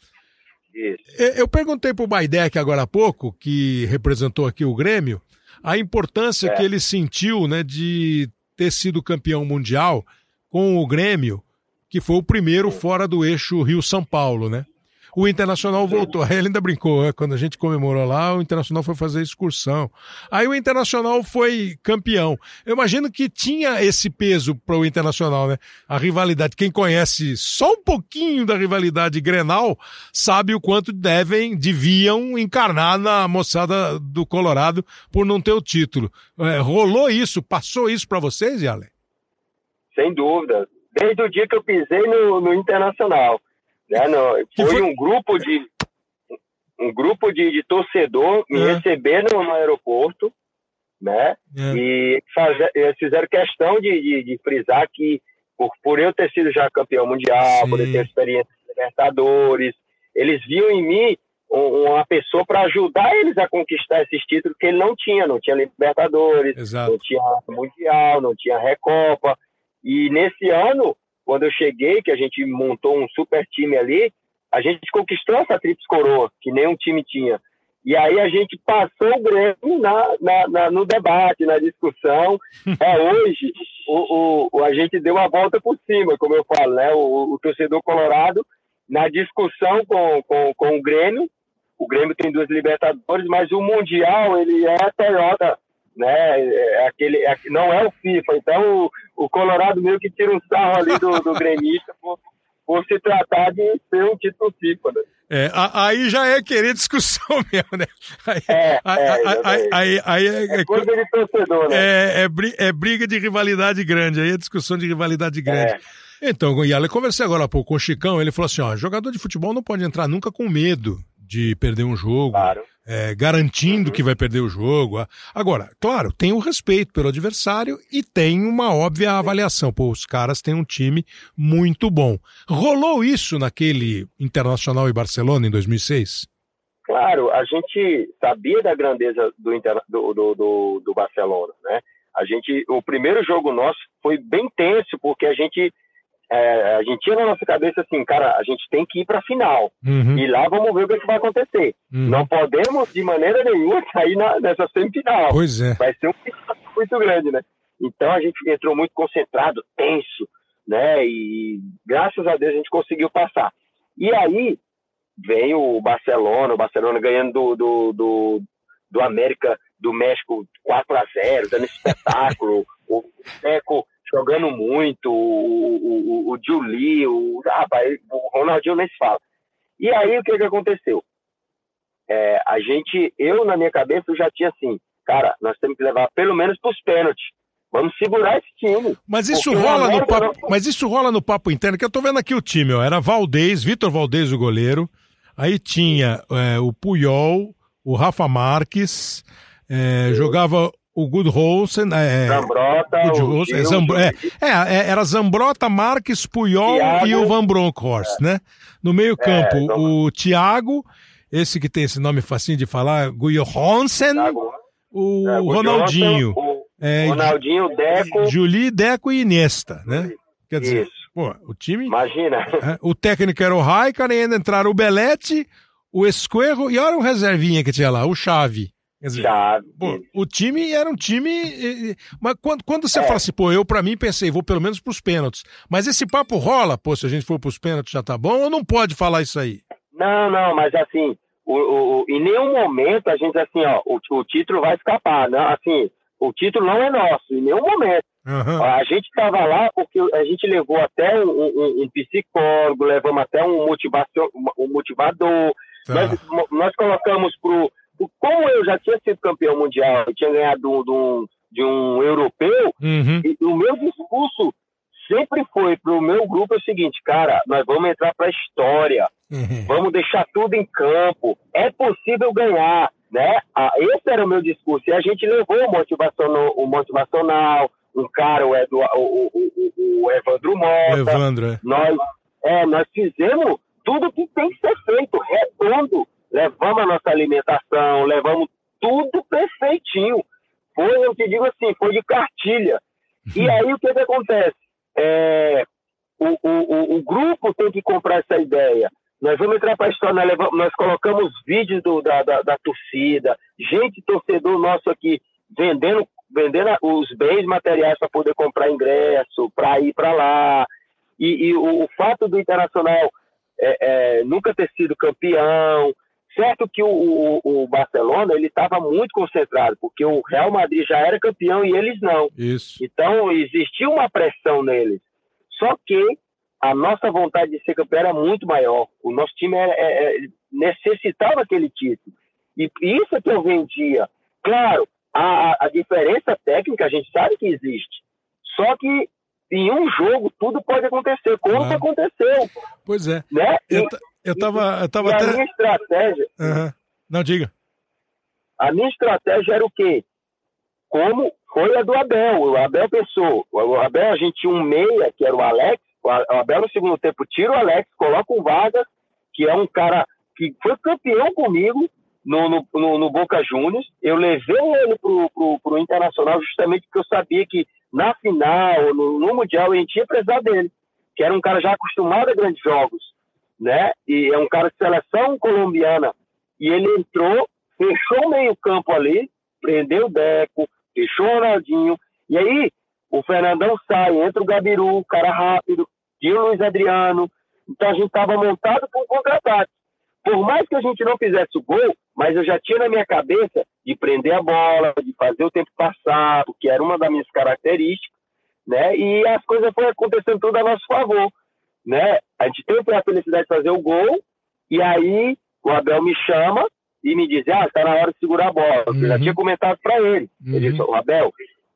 Speaker 10: Isso.
Speaker 1: Eu perguntei para o Baidec agora há pouco, que representou aqui o Grêmio, a importância é. que ele sentiu né, de ter sido campeão mundial com o Grêmio, que foi o primeiro fora do eixo Rio-São Paulo, né? O Internacional voltou. Aí ele ainda brincou, é, quando a gente comemorou lá, o Internacional foi fazer excursão. Aí o Internacional foi campeão. Eu imagino que tinha esse peso para o Internacional, né? A rivalidade. Quem conhece só um pouquinho da rivalidade Grenal sabe o quanto devem, deviam encarnar na moçada do Colorado por não ter o título. É, rolou isso, passou isso para vocês, Yale?
Speaker 10: Sem dúvida. Desde o dia que eu pisei no, no Internacional. Né, no, foi, foi, um grupo de um grupo de, de torcedor me é. receberam no aeroporto, né? É. E fazer, fizeram questão de, de, de, frisar que por, por eu ter sido já campeão mundial, Sim. por eu ter experiência em Libertadores, eles viam em mim uma pessoa para ajudar eles a conquistar esses títulos que ele não tinha, não tinha Libertadores, Exato. não tinha Mundial, não tinha Recopa. E nesse ano, quando eu cheguei, que a gente montou um super time ali, a gente conquistou essa tríplice coroa, que nenhum time tinha. E aí a gente passou o Grêmio na, na, na, no debate, na discussão. É, hoje, o, o, a gente deu uma volta por cima, como eu falo, né? O, o torcedor colorado, na discussão com, com, com o Grêmio, o Grêmio tem duas Libertadores, mas o Mundial, ele é a Toyota, né? É aquele, é, não é o FIFA. Então, o, o Colorado meio que tira um sarro ali do, do gremista por, por se tratar de ser um título FIFA, né?
Speaker 1: É, aí já é querer discussão mesmo, né? Aí é, aí, é, aí, aí, é, é, coisa de torcedor, né? É, é, é, briga de rivalidade grande, aí é discussão de rivalidade grande. É. Então, Yala, eu conversei agora há pouco com o Chicão, ele falou assim, ó, jogador de futebol não pode entrar nunca com medo de perder um jogo, claro. é, garantindo uhum. que vai perder o jogo. Agora, claro, tem o respeito pelo adversário e tem uma óbvia avaliação. Pô, os caras têm um time muito bom. Rolou isso naquele Internacional e Barcelona em 2006?
Speaker 10: Claro, a gente sabia da grandeza do, do, do, do, do Barcelona, né? A gente, o primeiro jogo nosso foi bem tenso porque a gente é, a gente tinha na nossa cabeça assim, cara, a gente tem que ir para a final. Uhum. E lá vamos ver o que, é que vai acontecer. Uhum. Não podemos, de maneira nenhuma, sair na, nessa semifinal.
Speaker 1: Pois é.
Speaker 10: Vai ser um muito grande, né? Então a gente entrou muito concentrado, tenso, né? E graças a Deus a gente conseguiu passar. E aí veio o Barcelona, o Barcelona ganhando do, do, do, do América do México 4 a 0 dando espetáculo. o Teco jogando muito, o, o, o o, rapaz, o Ronaldinho nem se fala. E aí o que, que aconteceu? É, a gente, eu na minha cabeça eu já tinha assim, cara, nós temos que levar pelo menos para os pênaltis. Vamos segurar esse time.
Speaker 1: Mas isso rola no papo, não... mas isso rola no papo interno, que eu tô vendo aqui o time, ó, era Valdez, Vitor Valdez o goleiro, aí tinha é, o Puyol, o Rafa Marques, é, jogava o Good Olsen,
Speaker 10: é, Zambrota,
Speaker 1: Good é, Zambro, é, é, era Zambrota, Marques, Puyol Thiago, e o Van Bronckhorst, é. né? No meio campo, é, o Thiago, esse que tem esse nome facinho de falar, Guyo Honsen, o é, Ronaldinho.
Speaker 10: o Ronaldinho, Deco.
Speaker 1: Juli, Deco e Iniesta, né? Quer dizer, Isso. Pô, o time...
Speaker 10: Imagina.
Speaker 1: o técnico era o Raikkonen, ainda entraram o Belete, o Esquerro e olha o reservinha que tinha lá, o Chave. Quer dizer, pô, o time era um time. Mas quando, quando você é. fala assim, pô, eu para mim pensei, vou pelo menos pros pênaltis. Mas esse papo rola, pô, se a gente for pros pênaltis já tá bom, ou não pode falar isso aí?
Speaker 10: Não, não, mas assim, o, o, em nenhum momento a gente assim, ó, o, o título vai escapar, não, assim, o título não é nosso, em nenhum momento. Uhum. A gente estava lá porque a gente levou até um, um, um psicólogo, levamos até um, motivação, um motivador. Tá. Nós, nós colocamos pro como eu já tinha sido campeão mundial, eu tinha ganhado de um, de um europeu, uhum. o meu discurso sempre foi para o meu grupo é o seguinte, cara, nós vamos entrar para a história, uhum. vamos deixar tudo em campo, é possível ganhar, né? Ah, esse era o meu discurso e a gente levou o motivacional, o motivacional um cara, o, Edu, o, o, o Evandro Mota,
Speaker 1: Evandro, é.
Speaker 10: nós, é, nós fizemos tudo que tem que ser feito, redondo, levamos a nossa alimentação, levamos tudo perfeitinho. Foi, eu te digo assim, foi de cartilha. E aí o que, que acontece? É, o, o, o, grupo tem que comprar essa ideia. Nós vamos entrar para a história, nós, levamos, nós colocamos vídeos do, da, da, da, torcida, gente, torcedor nosso aqui, vendendo, vendendo os bens materiais para poder comprar ingresso, para ir para lá. E, e o, o, fato do Internacional é, é, nunca ter sido campeão. Certo que o, o, o Barcelona ele estava muito concentrado, porque o Real Madrid já era campeão e eles não.
Speaker 1: Isso.
Speaker 10: Então existia uma pressão neles. Só que a nossa vontade de ser campeão era muito maior. O nosso time era, é, é necessitava aquele título. E isso é que eu vendia. Claro, a, a diferença técnica a gente sabe que existe. Só que em um jogo tudo pode acontecer, como claro. aconteceu.
Speaker 1: Pois é.
Speaker 10: Né?
Speaker 1: Eu, eu tava, eu tava até...
Speaker 10: A minha estratégia.
Speaker 1: Uhum. Não, diga.
Speaker 10: A minha estratégia era o quê? Como foi a do Abel. O Abel pensou. O Abel, a gente tinha um meia, que era o Alex. O Abel, no segundo tempo, tira o Alex, coloca o Vargas, que é um cara que foi campeão comigo no, no, no, no Boca Juniors. Eu levei ele pro, pro, pro Internacional justamente porque eu sabia que na final, no, no Mundial, a gente ia precisar dele, que era um cara já acostumado a grandes jogos, né? E é um cara de seleção colombiana. E ele entrou, fechou o meio-campo ali, prendeu o Deco, fechou o Ronaldinho, e aí o Fernandão sai, entra o Gabiru, cara rápido, tinha o Luiz Adriano. Então a gente estava montado para um contra-ataque. Por mais que a gente não fizesse o gol, mas eu já tinha na minha cabeça de prender a bola, de fazer o tempo passar, porque era uma das minhas características, né? E as coisas foram acontecendo tudo a nosso favor, né? A gente teve a felicidade de fazer o gol, e aí o Abel me chama e me diz, ah, está na hora de segurar a bola. Uhum. Eu já tinha comentado para ele. Uhum. Ele disse, o Abel,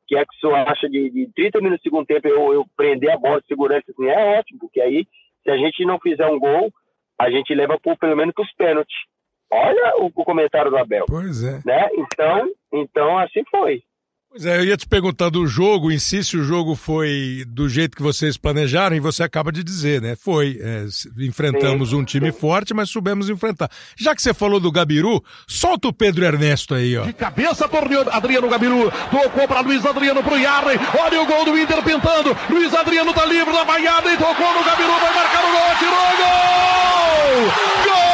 Speaker 10: que é que o senhor acha de, de 30 minutos do segundo tempo eu, eu prender a bola de segurança? Assim, é ótimo, porque aí, se a gente não fizer um gol, a gente leva por, pelo menos para os pênaltis. Olha o, o, comentário do Abel.
Speaker 1: Pois é.
Speaker 10: Né? Então, então, assim foi.
Speaker 1: Pois é, eu ia te perguntar do jogo em si, se o jogo foi do jeito que vocês planejaram, e você acaba de dizer, né? Foi. É, enfrentamos sim, um time sim. forte, mas soubemos enfrentar. Já que você falou do Gabiru, solta o Pedro Ernesto aí, ó.
Speaker 5: De cabeça, torneou Adriano Gabiru. Tocou para Luiz Adriano pro Yarley. Olha o gol do Inter pintando. Luiz Adriano tá livre da banhada e tocou no Gabiru, vai marcar o gol, atirou, gol! Gol!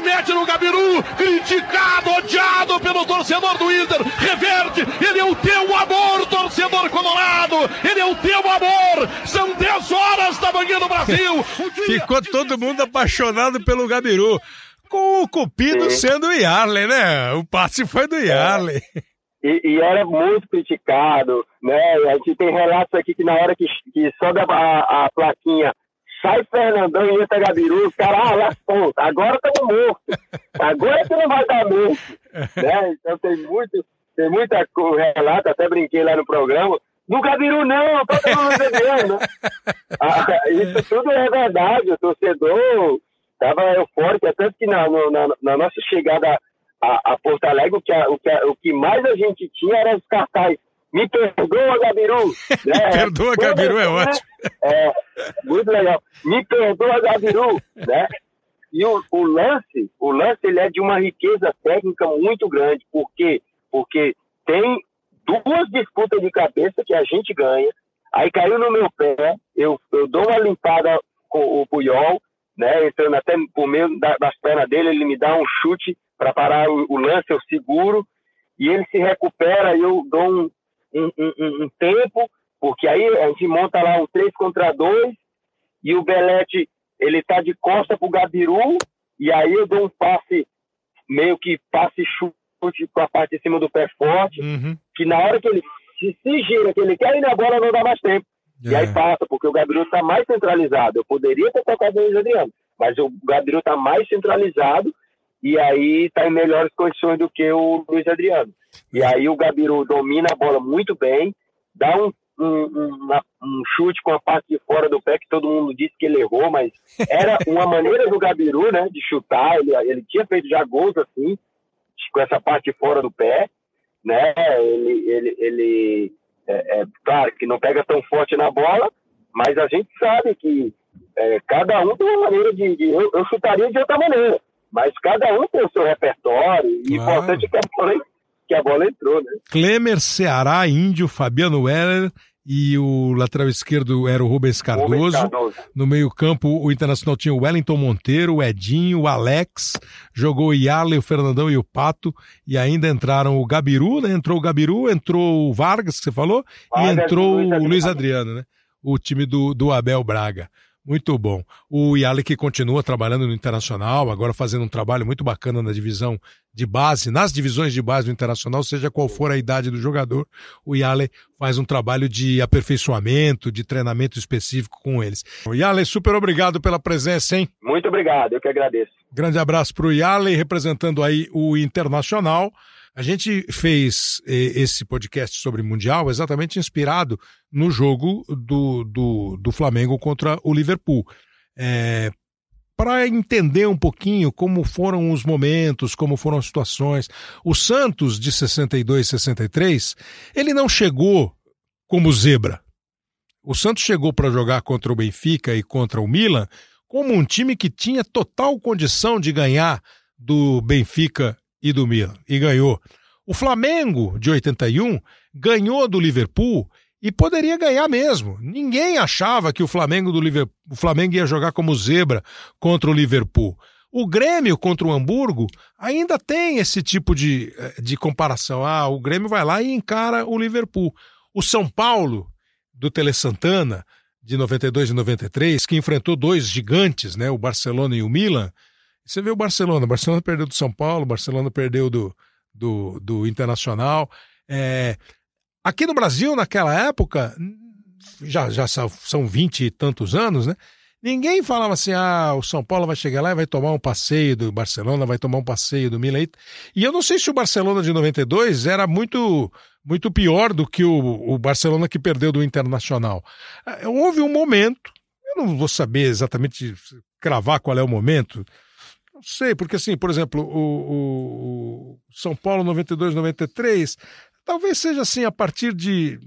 Speaker 5: E mete no Gabiru, criticado, odiado pelo torcedor do Inter, reverte, ele é o teu amor, torcedor colorado, ele é o teu amor, são 10 horas da manhã do Brasil.
Speaker 1: Ficou todo mundo apaixonado pelo Gabiru, com o Cupido Sim. sendo o Yarley, né? O passe foi do Yarley.
Speaker 10: É. E, e, era muito criticado, né? A gente tem relatos aqui que na hora que, que sobe a, a, a plaquinha sai Fernandão e entra Gabiru, os caras, ah, lá, pô, agora estamos mortos. Agora que não vai dar morto. né? Então tem muito, tem muita relato, até brinquei lá no programa. No Gabiru não, todo mundo bebendo. ah, isso tudo é verdade, o torcedor estava eufórico, é tanto que na, na, na nossa chegada a, a, Porto Alegre, o que, a, o, que a, o que mais a gente tinha era os cartazes me perdoa, Gabiru.
Speaker 1: Né? Me perdoa, Gabiru, é ótimo.
Speaker 10: É, muito legal. Me perdoa, Gabiru, né? E o, o, lance, o lance ele é de uma riqueza técnica muito grande, porque porque tem duas disputas de cabeça que a gente ganha. Aí caiu no meu pé, eu, eu dou uma limpada com o Puyol, né? Entrando até por meio das pernas dele, ele me dá um chute para parar o, o, lance, eu seguro e ele se recupera. Eu dou um, um, um, um tempo, porque aí a gente monta lá um 3 contra 2 e o Belete ele tá de costa pro Gabiru e aí eu dou um passe meio que passe chute com a parte de cima do pé forte,
Speaker 1: uhum.
Speaker 10: que na hora que ele se, gira, que ele quer ir na bola, não dá mais tempo. É. E aí é. passa, porque o Gabiru está mais centralizado. Eu poderia ter tocado o Luiz Adriano, mas o Gabiru está mais centralizado e aí está em melhores condições do que o Luiz Adriano. E aí o Gabiru domina a bola muito bem, dá um, um, um, um, chute com a parte de fora do pé, que todo mundo disse que ele errou, mas era uma maneira do Gabiru, né, de chutar, ele, ele tinha feito já gols assim, com essa parte de fora do pé, né, ele, ele, ele é, é, claro que não pega tão forte na bola, mas a gente sabe que é, cada um tem uma maneira de, de eu, eu chutaria de outra maneira, mas cada um tem o seu repertório, e o importante é que a bola que a bola entrou, né?
Speaker 1: Klemer, Ceará, Índio, Fabiano Weller e o lateral esquerdo era o Rubens Cardoso. Rubens Cardoso. No meio-campo, o Internacional tinha o Wellington Monteiro, o Edinho, o Alex, jogou o Yale, o Fernandão e o Pato, e ainda entraram o Gabiru, né? Entrou o Gabiru, entrou o Vargas, que você falou, Vargas, e entrou o Luiz, Luiz Adriano, né? O time do, do Abel Braga. Muito bom. O Yale que continua trabalhando no Internacional, agora fazendo um trabalho muito bacana na divisão de base, nas divisões de base do Internacional, seja qual for a idade do jogador, o Yale faz um trabalho de aperfeiçoamento, de treinamento específico com eles. O Yale, super obrigado pela presença, hein?
Speaker 10: Muito obrigado, eu que agradeço.
Speaker 1: Grande abraço para o Yale, representando aí o Internacional. A gente fez eh, esse podcast sobre Mundial exatamente inspirado no jogo do, do, do Flamengo contra o Liverpool. É, para entender um pouquinho como foram os momentos, como foram as situações. O Santos de 62 63, ele não chegou como zebra. O Santos chegou para jogar contra o Benfica e contra o Milan como um time que tinha total condição de ganhar do Benfica e do Milan, e ganhou. O Flamengo, de 81, ganhou do Liverpool e poderia ganhar mesmo. Ninguém achava que o Flamengo do Liverpool, o Flamengo ia jogar como zebra contra o Liverpool. O Grêmio contra o Hamburgo ainda tem esse tipo de, eh, de comparação. Ah, o Grêmio vai lá e encara o Liverpool. O São Paulo, do Tele Santana, de 92 e 93, que enfrentou dois gigantes, né, o Barcelona e o Milan. Você vê o Barcelona, o Barcelona perdeu do São Paulo, o Barcelona perdeu do, do, do Internacional. É, aqui no Brasil, naquela época, já, já são vinte e tantos anos, né? Ninguém falava assim, ah, o São Paulo vai chegar lá e vai tomar um passeio do Barcelona, vai tomar um passeio do Milan. E eu não sei se o Barcelona de 92 era muito muito pior do que o, o Barcelona que perdeu do Internacional. É, houve um momento, eu não vou saber exatamente cravar qual é o momento, não sei, porque assim, por exemplo, o, o São Paulo 92, 93, talvez seja assim a partir de.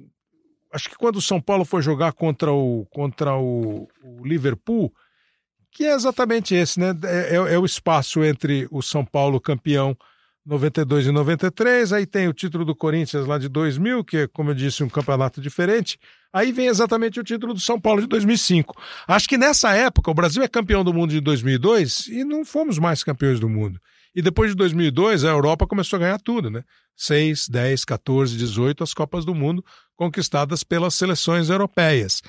Speaker 1: Acho que quando o São Paulo foi jogar contra o, contra o, o Liverpool, que é exatamente esse, né? É, é, é, o espaço entre o São Paulo campeão 92 e 93, aí tem o título do Corinthians lá de 2000, que é, como eu disse, um campeonato diferente. Aí vem exatamente o título do São Paulo de 2005. Acho que nessa época o Brasil é campeão do mundo de 2002 e não fomos mais campeões do mundo. E depois de 2002 a Europa começou a ganhar tudo, né? 6, 10, 14, 18 as Copas do Mundo conquistadas pelas seleções europeias.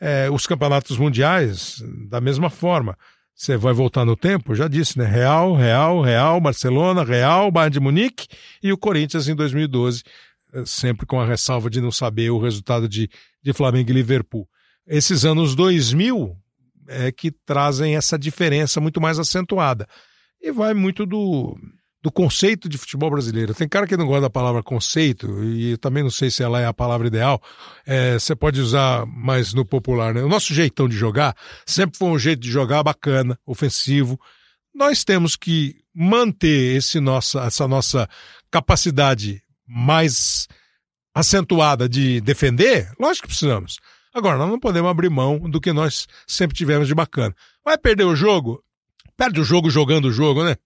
Speaker 1: É, os campeonatos mundiais, da mesma forma. Você vai voltar no tempo? Já disse, né? Real, Real, Real, Barcelona, Real, Bayern de Munique e o Corinthians em 2012, eh, sempre com a ressalva de não saber o resultado de, de Flamengo e Liverpool. Esses anos 2000 é que trazem essa diferença muito mais acentuada. E vai muito do, do conceito de futebol brasileiro. Tem cara que não gosta da palavra conceito, e também não sei se ela é a palavra ideal. É, você pode usar mais no popular, né? O nosso jeitão de jogar sempre foi um jeito de jogar bacana, ofensivo. Nós temos que manter esse nossa, essa nossa capacidade mais acentuada de defender? Lógico que precisamos. Agora, nós não podemos abrir mão do que nós sempre tivemos de bacana. Vai perder o jogo? Perde o jogo jogando o jogo, né?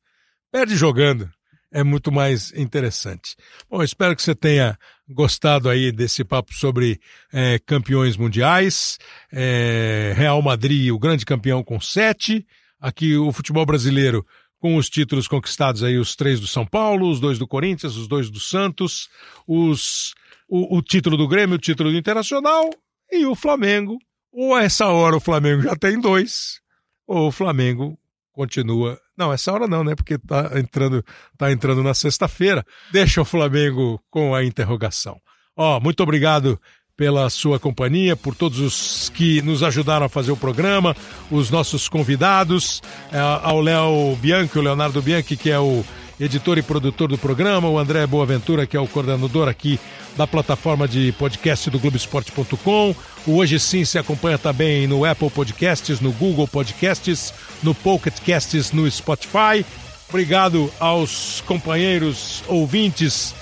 Speaker 1: Perde jogando. É muito mais interessante. Bom, espero que você tenha gostado aí desse papo sobre é, campeões mundiais. É, Real Madrid, o grande campeão com sete. Aqui o futebol brasileiro com os títulos conquistados aí, os três do São Paulo, os dois do Corinthians, os dois do Santos, os, o, o título do Grêmio, o título do Internacional e o Flamengo. Ou a essa hora o Flamengo já tem dois, ou o Flamengo continua. Não, essa hora não, né? Porque tá entrando, tá entrando na sexta-feira. Deixa o Flamengo com a interrogação. Ó, muito obrigado pela sua companhia, por todos os que nos ajudaram a fazer o programa, os nossos convidados, é, ao Léo Bianchi, o Leonardo Bianchi, que é o editor e produtor do programa, o André Boaventura, que é o coordenador aqui da plataforma de podcast do Globoesporte.com. O Hoje Sim se acompanha também no Apple Podcasts, no Google Podcasts, no Pocket Casts, no Spotify. Obrigado aos companheiros ouvintes,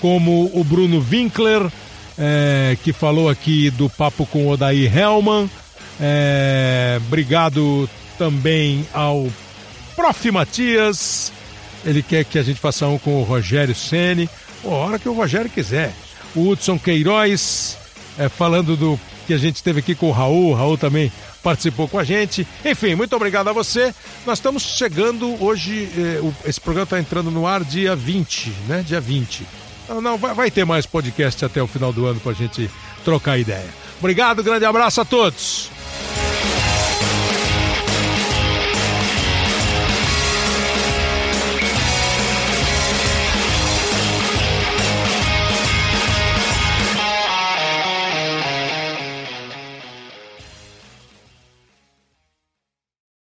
Speaker 1: como o Bruno Winkler, é, que falou aqui do papo com Odair Hellman. É, obrigado também ao Prof. Matias. Ele quer que a gente faça um com o Rogério Ceni. a hora que o Rogério quiser. O Hudson Queiroz, é, falando do que a gente teve aqui com o Raul, o Raul também participou com a gente. Enfim, muito obrigado a você. Nós estamos chegando hoje, eh, o, esse programa está entrando no ar dia 20, né? Dia 20. Não, não vai, vai ter mais podcast até o final do ano para a gente trocar ideia. Obrigado, grande abraço a todos.